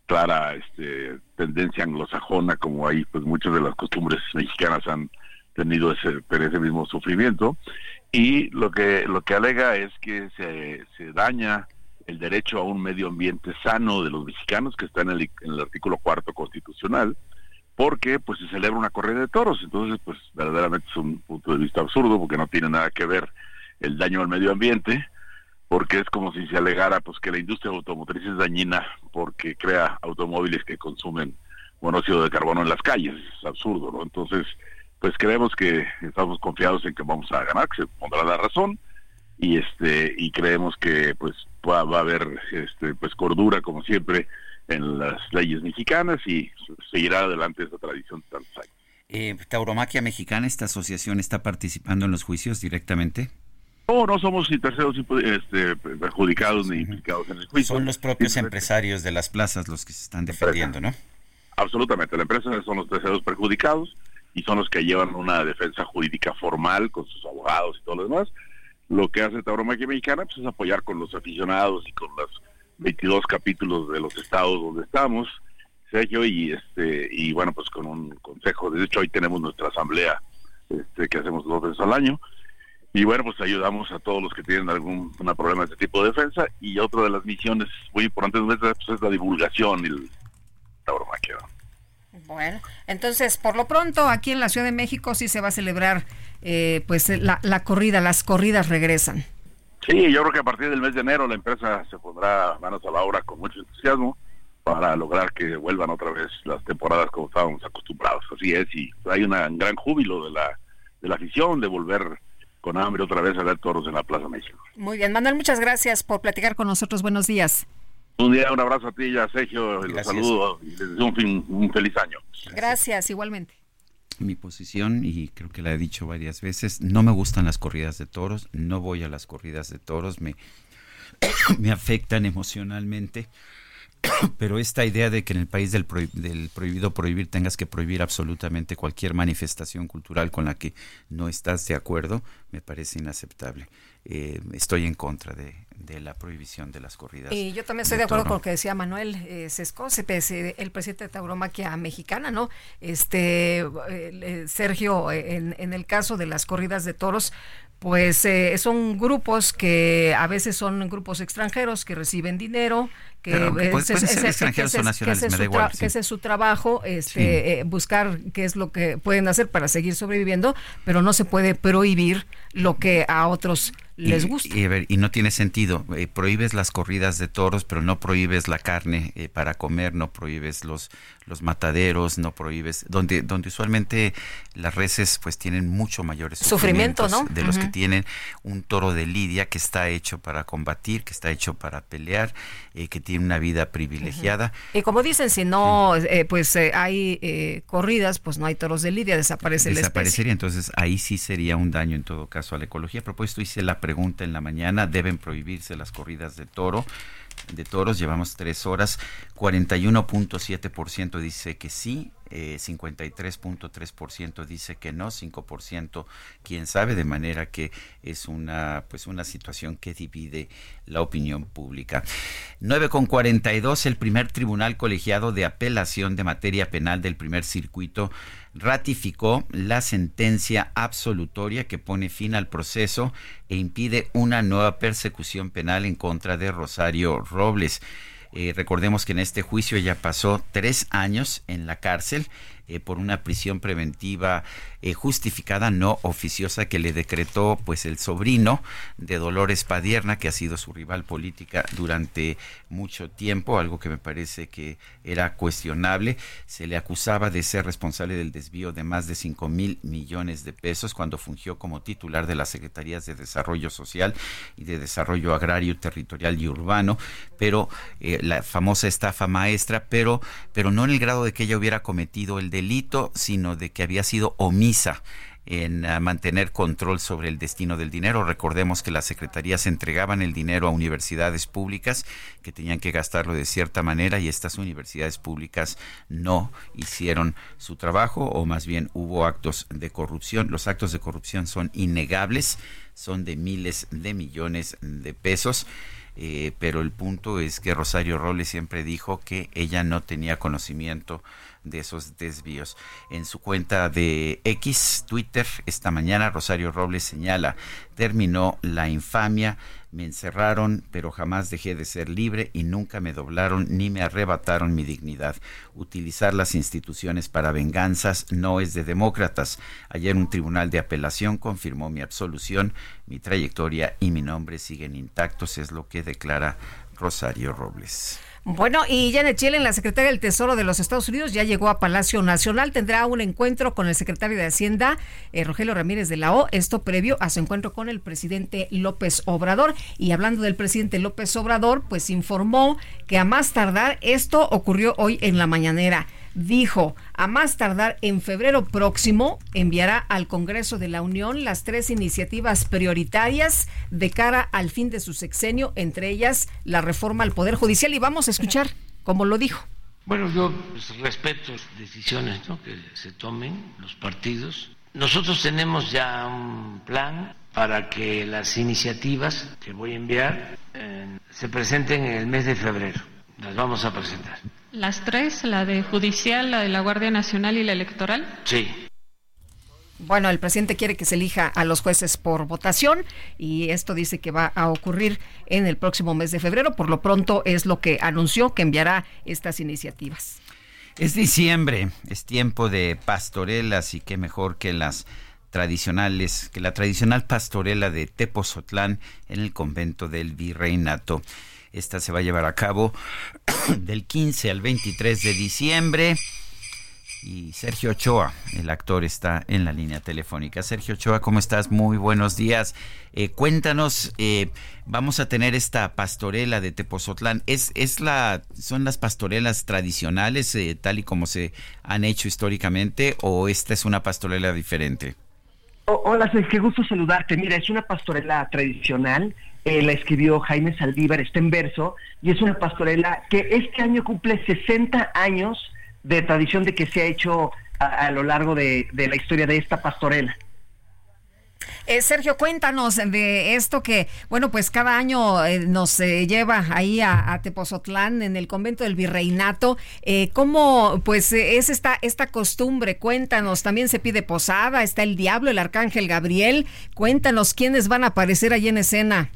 clara este, tendencia anglosajona, como ahí pues muchas de las costumbres mexicanas han tenido ese, ese mismo sufrimiento. Y lo que, lo que alega es que se, se daña el derecho a un medio ambiente sano de los mexicanos, que está en el artículo cuarto constitucional, porque pues se celebra una corrida de toros, entonces pues verdaderamente es un punto de vista absurdo porque no tiene nada que ver el daño al medio ambiente, porque es como si se alegara pues que la industria automotriz es dañina porque crea automóviles que consumen monóxido de carbono en las calles, es absurdo, ¿no? Entonces, pues creemos que estamos confiados en que vamos a ganar, que se pondrá la razón y este y creemos que pues va, va a haber este pues cordura como siempre en las leyes mexicanas y seguirá adelante esa tradición de tantos años. Eh, ¿Tauromaquia Mexicana, esta asociación, está participando en los juicios directamente? No, no somos terceros este, perjudicados ni implicados en el juicio. Son los propios empresarios de las plazas los que se están defendiendo, ¿no? Absolutamente, la empresa son los terceros perjudicados y son los que llevan una defensa jurídica formal con sus abogados y todo lo demás. Lo que hace Tauromaquia Mexicana pues, es apoyar con los aficionados y con las 22 capítulos de los estados donde estamos, Sergio, y este y bueno, pues con un consejo. De hecho, hoy tenemos nuestra asamblea este, que hacemos dos veces al año. Y bueno, pues ayudamos a todos los que tienen algún problema de este tipo de defensa. Y otra de las misiones muy importantes pues, es la divulgación y el tauromaquia. Bueno, entonces, por lo pronto, aquí en la Ciudad de México sí se va a celebrar eh, pues la, la corrida, las corridas regresan. Sí, yo creo que a partir del mes de enero la empresa se pondrá manos a la obra con mucho entusiasmo para lograr que vuelvan otra vez las temporadas como estábamos acostumbrados. Así es, y hay una, un gran júbilo de la, de la afición de volver con hambre otra vez a ver toros en la Plaza México. Muy bien, Manuel, muchas gracias por platicar con nosotros. Buenos días. Un día, un abrazo a ti y a Sergio, los saludo y les deseo un, un feliz año. Gracias, igualmente mi posición y creo que la he dicho varias veces, no me gustan las corridas de toros, no voy a las corridas de toros, me, me afectan emocionalmente, pero esta idea de que en el país del, del, prohibido prohibir tengas que prohibir absolutamente cualquier manifestación cultural con la que no estás de acuerdo, me parece inaceptable. Eh, estoy en contra de, la prohibición de las corridas. Y yo también estoy de, acuerdo con lo que decía Manuel eh, Sesco, el presidente de Tauromaquia Mexicana, ¿no? Este eh, Sergio, en, en el caso de las corridas de toros, pues eh, son grupos que a veces son grupos extranjeros que reciben dinero, que extranjeros o nacionales, me da igual. Que ese es su trabajo, este, eh, buscar qué es lo que pueden hacer para seguir sobreviviendo, pero no se puede prohibir lo que a otros les gusta. Y, no tiene sentido. Eh, prohíbes las corridas de toros, pero no prohíbes la carne eh, para comer, no prohíbes los, los mataderos, no prohíbes, donde, donde usualmente las reses pues tienen mucho mayores sufrimientos ¿no? de los que tienen un toro de lidia que está hecho para combatir, que está hecho para pelear, eh, que tiene una vida privilegiada. Y como dicen, si no pues hay corridas, pues no hay toros de lidia, desaparece la Desaparecería, entonces ahí sí sería un daño en todo caso a la ecología. A propósito, hice la pregunta en la mañana, deben prohibirse las corridas de toro de toros, llevamos tres horas, 41.7% dice que sí, eh, 53.3% dice que no, 5% quién sabe, de manera que es una pues una situación que divide la opinión pública. 9.42 el primer tribunal colegiado de apelación de materia penal del primer circuito ratificó la sentencia absolutoria que pone fin al proceso e impide una nueva persecución penal en contra de Rosario Robles. Eh, recordemos que en este juicio ella pasó tres años en la cárcel eh, por una prisión preventiva eh, justificada, no oficiosa, que le decretó pues el sobrino de Dolores Padierna, que ha sido su rival política durante mucho tiempo, algo que me parece que era cuestionable. Se le acusaba de ser responsable del desvío de más de 5 mil millones de pesos cuando fungió como titular de las Secretarías de Desarrollo Social y de Desarrollo Agrario, Territorial y Urbano, pero eh, la famosa estafa maestra, pero, pero no en el grado de que ella hubiera cometido el delito, sino de que había sido omisa en ah, mantener control sobre el destino del dinero. Recordemos que las secretarías entregaban el dinero a universidades públicas que tenían que gastarlo de cierta manera y estas universidades públicas no hicieron su trabajo o más bien hubo actos de corrupción. Los actos de corrupción son innegables, son de miles de millones de pesos. Eh, pero el punto es que Rosario Robles siempre dijo que ella no tenía conocimiento de esos desvíos. En su cuenta de X, Twitter, esta mañana Rosario Robles señala, terminó la infamia, me encerraron, pero jamás dejé de ser libre y nunca me doblaron ni me arrebataron mi dignidad. Utilizar las instituciones para venganzas no es de demócratas. Ayer un tribunal de apelación confirmó mi absolución, mi trayectoria y mi nombre siguen intactos, es lo que declara Rosario Robles. Bueno, y Janet Yellen, la secretaria del Tesoro de los Estados Unidos, ya llegó a Palacio Nacional. Tendrá un encuentro con el secretario de Hacienda, eh, Rogelio Ramírez de la O. Esto previo a su encuentro con el presidente López Obrador. Y hablando del presidente López Obrador, pues informó que a más tardar esto ocurrió hoy en la mañanera dijo, a más tardar en febrero próximo, enviará al Congreso de la Unión las tres iniciativas prioritarias de cara al fin de su sexenio, entre ellas la reforma al Poder Judicial. Y vamos a escuchar cómo lo dijo. Bueno, yo pues, respeto decisiones que se tomen los partidos. Nosotros tenemos ya un plan para que las iniciativas que voy a enviar eh, se presenten en el mes de febrero. Las vamos a presentar. Las tres, la de judicial, la de la Guardia Nacional y la electoral. Sí. Bueno, el presidente quiere que se elija a los jueces por votación y esto dice que va a ocurrir en el próximo mes de febrero. Por lo pronto es lo que anunció que enviará estas iniciativas. Es diciembre, es tiempo de pastorelas y qué mejor que las tradicionales, que la tradicional pastorela de Tepozotlán en el convento del Virreinato. Esta se va a llevar a cabo del 15 al 23 de diciembre. Y Sergio Ochoa, el actor, está en la línea telefónica. Sergio Ochoa, ¿cómo estás? Muy buenos días. Eh, cuéntanos, eh, vamos a tener esta pastorela de Tepozotlán. ¿Es, es la, ¿Son las pastorelas tradicionales, eh, tal y como se han hecho históricamente, o esta es una pastorela diferente? hola, Sergio, qué gusto saludarte. Mira, es una pastorela tradicional eh, la escribió Jaime Saldívar, está en verso, y es una pastorela que este año cumple 60 años de tradición de que se ha hecho a, lo largo de, la historia de esta pastorela. Eh, Sergio, cuéntanos de esto que, bueno, pues cada año eh, nos lleva ahí a, Tepozotlán, en el convento del Virreinato. ¿Cómo, pues, es esta, esta costumbre? Cuéntanos, también se pide posada, está el diablo, el arcángel Gabriel. Cuéntanos quiénes van a aparecer allí en escena.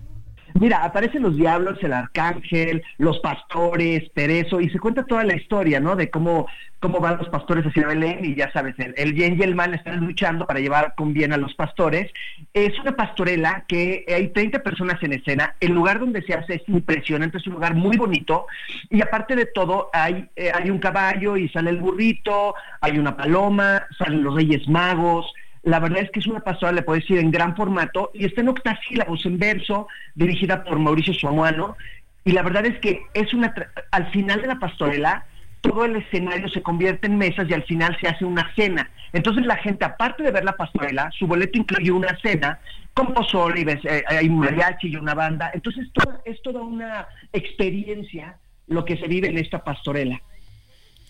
Mira, aparecen los diablos, el arcángel, los pastores, Perezo, y se cuenta toda la historia, ¿no? De cómo, cómo van los pastores hacia Belén, y ya sabes, el, bien y el mal están luchando para llevar con bien a los pastores. Es una pastorela que hay 30 personas en escena, el lugar donde se hace es impresionante, es un lugar muy bonito, y aparte de todo, hay, eh, hay un caballo y sale el burrito, hay una paloma, salen los reyes magos, la verdad es que es una pastorela, le puedo decir, en gran formato y está en octasílabos, en verso, dirigida por Mauricio Suamuano. Y la verdad es que es una al final de la pastorela, todo el escenario se convierte en mesas y al final se hace una cena. Entonces la gente, aparte de ver la pastorela, su boleto incluye una cena con pozole, y eh, hay un mariachi y una banda. Entonces es toda una experiencia lo que se vive en esta pastorela.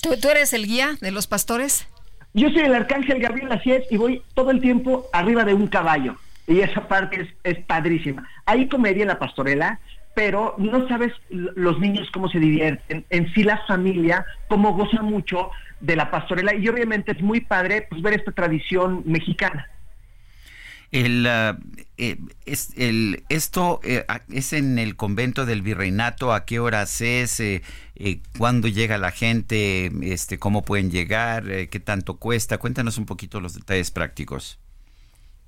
¿Tú, ¿Tú eres el guía de los pastores? Yo soy el arcángel Gabriel Asies y voy todo el tiempo arriba de un caballo. Y esa parte es, es padrísima. Hay comedia en la pastorela, pero no sabes los niños cómo se divierten, en sí la familia, cómo goza mucho de la pastorela. Y obviamente es muy padre pues, ver esta tradición mexicana. El, ah, eh, es, el, esto eh, es en el convento del virreinato, ¿a qué horas es? Eh, ¿Cuándo llega la gente? Este, ¿Cómo pueden llegar? ¿Qué tanto cuesta? Cuéntanos un poquito los detalles prácticos.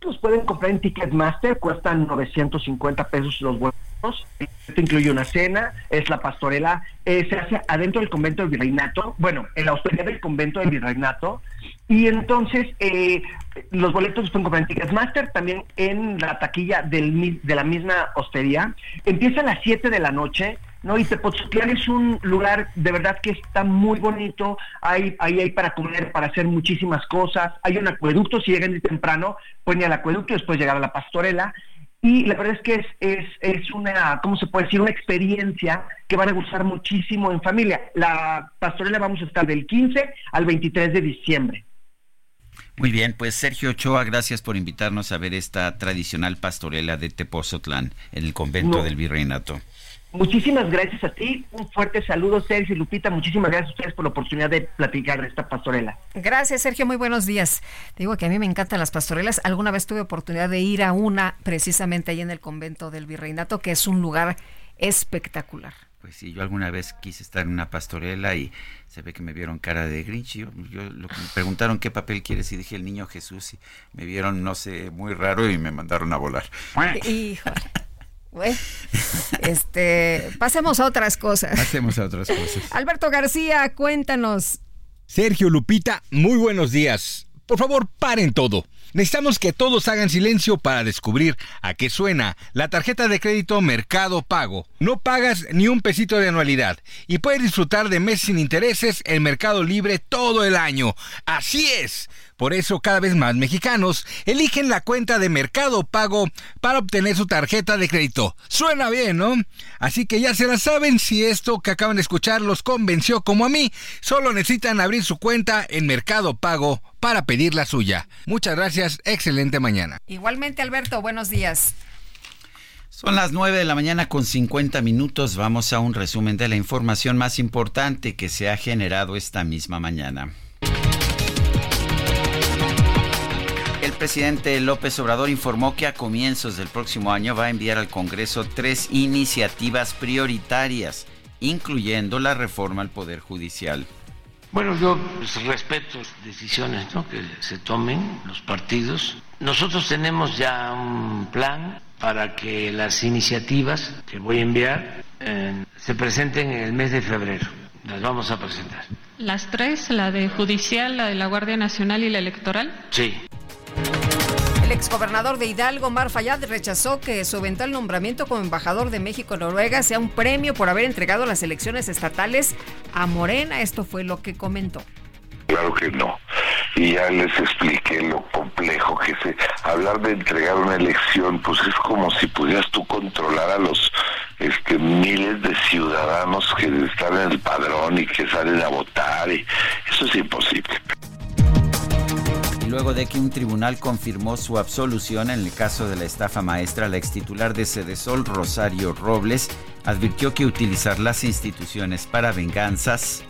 Los pueden comprar en Ticketmaster, cuestan 950 pesos los boletos. Esto incluye una cena, es la pastorela, se hace adentro del convento del virreinato, bueno, en la hospedería del convento del virreinato, y entonces eh, los boletos pueden comprar en Ticketmaster, también en la taquilla de la misma hostería. Empieza a las 7 de la noche, ¿no? Y Tepoztlán es un lugar de verdad que está muy bonito, hay, ahí hay para comer, para hacer muchísimas cosas, hay un acueducto, si llegan de temprano, pueden al acueducto y después llegar a la pastorela. Y la verdad es que es, es, es una, ¿cómo se puede decir? Una experiencia que van a gustar muchísimo en familia. La pastorela vamos a estar del 15 al 23 de diciembre. Muy bien, pues Sergio Ochoa, gracias por invitarnos a ver esta tradicional pastorela de Tepozotlán en el convento del Virreinato. Muchísimas gracias a ti, un fuerte saludo Sergio y Lupita, muchísimas gracias a ustedes por la oportunidad de platicar de esta pastorela. Gracias Sergio, muy buenos días. digo que a mí me encantan las pastorelas, alguna vez tuve oportunidad de ir a una precisamente ahí en el convento del Virreinato, que es un lugar espectacular. Pues sí, yo alguna vez quise estar en una pastorela y se ve que me vieron cara de Grinch. Yo, lo me preguntaron qué papel quieres y dije el niño Jesús y me vieron, no sé, muy raro y me mandaron a volar. Híjole. Bueno, este, pasemos a otras cosas. Pasemos a otras cosas. Alberto García, cuéntanos. Sergio Lupita, muy buenos días. Por favor, paren todo. Necesitamos que todos hagan silencio para descubrir a qué suena la tarjeta de crédito Mercado Pago. No pagas ni un pesito de anualidad y puedes disfrutar de meses sin intereses en Mercado Libre todo el año. Así es. Por eso cada vez más mexicanos eligen la cuenta de Mercado Pago para obtener su tarjeta de crédito. Suena bien, ¿no? Así que ya se la saben si esto que acaban de escuchar los convenció como a mí. Solo necesitan abrir su cuenta en Mercado Pago para pedir la suya. Muchas gracias, excelente mañana. Igualmente Alberto, buenos días. Son las 9 de la mañana con 50 minutos. Vamos a un resumen de la información más importante que se ha generado esta misma mañana. Presidente López Obrador informó que a comienzos del próximo año va a enviar al Congreso tres iniciativas prioritarias, incluyendo la reforma al Poder Judicial. Bueno, yo pues, respeto las decisiones que se tomen los partidos. Nosotros tenemos ya un plan para que las iniciativas que voy a enviar eh, se presenten en el mes de febrero. Las vamos a presentar. ¿Las tres? ¿La de judicial, la de la Guardia Nacional y la electoral? Sí. El exgobernador de Hidalgo, Mar Fayad, rechazó que su eventual nombramiento como embajador de México en Noruega sea un premio por haber entregado las elecciones estatales a Morena. Esto fue lo que comentó. Claro que no. Y ya les expliqué lo complejo que es hablar de entregar una elección, pues es como si pudieras tú controlar a los este, miles de ciudadanos que están en el padrón y que salen a votar. Eso es imposible luego de que un tribunal confirmó su absolución en el caso de la estafa maestra, la extitular de Cedesol, Rosario Robles, advirtió que utilizar las instituciones para venganzas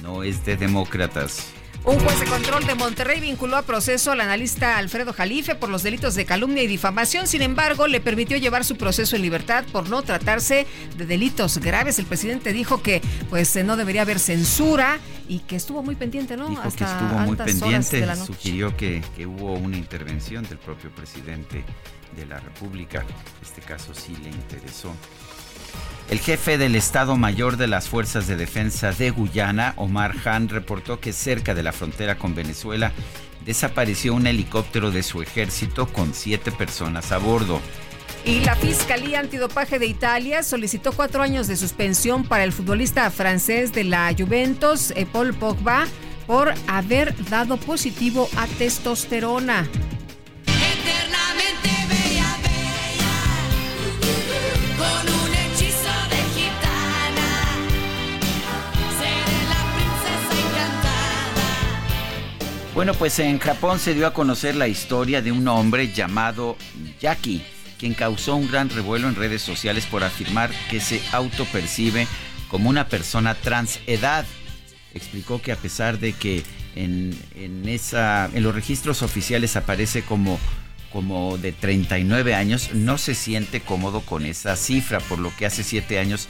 no es de demócratas. Un juez de control de Monterrey vinculó a proceso al analista Alfredo Jalife por los delitos de calumnia y difamación. Sin embargo, le permitió llevar su proceso en libertad por no tratarse de delitos graves. El presidente dijo que pues no debería haber censura y que estuvo muy pendiente, ¿no? Dijo que estuvo muy pendiente. Sugirió que, que hubo una intervención del propio presidente de la República. Este caso sí le interesó. El jefe del Estado Mayor de las Fuerzas de Defensa de Guyana, Omar Han, reportó que cerca de la frontera con Venezuela desapareció un helicóptero de su ejército con siete personas a bordo. Y la Fiscalía Antidopaje de Italia solicitó cuatro años de suspensión para el futbolista francés de la Juventus, eh, Paul Pogba, por haber dado positivo a testosterona. Bueno, pues en Japón se dio a conocer la historia de un hombre llamado Jackie, quien causó un gran revuelo en redes sociales por afirmar que se autopercibe como una persona transedad. Explicó que a pesar de que en, esa, en los registros oficiales aparece como como de 39 años, no se siente cómodo con esa cifra, por lo que hace siete años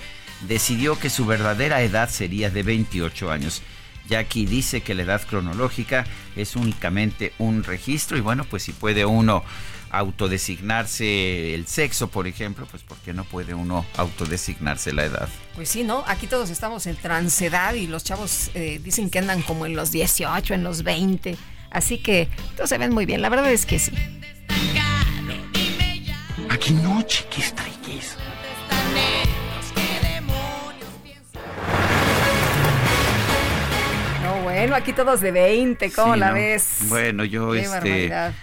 decidió que su verdadera edad sería de 28 años. Jackie dice que la edad cronológica es únicamente un registro y bueno, pues si puede uno autodesignarse el sexo, por ejemplo, pues ¿por qué no puede uno autodesignarse la edad? Pues sí, ¿no? Aquí todos estamos en transedad y los chavos eh, dicen que andan como en los 18, en los 20. Así que todos se ven muy bien, la verdad es que sí. Aquí no, chiquis, triquis. Bueno, aquí todos de 20, ¿cómo Sí, la ¿no? ves? Bueno, yo Qué este barbaridad.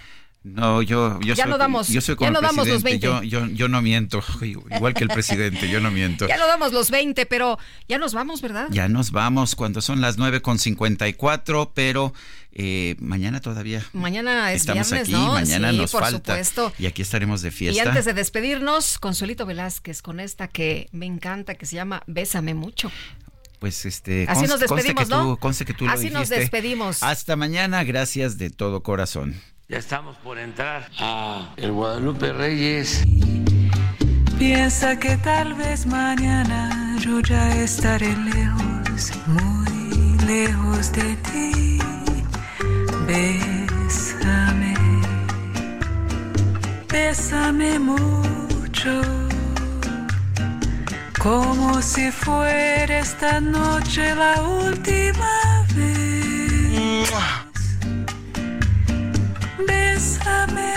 no, yo, yo Ya soy, no damos- yo soy ya como no el damos los presidente, yo, 20. yo, yo no miento, igual que el presidente, yo no miento. Ya no damos los 20, pero ya nos vamos, ¿verdad? Ya nos vamos cuando son las 9 con 54, pero eh, mañana todavía Mañana es estamos viernes, aquí, ¿no? mañana sí, nos por falta. supuesto. Y aquí estaremos de Y fiesta. antes de despedirnos, Consuelito Velázquez con esta que me encanta, que se llama Bésame mucho. Pues este, Así nos despedimos, que tú- ¿no? conste que tú lo Así nos despedimos. Hasta mañana, gracias de todo corazón. Ya estamos por entrar a el Guadalupe Reyes. Piensa que tal vez mañana yo ya estaré lejos, muy lejos de ti. Bésame, bésame mucho, como si fuera esta noche la última vez. Bésame.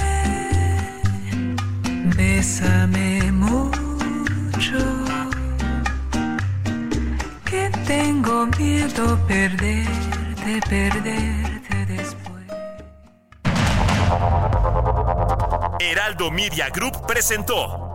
Bésame mucho, que tengo miedo perderte, perderte después. Heraldo Media Group presentó